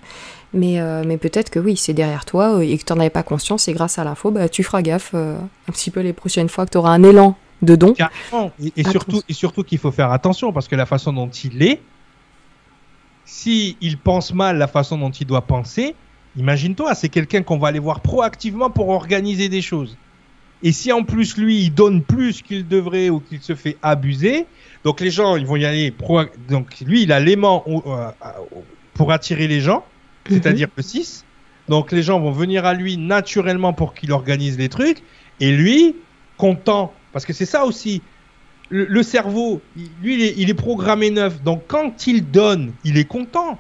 mais, euh, mais peut-être que oui, c'est derrière toi euh, et que tu n'en avais pas conscience et grâce à l'info, bah, tu feras gaffe euh, un petit peu les prochaines fois que tu auras un élan de don. Carrément. Et, et Attention. surtout, et surtout qu'il faut faire attention parce que la façon dont il est, si il pense mal la façon dont il doit penser, imagine-toi, c'est quelqu'un qu'on va aller voir proactivement pour organiser des choses. Et si en plus lui, il donne plus qu'il devrait ou qu'il se fait abuser, donc les gens, ils vont y aller. Pro... Donc lui, il a l'aimant euh, au- pour attirer les gens, c'est-à-dire le 6. Donc les gens vont venir à lui naturellement pour qu'il organise les trucs. Et lui, content, parce que c'est ça aussi. Le, le cerveau, lui, il est, il est programmé neuf. Donc quand il donne, il est content.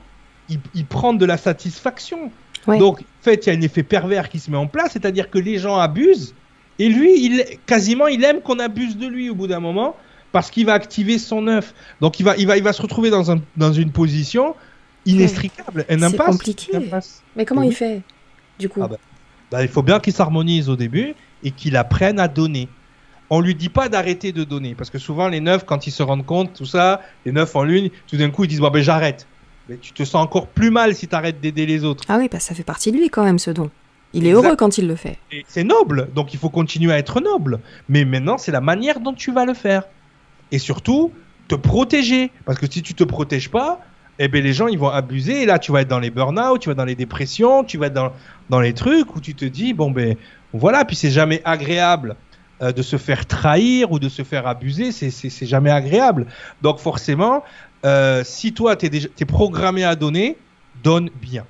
Il, il prend de la satisfaction. Ouais. Donc, en fait, il y a un effet pervers qui se met en place, c'est-à-dire que les gens abusent. Et lui, il, quasiment, il aime qu'on abuse de lui au bout d'un moment, parce qu'il va activer son œuf. Donc, il va, il va, il va se retrouver dans, un, dans une position inextricable, un C'est impasse. compliqué. une impasse. Mais comment Oui. il fait du coup Ah bah. Bah, il faut bien qu'il s'harmonise au début et qu'il apprenne à donner. On lui dit pas d'arrêter de donner, parce que souvent les neufs, quand ils se rendent compte, tout ça, les neufs en lune, tout d'un coup ils disent bon ben j'arrête. Mais tu te sens encore plus mal si tu arrêtes d'aider les autres. Ah oui, bah, ça fait partie de lui quand même ce don. Il est Exact. heureux quand il le fait. Et c'est noble, donc il faut continuer à être noble. Mais maintenant, c'est la manière dont tu vas le faire. Et surtout, te protéger. Parce que si tu te protèges pas, eh ben les gens ils vont abuser. Et là, tu vas être dans les burn-out, tu vas dans les dépressions, tu vas être dans, dans les trucs où tu te dis, bon ben voilà, puis c'est jamais agréable euh, de se faire trahir ou de se faire abuser, c'est jamais agréable. Donc forcément, euh, si toi, tu es, es programmé à donner, donne bien.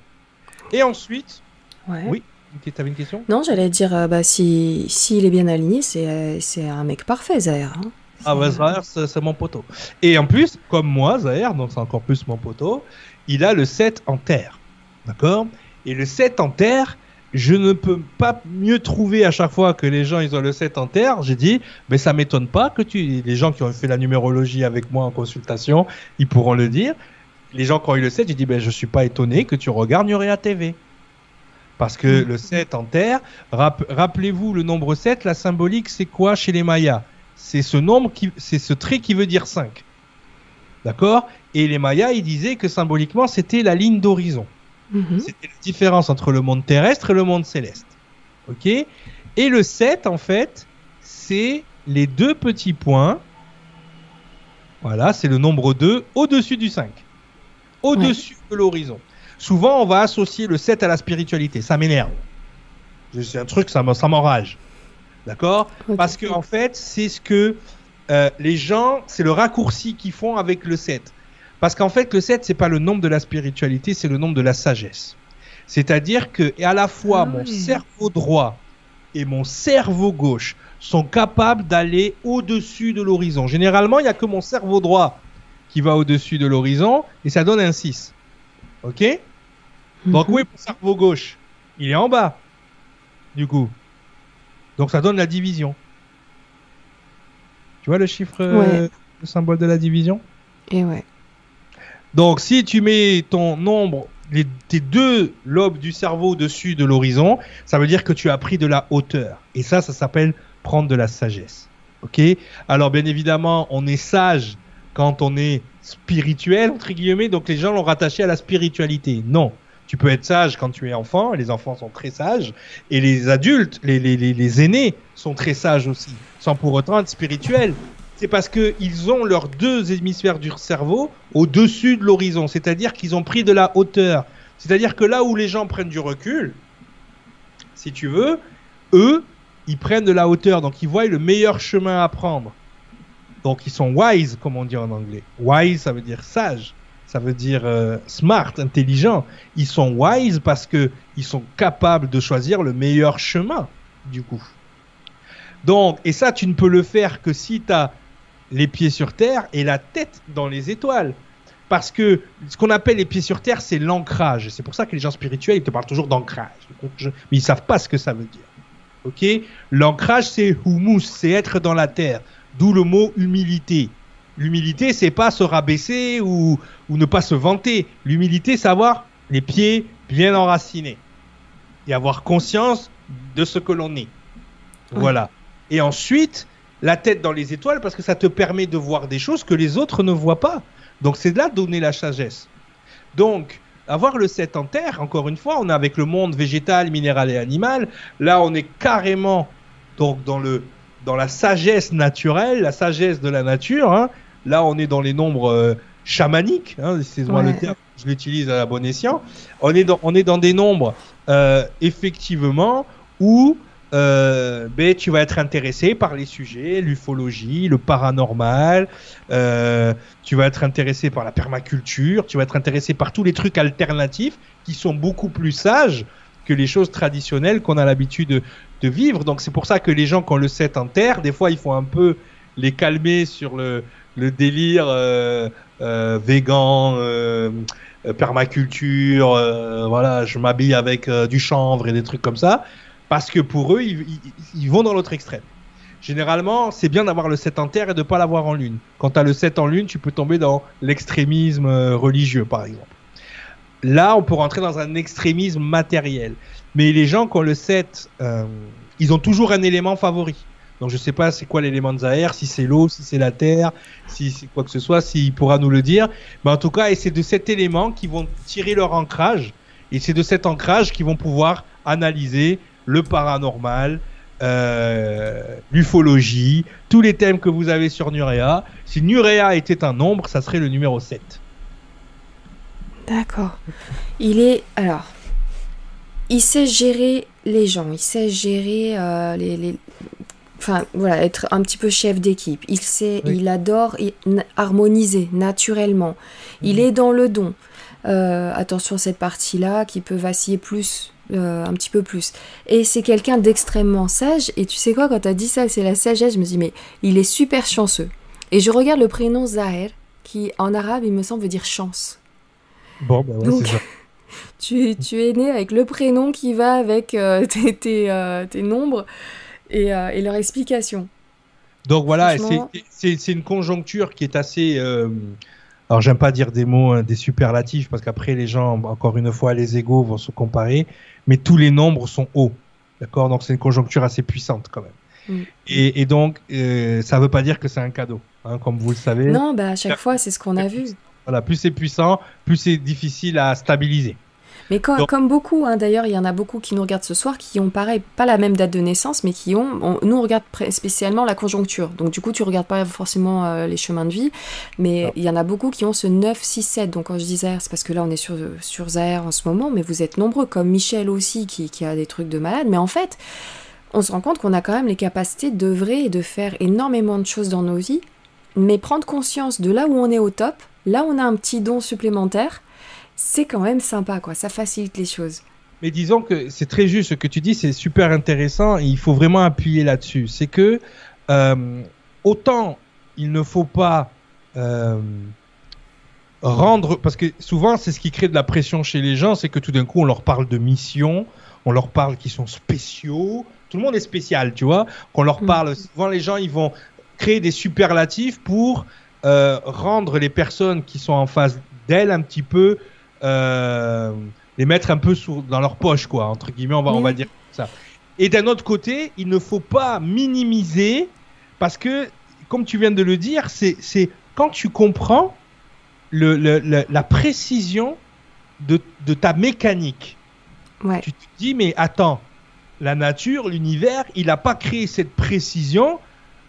Et ensuite, Ouais. Oui. tu avais une question? Non, j'allais dire, euh, bah, si s'il est bien aligné, c'est euh, un mec parfait, Zahir. hein. Ah C'est- Zahir, c'est c'est mon poteau. Et en plus, comme moi, Zahir, donc c'est encore plus mon poteau, il a le 7 en terre. D'accord? Et le 7 en terre, je ne peux pas mieux trouver à chaque fois que les gens ils ont le 7 en terre. J'ai dit, mais ça m'étonne pas que tu. Les gens qui ont fait la numérologie avec moi en consultation, ils pourront le dire. Les gens qui ont eu le 7, j'ai dit, ben je suis pas étonné que tu regardes Nurea TV. Parce que le 7 en terre, rap- rappelez-vous le nombre 7, la symbolique c'est quoi chez les Mayas? C'est ce nombre qui, c'est ce trait qui veut dire 5. D'accord? Et les Mayas, ils disaient que symboliquement c'était la ligne d'horizon. Mhm. C'était la différence entre le monde terrestre et le monde céleste. Ok? Et le 7, en fait, c'est les deux petits points. Voilà, c'est le nombre 2 au-dessus du 5. Au-dessus de l'horizon. Souvent, on va associer le 7 à la spiritualité. Ça m'énerve. C'est un truc, ça m'en- ça m'enrage. D'accord? Parce que, en fait, c'est ce que euh, les gens, c'est le raccourci qu'ils font avec le 7. Parce qu'en fait, le 7, c'est pas le nombre de la spiritualité, c'est le nombre de la sagesse. C'est-à-dire que, et à la fois, Ah mon oui. cerveau droit et mon cerveau gauche sont capables d'aller au-dessus de l'horizon. Généralement, il n'y a que mon cerveau droit qui va au-dessus de l'horizon et ça donne un 6. Ok? Donc, Mhm. oui, mon cerveau gauche, il est en bas, du coup. Donc, ça donne la division. Tu vois le chiffre, euh, le symbole de la division? Et ouais. Donc, si tu mets ton nombre, tes deux lobes du cerveau au-dessus de l'horizon, ça veut dire que tu as pris de la hauteur. Et ça, ça s'appelle prendre de la sagesse. Ok? Alors, bien évidemment, on est sage quand on est spirituel, entre guillemets, donc les gens l'ont rattaché à la spiritualité. Non. Tu peux être sage quand tu es enfant, les enfants sont très sages, et les adultes, les, les, les, les aînés sont très sages aussi, sans pour autant être spirituels. C'est parce qu'ils ont leurs deux hémisphères du cerveau au-dessus de l'horizon, c'est-à-dire qu'ils ont pris de la hauteur. C'est-à-dire que là où les gens prennent du recul, si tu veux, eux, ils prennent de la hauteur, donc ils voient le meilleur chemin à prendre. Donc ils sont wise, comme on dit en anglais. Wise, ça veut dire sage, ça veut dire euh, smart, intelligent. Ils sont wise parce que ils sont capables de choisir le meilleur chemin, du coup. Donc, et ça, tu ne peux le faire que si tu as les pieds sur terre et la tête dans les étoiles. Parce que ce qu'on appelle les pieds sur terre, c'est l'ancrage. C'est pour ça que les gens spirituels, ils te parlent toujours d'ancrage. Mais ils savent pas ce que ça veut dire. Ok? L'ancrage, c'est humus, c'est être dans la terre. D'où le mot humilité. L'humilité, c'est pas se rabaisser ou, ou ne pas se vanter. L'humilité, c'est avoir les pieds bien enracinés et avoir conscience de ce que l'on est. Voilà. Et ensuite, la tête dans les étoiles parce que ça te permet de voir des choses que les autres ne voient pas. Donc c'est de là donner la sagesse. Donc avoir le 7 en terre, encore une fois, on est avec le monde végétal, minéral et animal. Là, on est carrément donc dans le dans la sagesse naturelle, la sagesse de la nature. Hein. Là, on est dans les nombres euh, chamaniques, hein, c'est moi le terme, je l'utilise à la bon escient. On est dans on est dans des nombres euh, effectivement où euh, ben, tu vas être intéressé par les sujets, l'ufologie, le paranormal, euh, tu vas être intéressé par la permaculture, tu vas être intéressé par tous les trucs alternatifs qui sont beaucoup plus sages que les choses traditionnelles qu'on a l'habitude de, vivre. Donc c'est pour ça que les gens qui ont le 7 en terre, des fois il faut un peu les calmer sur le, délire euh, euh végan, euh, permaculture, voilà, je m'habille avec du chanvre et des trucs comme ça parce que pour eux, ils, vont dans l'autre extrême. Généralement, c'est bien d'avoir le 7 en terre et de ne pas l'avoir en lune. Quand tu as le 7 en lune, tu peux tomber dans l'extrémisme euh, religieux, par exemple. Là, on peut rentrer dans un extrémisme matériel. Mais les gens qui ont le 7, euh, ils ont toujours un élément favori. Donc je ne sais pas c'est quoi l'élément de Zahir, si c'est l'eau, si c'est la terre, si c'est quoi que ce soit, s'il pourra nous le dire. Mais en tout cas, c'est de cet élément qu'ils vont tirer leur ancrage. Et c'est de cet ancrage qu'ils vont pouvoir analyser le paranormal, euh, l'ufologie, tous les thèmes que vous avez sur Nurea. Si Nurea était un nombre, ça serait le numéro 7. D'accord. Il est. Alors. Il sait gérer les gens, il sait gérer euh, les, Enfin, voilà, être un petit peu chef d'équipe. Il sait, il adore harmoniser naturellement. Il mhm. est dans le don. Euh, attention à cette partie-là qui peut vaciller plus euh, un petit peu plus. Et c'est quelqu'un d'extrêmement sage. Et tu sais quoi, quand tu as dit ça, c'est la sagesse, je me dis, mais il est super chanceux. Et je regarde le prénom Zahir, qui en arabe, il me semble, veut dire chance. Bon, bah ouais, c'est ça. Tu, tu, es né avec le prénom qui va avec euh, tes, tes, euh, tes, nombres et, et, leur explication. Donc voilà, c'est une conjoncture qui est assez alors j'aime pas dire des mots, hein, des superlatifs, parce qu'après les gens, encore une fois, les égaux vont se comparer, mais tous les nombres sont hauts. D'accord? Donc c'est une conjoncture assez puissante quand même. Mm. Et, donc, euh, ça veut pas dire que c'est un cadeau, hein, comme vous le savez. Non, bah à chaque fois, c'est ce qu'on a vu. Voilà, plus c'est puissant, plus c'est difficile à stabiliser. Mais comme beaucoup, hein, d'ailleurs, il y en a beaucoup qui nous regardent ce soir qui ont pareil, pas la même date de naissance, mais qui ont. nous, on regarde spécialement la conjoncture. Donc, du coup, tu regardes pas forcément euh, les chemins de vie, mais il y en a beaucoup qui ont ce 9, 6, 7. Donc, quand je dis Zahir, c'est parce que là, on est sur, sur Zahir en ce moment, mais vous êtes nombreux, comme Michel aussi, qui, qui a des trucs de malade. Mais en fait, on se rend compte qu'on a quand même les capacités d'œuvrer et de faire énormément de choses dans nos vies, mais prendre conscience de là où on est au top, là où on a un petit don supplémentaire c'est quand même sympa, quoi. Ça facilite les choses. Mais disons que c'est très juste ce que tu dis, c'est super intéressant et il faut vraiment appuyer là-dessus. C'est que euh, autant il ne faut pas euh, rendre, parce que souvent c'est ce qui crée de la pression chez les gens, c'est que tout d'un coup on leur parle de mission, on leur parle qu'ils sont spéciaux, tout le monde est spécial, tu vois. Qu'on leur mm. parle, souvent les gens ils vont créer des superlatifs pour euh, rendre les personnes qui sont en face d'elles un petit peu les mettre un peu sous, dans leur poche, quoi, entre guillemets, on va, on va dire ça. Et d'un autre côté, il ne faut pas minimiser, parce que, comme tu viens de le dire, c'est quand tu comprends le, la précision de, de ta mécanique. Ouais. Tu te dis, mais attends, la nature, l'univers, il n'a pas créé cette précision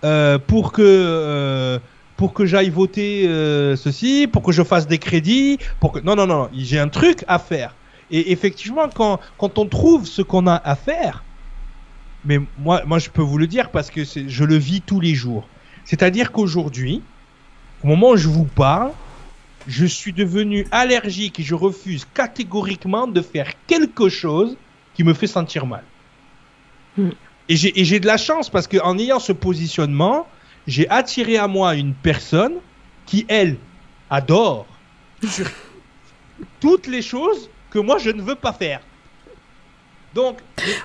euh, pour que euh, pour que j'aille voter euh, ceci, pour que je fasse des crédits, pour que non non non, j'ai un truc à faire. Et effectivement, quand quand on trouve ce qu'on a à faire, mais moi moi je peux vous le dire parce que je le vis tous les jours. C'est-à-dire qu'aujourd'hui, au moment où je vous parle, je suis devenu allergique et je refuse catégoriquement de faire quelque chose qui me fait sentir mal. Hmm. Et j'ai de la chance parce qu'en ayant ce positionnement, j'ai attiré à moi une personne qui, elle, adore sur toutes les choses que moi je ne veux pas faire. Donc.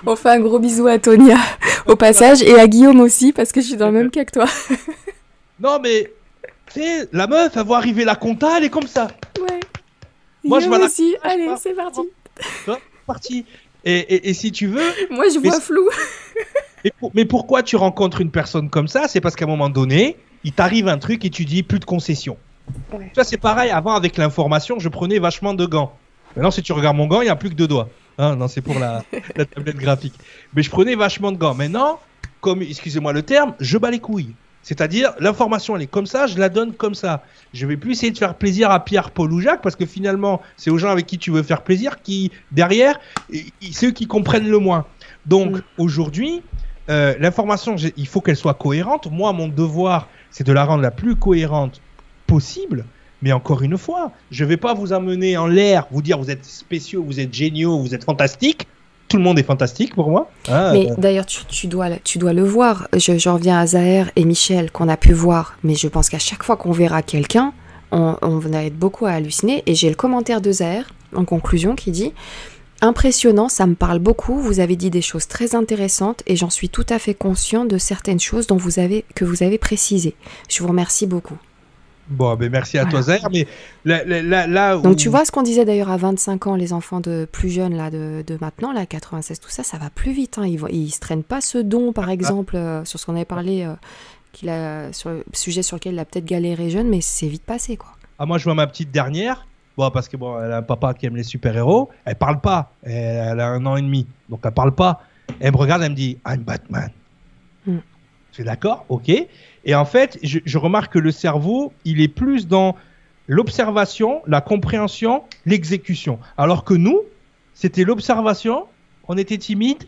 On fait un gros bisou à Tonia au passage et à Guillaume aussi parce que je suis dans le même cas que toi. non mais, tu sais, la meuf, elle voit arriver la compta, elle est comme ça. Ouais. Moi je vois aussi. Allez, c'est parti. Parti. Et, si tu veux. Moi, je vois flou. mais, pourquoi tu rencontres une personne comme ça? C'est parce qu'à un moment donné, il t'arrive un truc et tu dis plus de concessions. Ça, c'est pareil. Avant, avec l'information, je prenais vachement de gants. Maintenant, si tu regardes mon gant, il n'y a plus que deux doigts. Hein, non, c'est pour la, la, tablette graphique. Mais je prenais vachement de gants. Maintenant, comme, excusez-moi le terme, je bats les couilles. C'est-à-dire, l'information, elle est comme ça, je la donne comme ça. Je vais plus essayer de faire plaisir à Pierre, Paul ou Jacques, parce que finalement, c'est aux gens avec qui tu veux faire plaisir qui, derrière, c'est eux qui comprennent le moins. Donc, mm. aujourd'hui, euh, l'information, il faut qu'elle soit cohérente. Moi, mon devoir, c'est de la rendre la plus cohérente possible. Mais encore une fois, je ne vais pas vous amener en l'air, vous dire vous êtes spéciaux, vous êtes géniaux, vous êtes fantastiques tout le monde est fantastique pour moi. Ah, mais d'ailleurs, tu, dois, tu dois le voir. Je, reviens à Zahir et Michel qu'on a pu voir, mais je pense qu'à chaque fois qu'on verra quelqu'un, on, on va être beaucoup à halluciner. Et j'ai le commentaire de Zahir en conclusion qui dit Impressionnant, ça me parle beaucoup. Vous avez dit des choses très intéressantes et j'en suis tout à fait conscient de certaines choses dont vous avez, que vous avez précisées. Je vous remercie beaucoup. Bon, ben merci à toi, Zahir. Mais là, là, Donc, tu vois ce qu'on disait d'ailleurs à 25 ans, les enfants de plus jeunes, là, de, de maintenant, là, 96, tout ça, ça va plus vite. Hein. Ils, ils se traînent pas ce don, par ah. exemple, euh, sur ce qu'on avait parlé, euh, qu'il a, sur le sujet sur lequel il a peut-être galéré jeune, mais c'est vite passé, quoi. Ah, moi, je vois ma petite dernière. Bon, parce que bon, elle a un papa qui aime les super-héros. Elle parle pas. Elle, a un an et demi. Donc, elle parle pas. Elle me regarde, elle me dit I'm Batman. Hmm. C'est d'accord, ok. Et en fait, je, remarque que le cerveau, il est plus dans l'observation, la compréhension, l'exécution. Alors que nous, c'était l'observation, on était timide,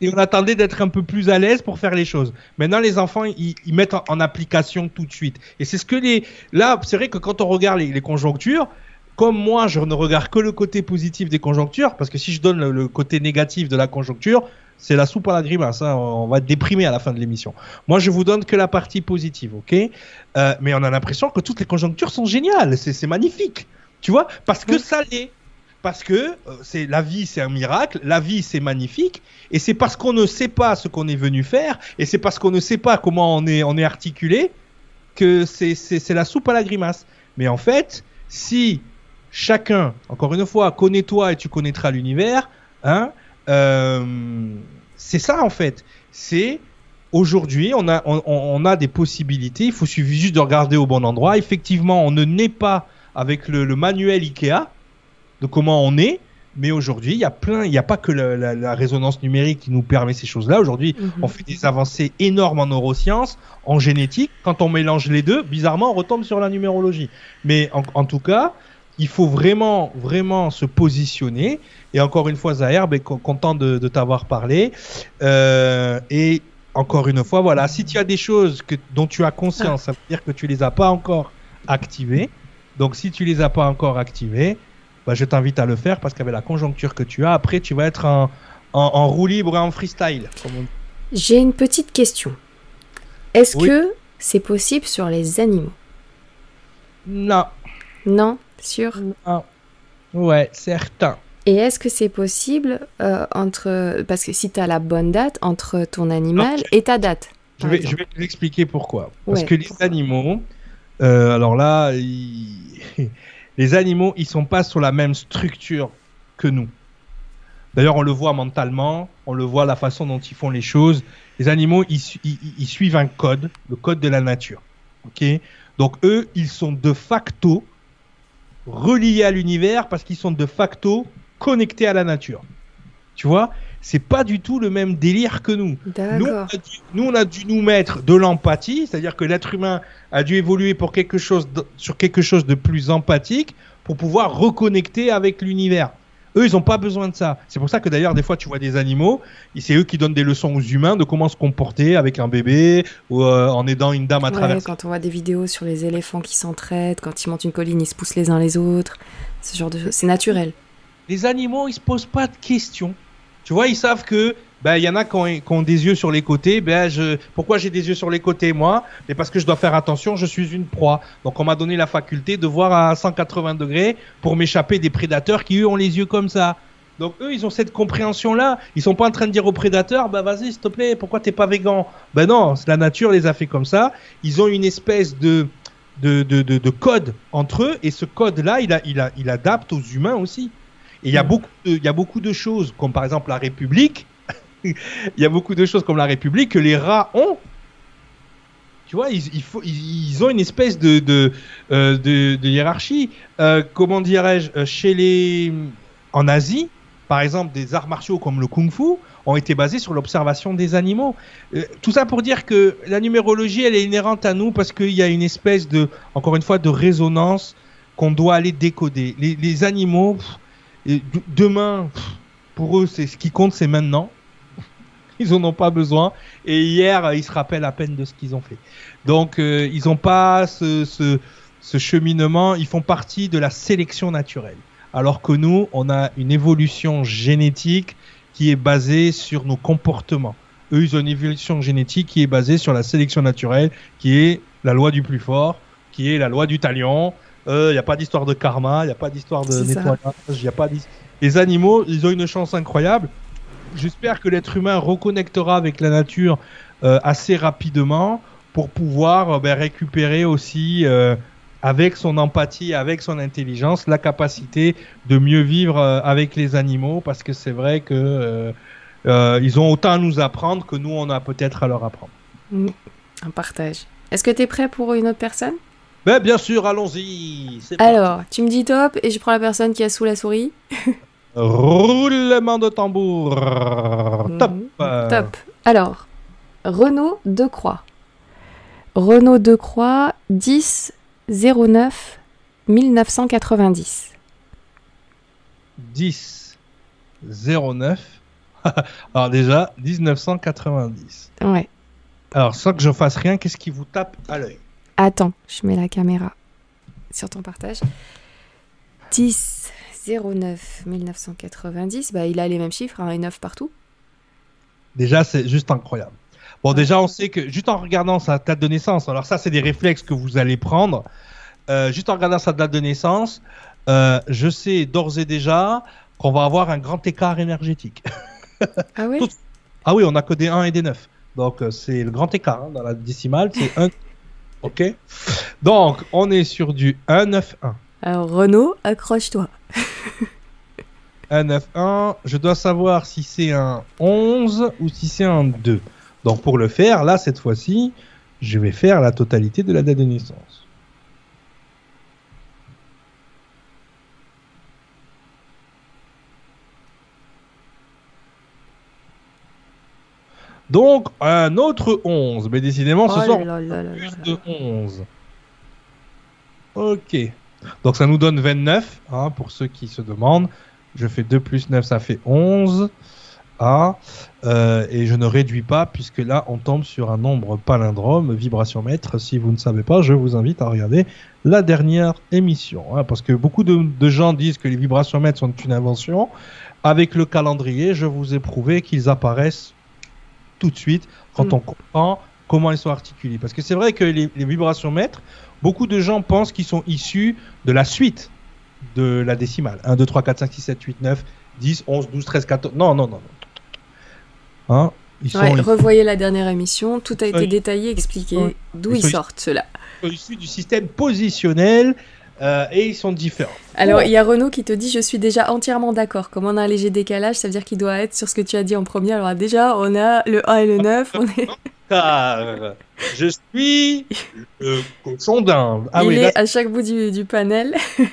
Et on attendait d'être un peu plus à l'aise pour faire les choses. Maintenant, les enfants, ils, mettent en, application tout de suite. Et c'est ce que les. Là, c'est vrai que quand on regarde les, conjonctures, comme moi, je ne regarde que le côté positif des conjonctures, parce que si je donne le côté négatif de la conjoncture, c'est la soupe à la grimace. Hein. On va être déprimé à la fin de l'émission. Moi, je vous donne que la partie positive, ok? Euh, Mais on a l'impression que toutes les conjonctures sont géniales. C'est magnifique, tu vois? Parce que ça l'est. Parce que euh, c'est la vie, c'est un miracle. La vie, c'est magnifique. Et c'est parce qu'on ne sait pas ce qu'on est venu faire, et c'est parce qu'on ne sait pas comment on est, articulé, que c'est la soupe à la grimace. Mais en fait, si chacun, encore une fois, connais-toi et tu connaîtras l'univers, hein, euh, c'est ça en fait. C'est aujourd'hui, on a, des possibilités. Il faut suffire juste de regarder au bon endroit. Effectivement, on ne naît pas avec le, manuel Ikea de comment on est. Mais aujourd'hui, il y a plein, il n'y a pas que la, résonance numérique qui nous permet ces choses-là. Aujourd'hui, mhm. on fait des avancées énormes en neurosciences, en génétique. Quand on mélange les deux, bizarrement, on retombe sur la numérologie. Mais en tout cas, il faut vraiment, vraiment se positionner. Et encore une fois, Zahir, ben, content de, t'avoir parlé. Euh, et encore une fois, voilà, si tu as des choses que, dont tu as conscience, ça veut dire que tu les as pas encore activées. Donc, si tu les as pas encore activées, bah, je t'invite à le faire parce qu'avec la conjoncture que tu as, après, tu vas être en, en, roue libre et en freestyle. J'ai une petite question. Est-ce que c'est possible sur les animaux? Non. Non Sûr? Ah. Ouais, certain. Et est-ce que c'est possible euh, entre. Parce que si tu as la bonne date entre ton animal et ta date je vais, je vais vous expliquer pourquoi. Parce que les animaux, euh, alors là, les animaux, ils sont pas sur la même structure que nous. D'ailleurs, on le voit mentalement, on le voit la façon dont ils font les choses. Les animaux, ils, suivent un code, le code de la nature. Donc eux, ils sont de facto reliés à l'univers parce qu'ils sont de facto connectés à la nature. Tu vois? C'est pas du tout le même délire que nous. Nous, D'accord. nous, on a dû nous mettre de l'empathie, c'est-à-dire que l'être humain a dû évoluer pour quelque chose de- sur quelque chose de plus empathique pour pouvoir reconnecter avec l'univers. Eux, ils n'ont pas besoin de ça. C'est pour ça que d'ailleurs, des fois, tu vois des animaux, c'est eux qui donnent des leçons aux humains de comment se comporter avec un bébé ou euh, en aidant une dame à Ouais, traverser. quand on voit des vidéos sur les éléphants qui s'entraident, quand ils montent une colline, ils se poussent les uns les autres. Ce genre de choses. C'est naturel. Les animaux, ils se posent pas de questions. Tu vois, ils savent que ben il y en a qui ont, des yeux sur les côtés. Ben je, pourquoi j'ai des yeux sur les côtés moi? Mais parce que je dois faire attention, je suis une proie. Donc on m'a donné la faculté de voir à 180 degrés pour m'échapper des prédateurs qui eux ont les yeux comme ça. Donc eux, ils ont cette compréhension-là. Ils sont pas en train de dire aux prédateurs, bah vas-y, s'il te plaît, pourquoi t'es pas végan Ben non, la nature les a fait comme ça. Ils ont une espèce de de, de, de, de code entre eux et ce code-là, il, a, il, a, il adapte aux humains aussi. Et il y, a Mm. beaucoup de, il y a beaucoup de choses, comme par exemple la République. il y a beaucoup de choses comme la République que les rats ont. Tu vois, ils, faut, ils, ils ont une espèce de, de, euh, de, de hiérarchie. Euh, comment dirais-je euh, Chez les. En Asie, par exemple, des arts martiaux comme le kung-fu ont été basés sur l'observation des animaux. Euh, tout ça pour dire que la numérologie, elle est inhérente à nous parce qu'il y a une espèce de, encore une fois, de résonance qu'on doit aller décoder. Les, les animaux, pff, demain, pour eux, c'est ce qui compte, c'est maintenant. Ils en ont pas besoin. Et hier, ils se rappellent à peine de ce qu'ils ont fait. Donc, euh, ils n'ont pas ce, ce cheminement. Ils font partie de la sélection naturelle. Alors que nous, on a une évolution génétique qui est basée sur nos comportements. Eux, ils ont une évolution génétique qui est basée sur la sélection naturelle, qui est la loi du plus fort, qui est la loi du talion. Il n'y a pas d'histoire de karma, il n'y a pas d'histoire de nettoyage, il a pas Les animaux, ils ont une chance incroyable. J'espère que l'être humain reconnectera avec la nature euh, assez rapidement pour pouvoir euh, ben, récupérer aussi, euh, avec son empathie, avec son intelligence, la capacité de mieux vivre euh, avec les animaux, parce que c'est vrai que euh, euh, ils ont autant à nous apprendre que nous on a peut-être à leur apprendre. Un partage. Est-ce que tu es prêt pour une autre personne? Ben bien sûr, allons-y. parti. Alors, tu me dis top et je prends la personne qui a sous la souris. Roulement de tambour. Top. Mhm. Euh, Top. Alors, Renaud Decroix. Renaud Decroix, 10 09 1990. 10 09. Alors déjà 1990. Ouais. Alors sans que je fasse rien, qu'est-ce qui vous tape à l'œil? Attends, je mets la caméra sur ton partage. 10 09 1990, bah, il a les mêmes chiffres, hein, et 9 partout. Déjà, c'est juste incroyable. Bon, déjà, on sait que juste en regardant sa date de naissance, alors ça, c'est des réflexes que vous allez prendre. Euh, juste en regardant sa date de naissance, euh, je sais d'ores et déjà qu'on va avoir un grand écart énergétique. Ah Tout- ah oui, on a que des 1 et des 9. Donc, euh, c'est le grand écart hein, dans la décimale, c'est 1. Ok Donc, on est sur du 1, 9, 1. Alors Renaud, accroche-toi. 1, 9, 1. Je dois savoir si c'est un 11 ou si c'est un 2. Donc pour le faire, là, cette fois-ci, je vais faire la totalité de la date de naissance. Donc, un autre 11. Mais décidément, ce Oh soir, là là là là plus de 11. Ok. Donc ça nous donne 29, hein, pour ceux qui se demandent. Je fais 2 plus 9, ça fait 11. Ah, euh, et je ne réduis pas, puisque là, on tombe sur un nombre palindrome, vibration mètre. Si vous ne savez pas, je vous invite à regarder la dernière émission. hein, parce que beaucoup de, de gens disent que les vibrations mètres sont une invention. Avec le calendrier, je vous ai prouvé qu'ils apparaissent tout de suite quand Mm. on comprend comment ils sont articulés. Parce que c'est vrai que les, les vibrations mètres, beaucoup de gens pensent qu'ils sont issus de la suite de la décimale. 1, 2, 3, 4, 5, 6, 7, 8, 9, 10, 11, 12, 13, 14. Non, non, non. non. Hein ils, sont, Ouais, revoyez la dernière émission, tout a été détaillé, expliqué d'où Ils ils sortent ceux-là. sont issus du système positionnel euh, et ils sont différents. Alors, il y a Renaud qui te dit Je suis déjà entièrement d'accord. Comme on a un léger décalage, ça veut dire qu'il doit être sur ce que tu as dit en premier. Alors, déjà, on a le 1 et le 9. On est... Car je suis le cochon d'Inde. Ah il oui, est là, à chaque bout du, du panel.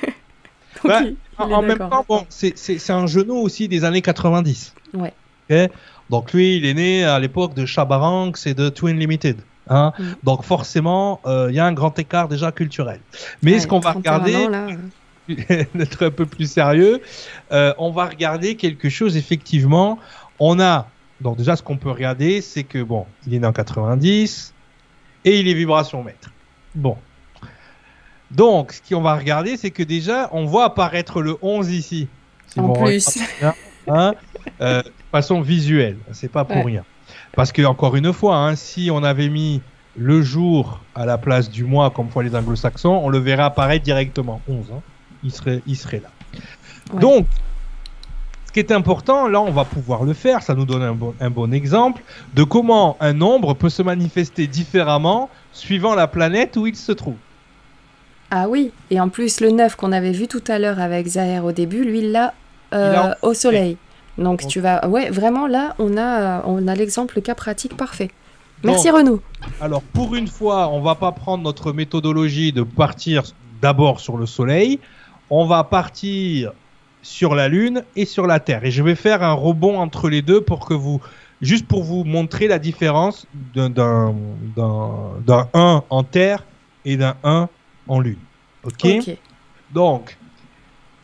Bah, il- il en, même temps, bon, c'est- un genou aussi des années 90. Ouais. Donc lui, il est né à l'époque de Chabarangs et de Twin Limited. Hein mm. Donc forcément, il y a un grand écart déjà culturel. Mais ce qu'on va regarder, d'être un peu plus sérieux, on va regarder quelque chose effectivement. On a donc déjà ce qu'on peut regarder, c'est que bon, il est né en 90 et il est vibration mètre. Bon. Donc ce qu'on va regarder, c'est que déjà on voit apparaître le 11 ici. en plus. Hein, euh, de façon visuelle, c'est pas pour rien. Parce que encore une fois, hein, si on avait mis le jour à la place du mois, comme font les anglo-saxons, on le verrait apparaître directement. 11, hein. il, serait, il serait là. Donc, ce qui est important, là on va pouvoir le faire, ça nous donne un bon, un bon exemple de comment un nombre peut se manifester différemment suivant la planète où il se trouve. Ah oui, et en plus le 9 qu'on avait vu tout à l'heure avec Zahir au début, lui là euh, au soleil. Donc tu vas ouais, vraiment là on a on a l'exemple cas pratique parfait. Merci Renaud. Alors pour une fois, on va pas prendre notre méthodologie de partir d'abord sur le soleil, on va partir sur la Lune et sur la Terre. Et je vais faire un rebond entre les deux pour que vous, juste pour vous montrer la différence d'un 1 en Terre et d'un 1 en Lune. Ok, Donc,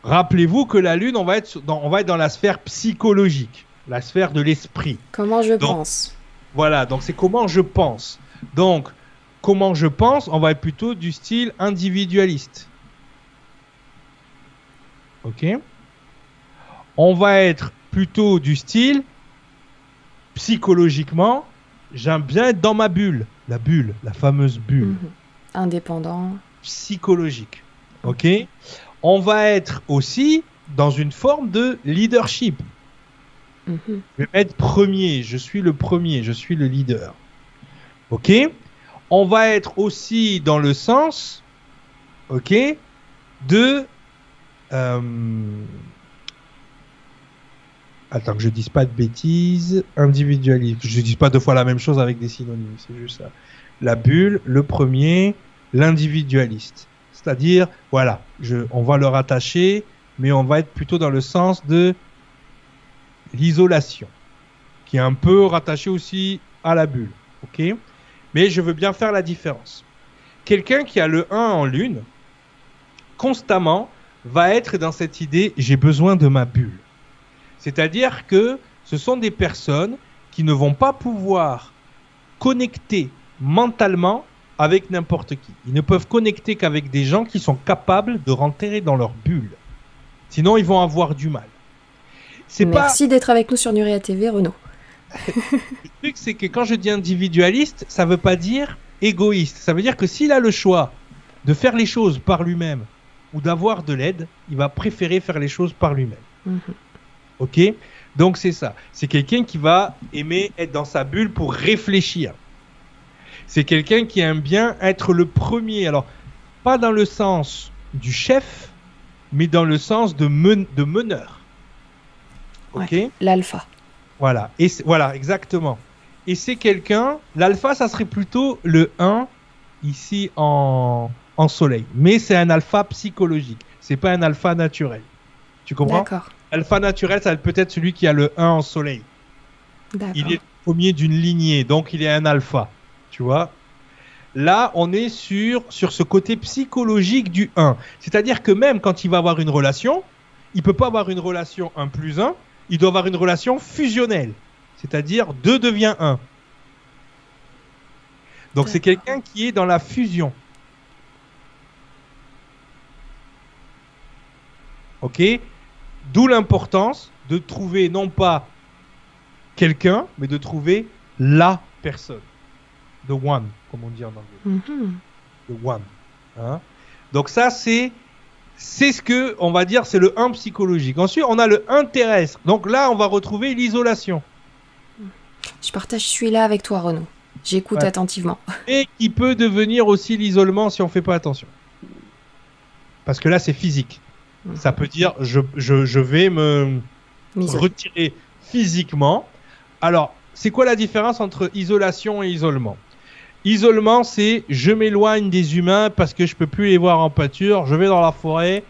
rappelez-vous que la Lune, on va, être dans, on va être dans la sphère psychologique, la sphère de l'esprit. Comment je pense. Voilà, donc c'est comment je pense. Donc, comment je pense, on va être plutôt du style individualiste. Ok on va être plutôt du style psychologiquement, j'aime bien être dans ma bulle, la bulle, la fameuse bulle. Mhm. Indépendant. Psychologique. Ok On va être aussi dans une forme de leadership. Mhm. Je vais être premier, je suis le premier, je suis le leader. Ok? On va être aussi dans le sens, ok, de euh, Attends, que je dise pas de bêtises. Individualiste. Je dis pas deux fois la même chose avec des synonymes, c'est juste ça. La bulle, le premier, l'individualiste. C'est-à-dire, voilà, on va le rattacher, mais on va être plutôt dans le sens de l'isolation, qui est un peu rattaché aussi à la bulle. Ok? Mais je veux bien faire la différence. Quelqu'un qui a le 1 en lune, constamment, va être dans cette idée j'ai besoin de ma bulle. C'est-à-dire que ce sont des personnes qui ne vont pas pouvoir connecter mentalement avec n'importe qui. Ils ne peuvent connecter qu'avec des gens qui sont capables de rentrer dans leur bulle. Sinon, ils vont avoir du mal. Merci d'être avec nous sur Nuria TV, Renaud. le truc, c'est que quand je dis individualiste, ça ne veut pas dire égoïste. Ça veut dire que s'il a le choix de faire les choses par lui-même ou d'avoir de l'aide, il va préférer faire les choses par lui-même. Mhm. Ok? Donc c'est ça. C'est quelqu'un qui va aimer être dans sa bulle pour réfléchir. C'est quelqu'un qui aime bien être le premier. Alors, pas dans le sens du chef, mais dans le sens de, de meneur. Ok? L'alpha. Voilà. Et voilà, exactement. Et c'est quelqu'un, l'alpha, ça serait plutôt le 1 ici en, en soleil. Mais c'est un alpha psychologique. C'est pas un alpha naturel. Tu comprends? D'accord. Alpha naturel, ça peut être celui qui a le 1 en soleil. Il est au premier d'une lignée, donc il est un alpha. Tu vois Là, on est sur, sur ce côté psychologique du 1. C'est-à-dire que même quand il va avoir une relation, il peut pas avoir une relation 1 plus 1, il doit avoir une relation fusionnelle. C'est-à-dire 2 devient 1. Donc c'est quelqu'un qui est dans la fusion. Ok? D'où l'importance de trouver non pas quelqu'un, mais de trouver la personne. The one, comme on dit en anglais. Mm-hmm. The one. Hein. Donc ça, c'est c'est ce que on va dire, c'est le 1 psychologique. Ensuite, on a le 1 terrestre. Donc là, on va retrouver l'isolation. Je partage celui-là avec toi, Renaud. J'écoute attentivement. Et qui peut devenir aussi l'isolement si on fait pas attention. Parce que là, c'est physique. Ça peut dire je, je, je vais me retirer physiquement. Alors, c'est quoi la différence entre isolation et isolement? Isolement, c'est je m'éloigne des humains parce que je peux plus les voir en pâture, je vais dans la forêt,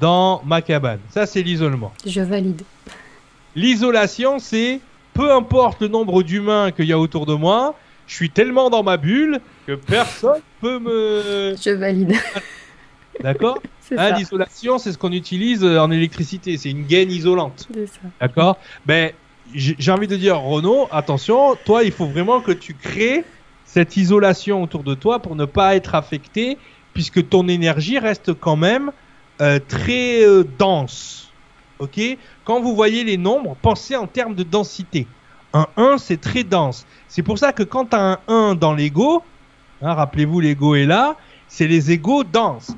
dans ma cabane. Ça, c'est l'isolement. Je valide. L'isolation, c'est peu importe le nombre d'humains qu'il y a autour de moi, je suis tellement dans ma bulle que personne peut me. Je valide. D'accord hein, L'isolation, c'est ce qu'on utilise en électricité. C'est une gaine isolante. D'accord? Ben, j'ai envie de dire, Renaud, attention, toi, il faut vraiment que tu crées cette isolation autour de toi pour ne pas être affecté, puisque ton énergie reste quand même euh, très euh, dense. Ok? Quand vous voyez les nombres, pensez en termes de densité. Un 1, c'est très dense. C'est pour ça que quand tu as un 1 dans l'ego, hein, rappelez-vous, l'ego est là, c'est les égos denses.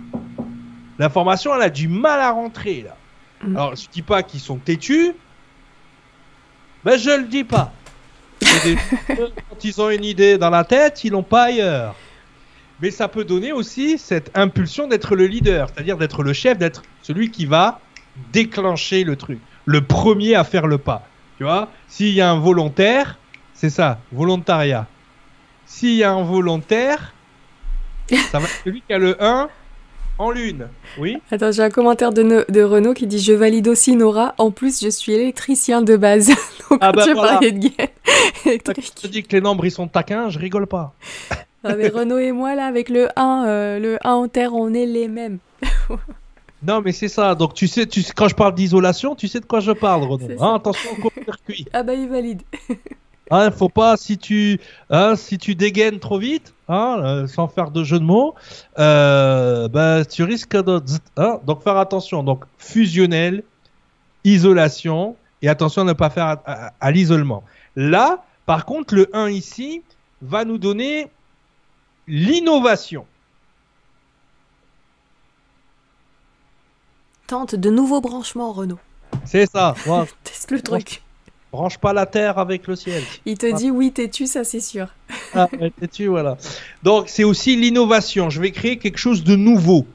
L'information, elle a du mal à rentrer là. Mm. Alors, je dis pas qu'ils sont têtus, ben je le dis pas. Quand ils ont une idée dans la tête, ils l'ont pas ailleurs. Mais ça peut donner aussi cette impulsion d'être le leader, c'est-à-dire d'être le chef, d'être celui qui va déclencher le truc, le premier à faire le pas. Tu vois, s'il y a un volontaire, c'est ça, volontariat. S'il y a un volontaire, ça va celui qui a le 1 en lune. Oui. Attends, j'ai un commentaire de, de, Renaud qui dit Je valide aussi Nora. En plus, je suis électricien de base. Donc, ah bah tu voilà. de gaine électrique. Je dis que les nombres ils sont taquins, je rigole pas. ah, mais Renaud et moi, là, avec le 1, euh, le 1 en terre, on est les mêmes. non, mais c'est ça. Donc, tu sais, tu, quand je parle d'isolation, tu sais de quoi je parle, Renaud. Hein, attention au court-circuit. ah, bah, il valide. Hein, faut pas si tu hein, si tu dégaines trop vite, hein, euh, sans faire de jeu de mots, euh, bah, tu risques de hein, donc faire attention. Donc fusionnel, isolation et attention à ne pas faire à, l'isolement. Là, par contre, le 1 ici va nous donner l'innovation. Tente de nouveaux branchements, Renault. C'est ça. Teste le truc. Branche pas la terre avec le ciel. Il te dit oui, t'es-tu, ça c'est sûr. ah, t'es-tu, voilà. Donc c'est aussi l'innovation. Je vais créer quelque chose de nouveau.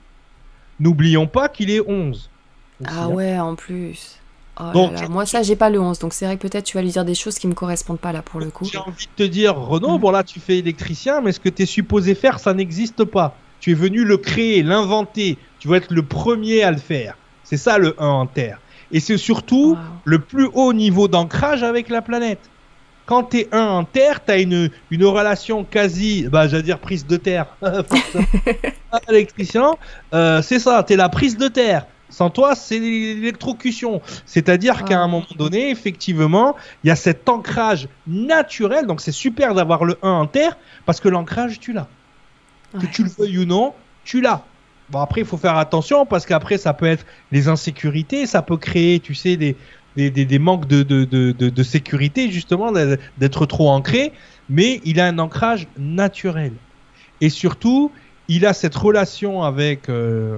N'oublions pas qu'il est 11. ah hein. ouais, en plus. Oh donc, Moi, ça, j'ai pas le 11, donc c'est vrai que peut-être tu vas lui dire des choses qui me correspondent pas là pour le coup. J'ai envie de te dire, Renaud, mm. bon là, tu fais électricien, mais ce que tu es supposé faire, ça n'existe pas. Tu es venu le créer, l'inventer. Tu vas être le premier à le faire. C'est ça le 1 en terre. Et c'est surtout le plus haut niveau d'ancrage avec la planète. Quand tu es un en Terre, tu as une, une relation quasi, bah, j'allais dire prise de terre, électricien, euh, c'est ça, tu es la prise de terre. Sans toi, c'est l'électrocution. C'est-à-dire qu'à un moment donné, effectivement, il y a cet ancrage naturel. Donc c'est super d'avoir le 1 en terre parce que l'ancrage, tu l'as. Que tu le veuilles ou non, tu l'as. Bon, après, il faut faire attention parce qu'après, ça peut être les insécurités, ça peut créer, tu sais, des, des, manques de, de, de, de, sécurité, justement, d'être trop ancré. Mais il a un ancrage naturel. Et surtout, il a cette relation avec euh,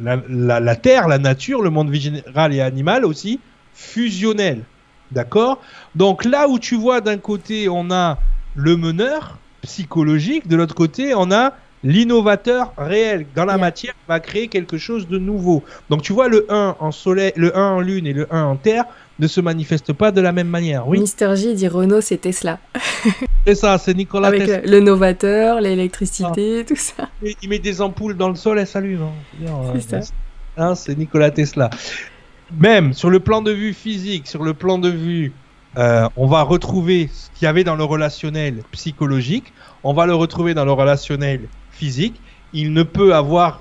la, la, la, terre, la nature, le monde végétal et animal aussi, fusionnel. D'accord? Donc là où tu vois d'un côté, on a le meneur psychologique, de l'autre côté, on a l'innovateur réel dans la matière va créer quelque chose de nouveau. Donc tu vois le 1 en soleil, le 1 en lune et le 1 en terre ne se manifestent pas de la même manière. Oui. Mister J dit Renault c'est Tesla. c'est ça, c'est Nicolas Avec Tesla. le novateur, l'électricité, ah. tout ça. Il met des ampoules dans le sol et s'allume. Hein. C'est ça. Hein, c'est Nicolas Tesla. Même sur le plan de vue physique, sur le plan de vue euh, on va retrouver ce qu'il y avait dans le relationnel psychologique, on va le retrouver dans le relationnel physique, il ne peut avoir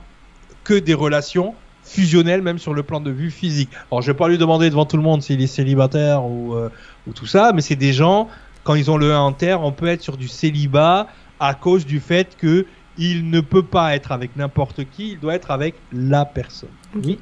que des relations fusionnelles, même sur le plan de vue physique. Alors, je vais pas lui demander devant tout le monde s'il est célibataire ou, euh, ou tout ça, mais c'est des gens, quand ils ont le 1 en terre, on peut être sur du célibat à cause du fait que il ne peut pas être avec n'importe qui, il doit être avec la personne. Il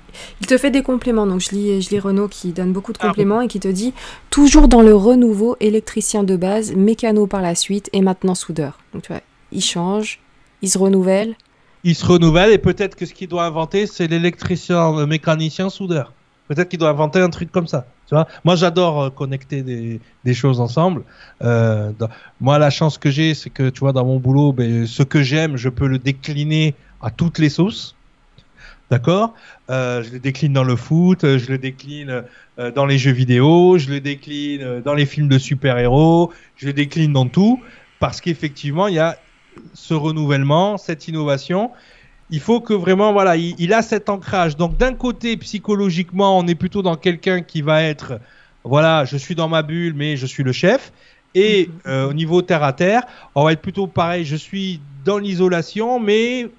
te fait des compléments, donc je lis, je lis Renaud qui donne beaucoup de ah, compléments et qui te dit toujours dans le renouveau, électricien de base, mécano par la suite et maintenant soudeur. Donc tu vois, il change, il se renouvelle Il se renouvelle et peut-être que ce qu'il doit inventer, c'est l'électricien, le mécanicien soudeur. Peut-être qu'il doit inventer un truc comme ça. Tu vois moi, j'adore euh, connecter des, choses ensemble. Euh, moi, la chance que j'ai, c'est que tu vois, dans mon boulot, ben, ce que j'aime, je peux le décliner à toutes les sauces. D'accord? Euh, Je le décline dans le foot, je le décline dans les jeux vidéo, je le décline dans les films de super-héros, je le décline dans tout, parce qu'effectivement, il y a ce renouvellement, cette innovation. Il faut que vraiment, voilà, il, a cet ancrage. Donc d'un côté, psychologiquement, on est plutôt dans quelqu'un qui va être voilà, je suis dans ma bulle, mais je suis le chef. Et Mhm. euh, au niveau terre à terre, on va être plutôt pareil. Je suis dans l'isolation, mais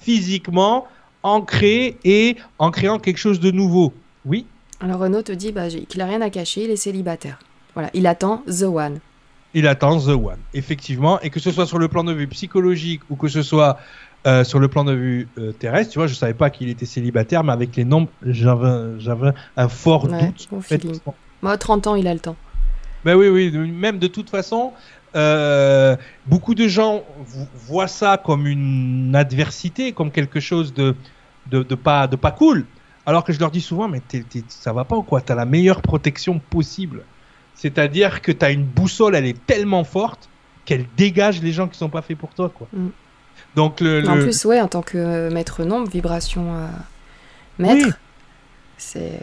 physiquement ancré et en créant quelque chose de nouveau. Oui? Alors Renaud te dit bah, qu'il a rien à cacher, il est célibataire. Voilà, il attend The One. Il attend The One, effectivement, et que ce soit sur le plan de vue psychologique ou que ce soit euh, sur le plan de vue euh, terrestre, tu vois, je savais pas qu'il était célibataire, mais avec les nombres, j'avais, un fort Ouais, doute. bon fait. Moi, à 30 ans, il a le temps. Ben oui, oui, même de toute façon, euh, beaucoup de gens vo- voient ça comme une adversité, comme quelque chose de, de, de pas, de pas cool. Alors que je leur dis souvent, mais t'es- t'es- ça va pas ou quoi? T'as la meilleure protection possible. C'est-à-dire que t'as une boussole, elle est tellement forte qu'elle dégage les gens qui sont pas faits pour toi, quoi. Mm. Donc le, En le- plus, ouais, en tant que euh, maître nombre, vibration euh, maître, Oui. c'est.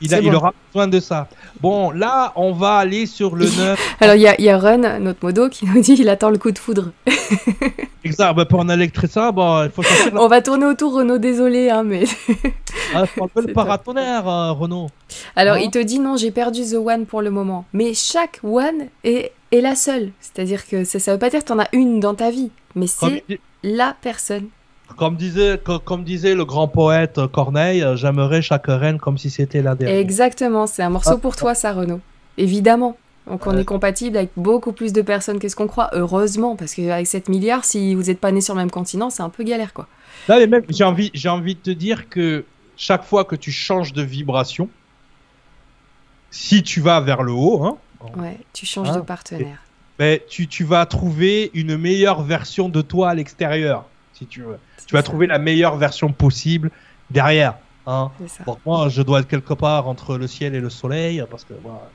Il, aura besoin de ça. Bon, là, on va aller sur le 9. Alors, il y a, il y a Run, notre modo, qui nous dit qu'il attend le coup de foudre. exact. Ben, pour en électricien, bon, il faut sortir la On va tourner autour, Renaud, désolé, hein, mais. Ah, enlever C'est le paratonnerre, euh, Renaud. Alors, Non. il te dit non, j'ai perdu The One pour le moment. Mais chaque One est, est la seule. C'est-à-dire que ça, ça veut pas dire que t'en as une dans ta vie, mais c'est la personne. Comme disait, co- comme, disait le grand poète euh, Corneille, euh, j'aimerais chaque reine comme si c'était la dernière. Exactement, c'est un morceau pour toi, ça, Renaud. Évidemment. Donc, on Ouais. est compatible avec beaucoup plus de personnes que ce qu'on croit, heureusement, parce qu'avec 7 milliards, si vous n'êtes pas nés sur le même continent, c'est un peu galère, quoi. Là, mais même, j'ai envie, j'ai envie de te dire que chaque fois que tu changes de vibration, si tu vas vers le haut, hein, Ouais, tu changes Ah, de partenaire. ben, tu, tu vas trouver une meilleure version de toi à l'extérieur, si tu veux. Tu vas trouver la meilleure version possible derrière. Hein. Donc moi, je dois être quelque part entre le ciel et le soleil, parce que voilà.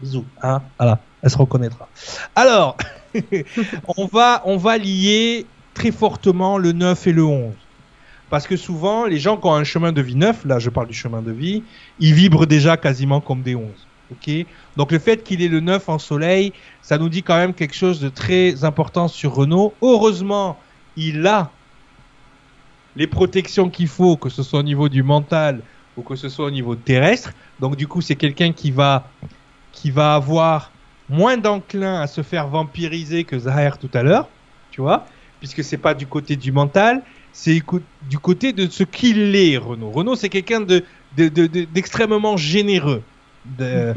Bisous, hein. Voilà, elle se reconnaîtra. Alors, on va, on va lier très fortement le 9 et le 11. Parce que souvent, les gens qui ont un chemin de vie neuf, là je parle du chemin de vie, ils vibrent déjà quasiment comme des 11. Ok? Donc le fait qu'il ait le 9 en soleil, ça nous dit quand même quelque chose de très important sur Renault. Heureusement, il a les protections qu'il faut, que ce soit au niveau du mental ou que ce soit au niveau terrestre. Donc du coup, c'est quelqu'un qui va qui va avoir moins d'enclin à se faire vampiriser que Zahir tout à l'heure, tu vois, puisque c'est pas du côté du mental, c'est du côté de ce qu'il est, Renault. Renault, c'est quelqu'un de, de- de- d'extrêmement généreux.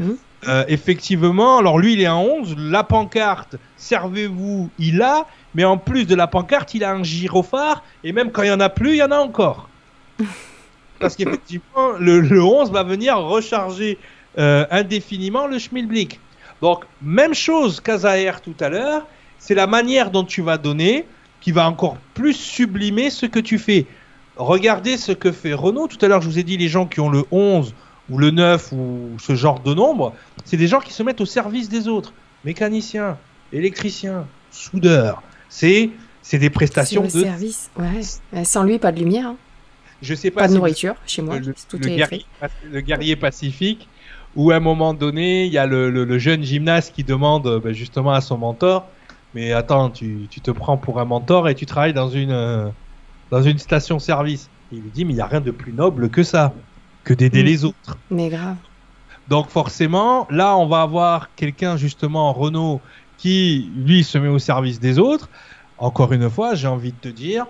Mhm. Euh, effectivement, alors lui, il est en 11, la pancarte, servez-vous, il a, mais en plus de la pancarte, il a un gyrophare, et même quand il y en a plus, il y en a encore. Parce qu'effectivement, le, le 11 va venir recharger euh, indéfiniment le schmilblick. Donc, même chose qu'Azaher tout à l'heure, c'est la manière dont tu vas donner qui va encore plus sublimer ce que tu fais. Regardez ce que fait Renault. Tout à l'heure, je vous ai dit, les gens qui ont le 11 ou le 9 ou ce genre de nombre, c'est des gens qui se mettent au service des autres. Mécaniciens, électriciens, soudeurs. C'est, c'est des prestations de. service, ouais. Euh, Sans lui, pas de lumière, hein. Je sais pas, pas de si vous- nourriture chez moi, le, tout guerrier, le guerrier pacifique, où à un moment donné, il y a le, le- le jeune gymnaste qui demande euh, ben, justement à son mentor, mais attends, tu, tu te prends pour un mentor et tu travailles dans une, euh, dans une station-service. Il lui dit, mais il n'y a rien de plus noble que ça, que d'aider Mm. les autres. Mais grave. Donc forcément, là, on va avoir quelqu'un justement, Renault, qui lui se met au service des autres. Encore une fois, j'ai envie de te dire,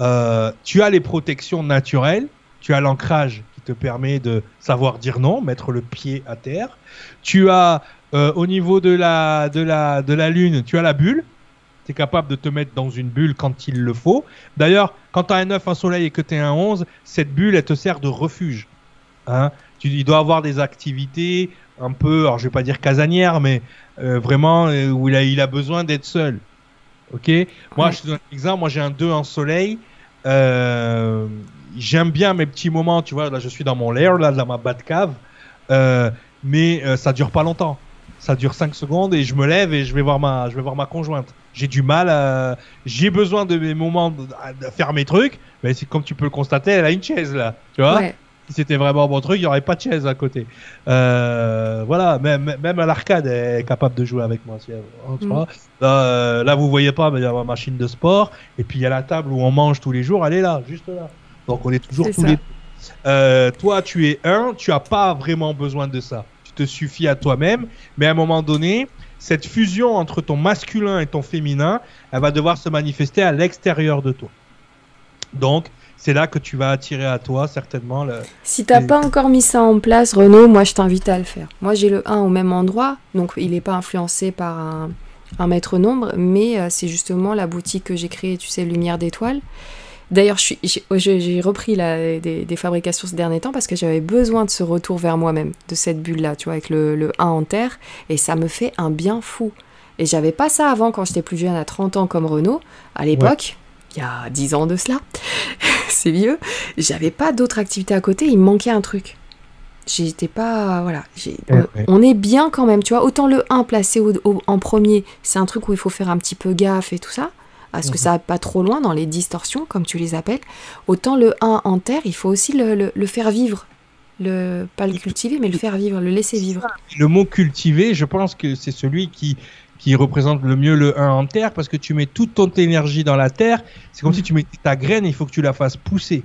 euh, tu as les protections naturelles, tu as l'ancrage qui te permet de savoir dire non, mettre le pied à terre. Tu as euh, au niveau de la, de, la, de la lune, tu as la bulle. Tu es capable de te mettre dans une bulle quand il le faut. D'ailleurs, quand tu as un 9, un soleil et que tu es un 11, cette bulle, elle te sert de refuge. Hein tu, il doit avoir des activités un peu, alors je vais pas dire casanières, mais euh, vraiment euh, où il a, il a besoin d'être seul. Ok? Moi, je te donne un exemple. Moi, j'ai un 2 en soleil. Euh, J'aime bien mes petits moments. Tu vois, là, je suis dans mon lair, là, dans ma Batcave. Euh, mais euh, ça dure pas longtemps. Ça dure 5 secondes et je me lève et je vais voir ma, je vais voir ma conjointe. J'ai du mal à... J'ai besoin de mes moments de, de faire mes trucs. Mais c'est comme tu peux le constater, elle a une chaise là. Tu vois? Ouais. Si c'était vraiment un bon truc, il n'y aurait pas de chaise à côté. Euh, voilà, même, même à l'arcade, elle est capable de jouer avec moi. si elle- Mm. Là, euh, là, vous voyez pas, mais il y a ma machine de sport. Et puis, il y a la table où on mange tous les jours. Elle est là, juste là. Donc, on est toujours tous ça. les deux. Euh, toi, tu es un, tu as pas vraiment besoin de ça. Tu te suffit à toi-même, mais à un moment donné, cette fusion entre ton masculin et ton féminin, elle va devoir se manifester à l'extérieur de toi. Donc, c'est là que tu vas attirer à toi certainement le... Si t'as pas encore mis ça en place, Renaud, moi je t'invite à le faire. Moi j'ai le 1 au même endroit, donc il n'est pas influencé par un, un maître nombre, mais euh, c'est justement la boutique que j'ai créée, tu sais, Lumière d'étoiles. D'ailleurs, j'ai repris la, des, fabrications ces derniers temps parce que j'avais besoin de ce retour vers moi-même, de cette bulle-là, tu vois, avec le, le 1 en terre, et ça me fait un bien fou. Et j'avais pas ça avant quand j'étais plus jeune, à 30 ans comme Renaud, à l'époque, il y a 10 ans de cela, c'est vieux, j'avais pas d'autre activité à côté, il me manquait un truc. J'étais pas. Voilà. On est bien quand même, tu vois. Autant le 1 placé en premier, c'est un truc où il faut faire un petit peu gaffe et tout ça parce que mhm. ça va pas trop loin dans les distorsions, comme tu les appelles. Autant le 1 en terre, il faut aussi le, faire vivre. Le, pas le cultiver, mais le faire vivre, le laisser vivre. Le mot cultiver, je pense que c'est celui qui, qui représente le mieux le 1 en terre, parce que tu mets toute ton énergie dans la terre. C'est comme si tu mettais ta graine, il faut que tu la fasses pousser.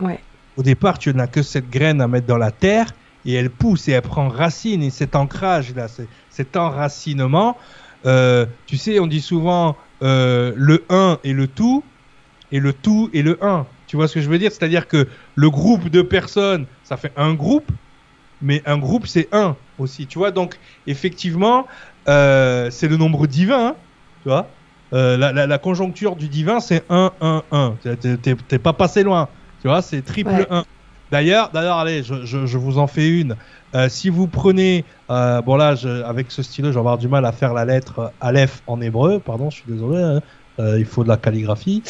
Ouais. Au départ, tu n'as que cette graine à mettre dans la terre, et elle pousse et elle prend racine, et cet ancrage là, cet enracinement, euh, tu sais, on dit souvent euh, le 1 et le tout, et le tout et le 1. Tu vois ce que je veux dire? C'est-à-dire que le groupe de personnes, ça fait un groupe, mais un groupe, c'est 1 aussi. Tu vois, donc effectivement, euh, c'est le nombre divin, hein, tu vois la, conjoncture du divin, c'est 1, 1, 1. T'es pas passé loin. Tu vois, c'est triple 1. D'ailleurs, d'ailleurs, allez, je, je, vous en fais une. Euh, si vous prenez, euh, bon là, je, avec ce stylo, je vais avoir du mal à faire la lettre Aleph en hébreu, pardon, je suis désolé, hein. euh, il faut de la calligraphie.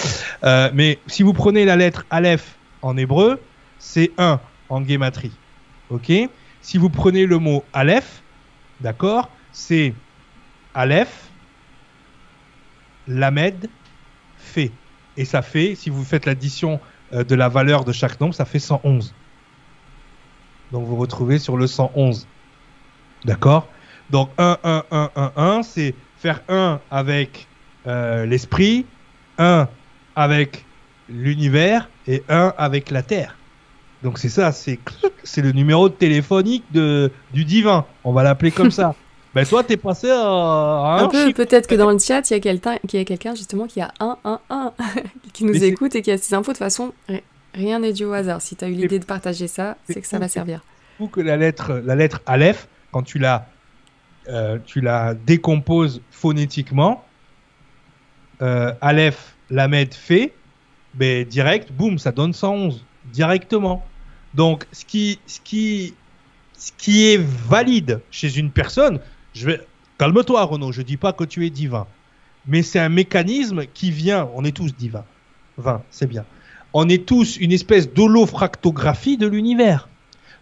Euh, mais si vous prenez la lettre Aleph en hébreu, c'est 1 en guématrie. Ok? Si vous prenez le mot Aleph, d'accord, c'est Aleph, Lamed, fait. Et ça fait, si vous faites l'addition euh, de la valeur de chaque nombre, ça fait 111. Donc vous retrouvez sur le 111. D'accord? Donc 1, 1, 1, 1, 1, c'est faire 1 avec euh, l'esprit, 1 avec l'univers et 1 avec la terre. Donc c'est ça, c'est le numéro téléphonique de, du divin. On va l'appeler comme ça. Ben toi, t'es passé à, un, un peu. Peut-être que dans le chat, il y a quelqu'un, justement qui a un, un, un, qui nous écoute et qui a ces infos. De toute façon, rien n'est dû au hasard. Si tu as eu l'idée de partager ça, c'est que ça va servir. Ou que la lettre, la lettre Aleph, quand tu la, euh, tu la décomposes phonétiquement, euh, Aleph, Lamed, fait, ben direct, boum, ça donne 111 directement. Donc, ce qui, ce qui, ce qui est valide chez une personne, calme-toi Renaud, je dis pas que tu es divin, mais c'est un mécanisme qui vient, on est tous divins. 20, c'est bien. On est tous une espèce d'holofractographie de l'univers.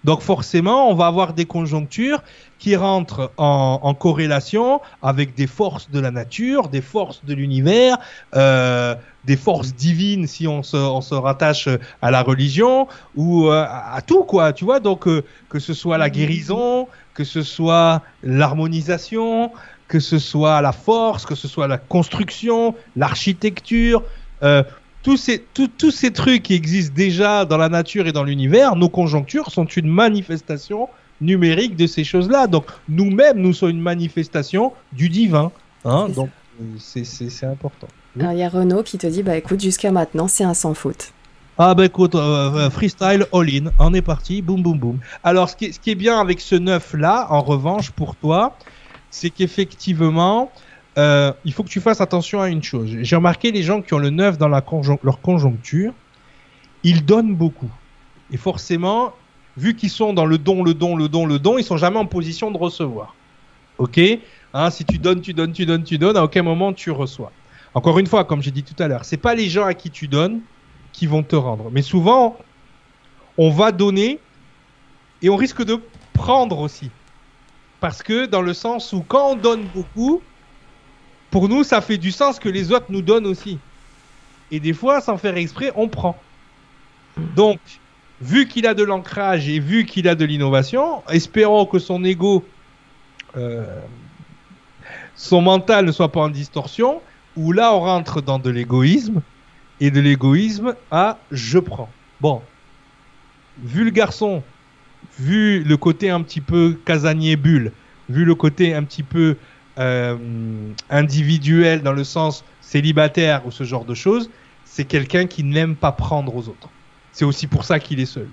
Donc forcément, on va avoir des conjonctures qui rentrent en, corrélation avec des forces de la nature, des forces de l'univers, euh, des forces divines si on se, on se, rattache à la religion ou euh, à, tout quoi. Tu vois donc euh, que ce soit la guérison, que ce soit l'harmonisation, que ce soit la force, que ce soit la construction, l'architecture. Euh, tous ces, tous ces trucs qui existent déjà dans la nature et dans l'univers, nos conjonctures sont une manifestation numérique de ces choses-là. Donc nous-mêmes, nous sommes une manifestation du divin. Hein, donc c'est important. Alors il y a Renaud qui te dit, bah écoute, jusqu'à maintenant, c'est un sans faute. Ah bah écoute, euh, euh, freestyle all-in, on est parti, boum boum boum. Alors ce qui, est, ce qui est bien avec ce neuf là, en revanche pour toi, c'est qu'effectivement, euh, il faut que tu fasses attention à une chose. J'ai remarqué les gens qui ont le 9 dans leur conjoncture, ils donnent beaucoup. Et forcément, vu qu'ils sont dans le don, le don, le don, le don, ils sont jamais en position de recevoir. Ok? Hein, Si tu donnes, tu donnes, tu donnes, tu donnes, à aucun moment tu reçois. Encore une fois, comme j'ai dit tout à l'heure, c'est pas les gens à qui tu donnes qui vont te rendre. Mais souvent, on va donner et on risque de prendre aussi. Parce que dans le sens où quand on donne beaucoup, pour nous, ça fait du sens que les autres nous donnent aussi. Et des fois, sans faire exprès, on prend. Donc, vu qu'il a de l'ancrage et vu qu'il a de l'innovation, espérons que son ego, euh, son mental ne soit pas en distorsion, où là on rentre dans de l'égoïsme, et de l'égoïsme à je prends. Bon, vu le garçon, vu le côté un petit peu casanier bulle, vu le côté un petit peu euh, individuel dans le sens célibataire ou ce genre de choses, c'est quelqu'un qui n'aime pas prendre aux autres. C'est aussi pour ça qu'il est seul.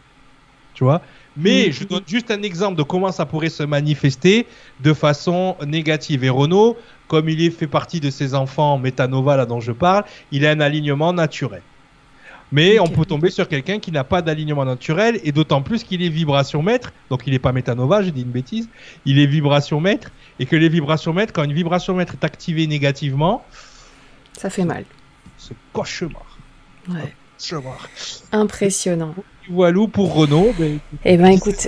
Tu vois? Mais je donne juste un exemple de comment ça pourrait se manifester de façon négative. Et Renault, comme il fait partie de ces enfants Metanova là dont je parle, il a un alignement naturel. Mais on peut tomber sur quelqu'un qui n'a pas d'alignement naturel et d'autant plus qu'il est vibration maître. Donc il n'est pas métanova, j'ai dit une bêtise. Il est vibration maître et que les vibrations maîtres, quand une vibration maître est activée négativement, ça fait mal. C'est cauchemar. Ouais. Cauchemar. Impressionnant. Voilà pour Renault. Ben, eh ben écoute,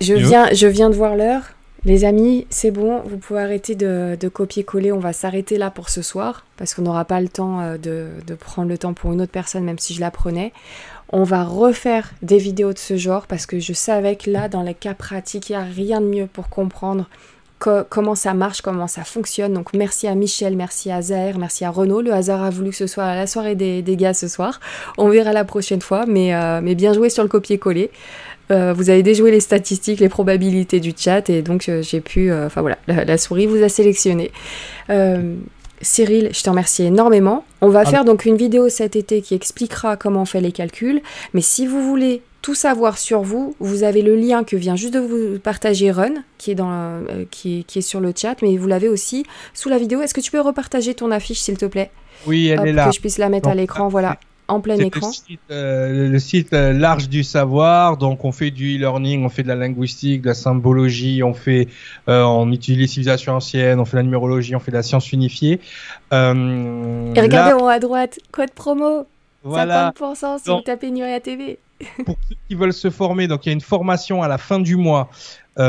je, viens, je viens de voir l'heure. Les amis, c'est bon, vous pouvez arrêter de, copier-coller. On va s'arrêter là pour ce soir parce qu'on n'aura pas le temps euh, de, prendre le temps pour une autre personne, même si je la prenais. On va refaire des vidéos de ce genre parce que je savais que là, dans les cas pratiques, il n'y a rien de mieux pour comprendre comment ça marche, comment ça fonctionne. Donc merci à Michel, merci à Zahir, merci à Renaud. Le hasard a voulu que ce soit la soirée des, gars ce soir. On verra la prochaine fois, mais, euh, mais bien joué sur le copier-coller. Euh, vous avez déjoué les statistiques, les probabilités du chat et donc euh, j'ai pu, enfin voilà, la, souris vous a sélectionné. Cyril, je te remercie énormément. On va ah. faire donc une vidéo cet été qui expliquera comment on fait les calculs. Mais si vous voulez tout savoir sur vous, vous avez le lien que vient juste de vous partager Run, qui est, dans, qui, est sur le chat, mais vous l'avez aussi sous la vidéo. Est-ce que tu peux repartager ton affiche, s'il te plaît? Oui, elle est là. Que je puisse la mettre à l'écran, voilà en plein écran. Euh, le site, euh, Large du Savoir. Donc, on fait du e-learning, on fait de la linguistique, de la symbologie, on fait, euh, on utilise les civilisations anciennes, on fait la numérologie, on fait de la science unifiée. Et regardez en haut à droite, code promo. Voilà. 50% si vous tapez Nuria TV. Pour ceux qui veulent se former, donc il y a une formation à la fin du mois.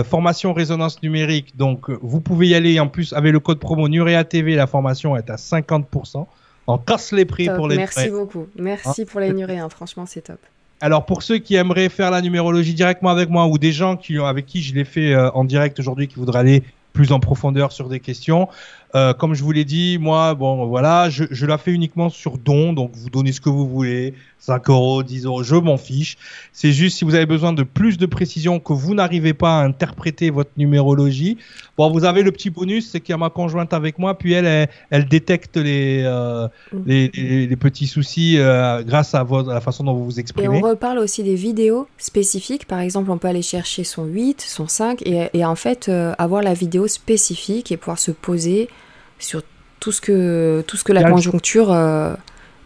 formation résonance numérique. Donc, vous pouvez y aller. En plus, avec le code promo Nuria TV, la formation est à 50% on casse les prix pour les Merci beaucoup. Merci pour les hein. Franchement, c'est top. Alors pour ceux qui aimeraient faire la numérologie directement avec moi ou des gens qui, avec qui je l'ai fait euh, en direct aujourd'hui qui voudraient aller plus en profondeur sur des questions, euh, comme je vous l'ai dit, moi, bon, voilà, je, je, la fais uniquement sur don, donc vous donnez ce que vous voulez, 5 euros, 10 euros, je m'en fiche. C'est juste si vous avez besoin de plus de précision, que vous n'arrivez pas à interpréter votre numérologie. Bon, vous avez le petit bonus, c'est qu'il y a ma conjointe avec moi, puis elle, elle, détecte les, euh, les, les, petits soucis euh, grâce à, votre, la façon dont vous vous exprimez. Et on reparle aussi des vidéos spécifiques. Par exemple, on peut aller chercher son 8, son 5, et, et en fait, avoir la vidéo spécifique et pouvoir se poser sur tout ce que, tout ce que la conjoncture. Euh,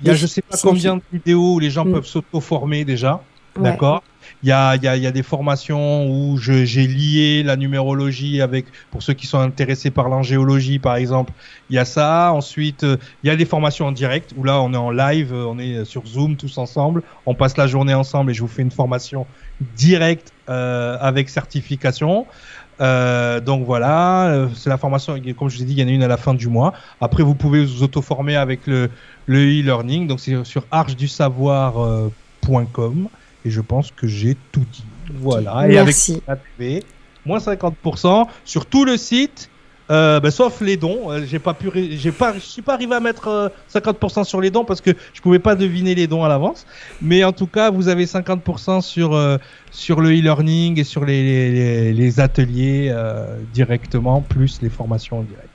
il y a je sais pas combien de vidéos où les gens mm. peuvent s'auto-former déjà. D'accord il y a, y, a, y a, des formations où j'ai lié la numérologie avec, pour ceux qui sont intéressés par l'angéologie par exemple, il y a ça. Ensuite, euh, il y a des formations en direct où là on est en live, on est sur Zoom tous ensemble, on passe la journée ensemble et je vous fais une formation directe euh, avec certification. Euh, donc voilà, euh, c'est la formation, comme je vous ai dit, il y en a une à la fin du mois. Après, vous pouvez vous auto-former avec le e-learning, donc c'est sur archedusavoir.com et je pense que j'ai tout dit. Voilà, et Merci. avec moins 50% sur tout le site euh, ben, sauf les dons, euh, j'ai pas pu, j'ai pas, je suis pas arrivé à mettre 50% euh, sur les dons parce que je pouvais pas deviner les dons à l'avance. Mais en tout cas, vous avez 50% sur sur le e-learning et sur les, les, les ateliers directement, plus les formations en direct.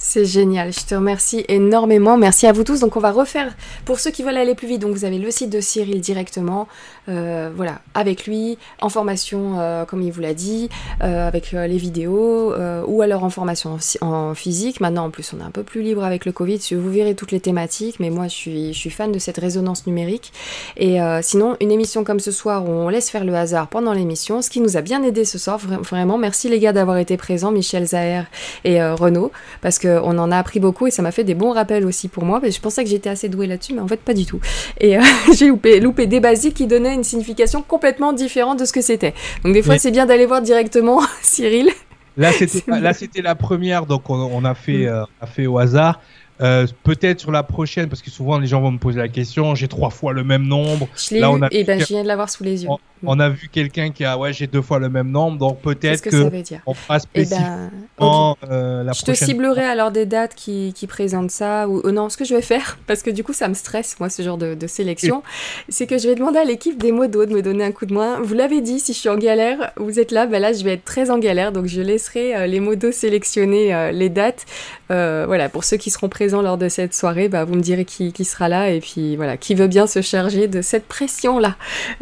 C'est génial, je te remercie énormément. Merci à vous tous. Donc on va refaire, pour ceux qui veulent aller plus vite, donc vous avez le site de Cyril directement, euh, voilà, avec lui, en formation, euh, comme il vous l'a dit, euh, avec les vidéos, ou alors en formation en, physique. Maintenant, en plus, on est un peu plus libre avec le Covid, vous verrez toutes les thématiques, mais moi, je suis, fan de cette résonance numérique. Et sinon, une émission comme ce soir où on laisse faire le hasard pendant l'émission, ce qui nous a bien aidé ce soir, vraiment, merci les gars d'avoir été présents, Michel Zahir et Renaud, parce que on en a appris beaucoup et ça m'a fait des bons rappels aussi pour moi. je pensais que j'étais assez douée là-dessus, mais en fait pas du tout. Et euh, j'ai loupé, loupé des basiques qui donnaient une signification complètement différente de ce que c'était. Donc des fois c'est bien d'aller voir directement Cyril. Là c'était là c'était la première, donc on, a fait mm. euh, a fait au hasard. Euh, peut-être sur la prochaine, parce que souvent les gens vont me poser la question, j'ai trois fois le même nombre. Je l'ai eu, et ben je viens de l'avoir sous les yeux. On, a vu quelqu'un qui a, ouais, j'ai deux fois le même nombre, donc peut-être que, ça veut dire on fera eh ben, spécifiquement euh, la je te ciblerai alors des dates qui, qui présentent ça, ou non, ce que je vais faire, parce que du coup ça me stresse, moi, ce genre de, de sélection, c'est que je vais demander à l'équipe des modos de me donner un coup de main. Vous l'avez dit, si je suis en galère, vous êtes là, ben là je vais être très en galère, donc je laisserai euh, les modos sélectionner les dates. voilà, pour ceux qui seront présents lors de cette soirée, bah, vous me direz qui, qui, sera là et puis voilà, qui veut bien se charger de cette pression-là,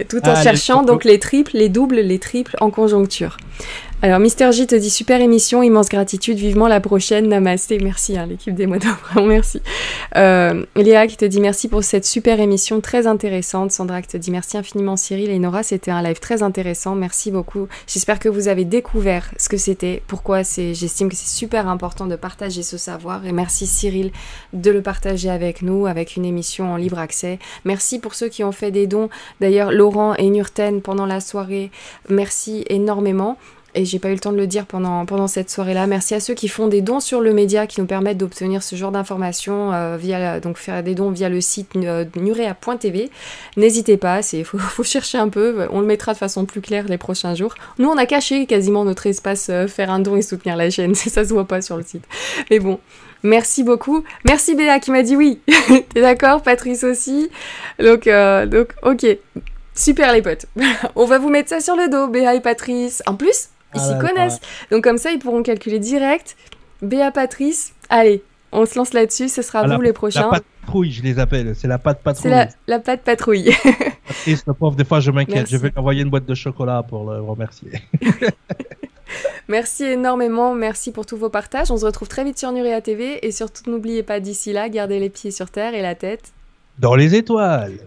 tout en cherchant donc les triples, les doubles, les triples en conjoncture. Alors, Mister J te dit super émission, immense gratitude, vivement la prochaine, namasté, merci hein, l'équipe des modos, vraiment merci. Euh, Léa qui te dit merci pour cette super émission très intéressante. Sandra qui te dit merci infiniment Cyril et Nora, c'était un live très intéressant, merci beaucoup. J'espère que vous avez découvert ce que c'était, pourquoi c'est, j'estime que c'est super important de partager ce savoir et merci Cyril de le partager avec nous, avec une émission en libre accès. Merci pour ceux qui ont fait des dons, d'ailleurs Laurent et Nurten pendant la soirée, merci énormément et j'ai pas eu le temps de le dire pendant, pendant cette soirée-là. Merci à ceux qui font des dons sur le média qui nous permettent d'obtenir ce genre d'informations euh, donc faire des dons via le site euh, nurea.tv. N'hésitez pas, c'est faut, faut, chercher un peu, on le mettra de façon plus claire les prochains jours. Nous on a caché quasiment notre espace euh, faire un don et soutenir la chaîne, ça se voit pas sur le site. Mais bon, Merci beaucoup. Merci Béa qui m'a dit oui. T'es d'accord? Patrice aussi? Donc, donc ok. Super les potes. On va vous mettre ça sur le dos, Béa et Patrice. En plus, ils s'y connaissent. Donc comme ça, ils pourront calculer direct. Béa Patrice, allez, on se lance là-dessus, ce sera vous les prochains. La patrouille, je les appelle. C'est la patte patrouille. C'est la, patte patrouille. Patrice, le pauvre, des fois je m'inquiète. Je vais envoyer une boîte de chocolat pour le remercier. merci énormément, merci pour tous vos partages. On se retrouve très vite sur Nuria TV et surtout n'oubliez pas d'ici là, gardez les pieds sur terre et la tête dans les étoiles.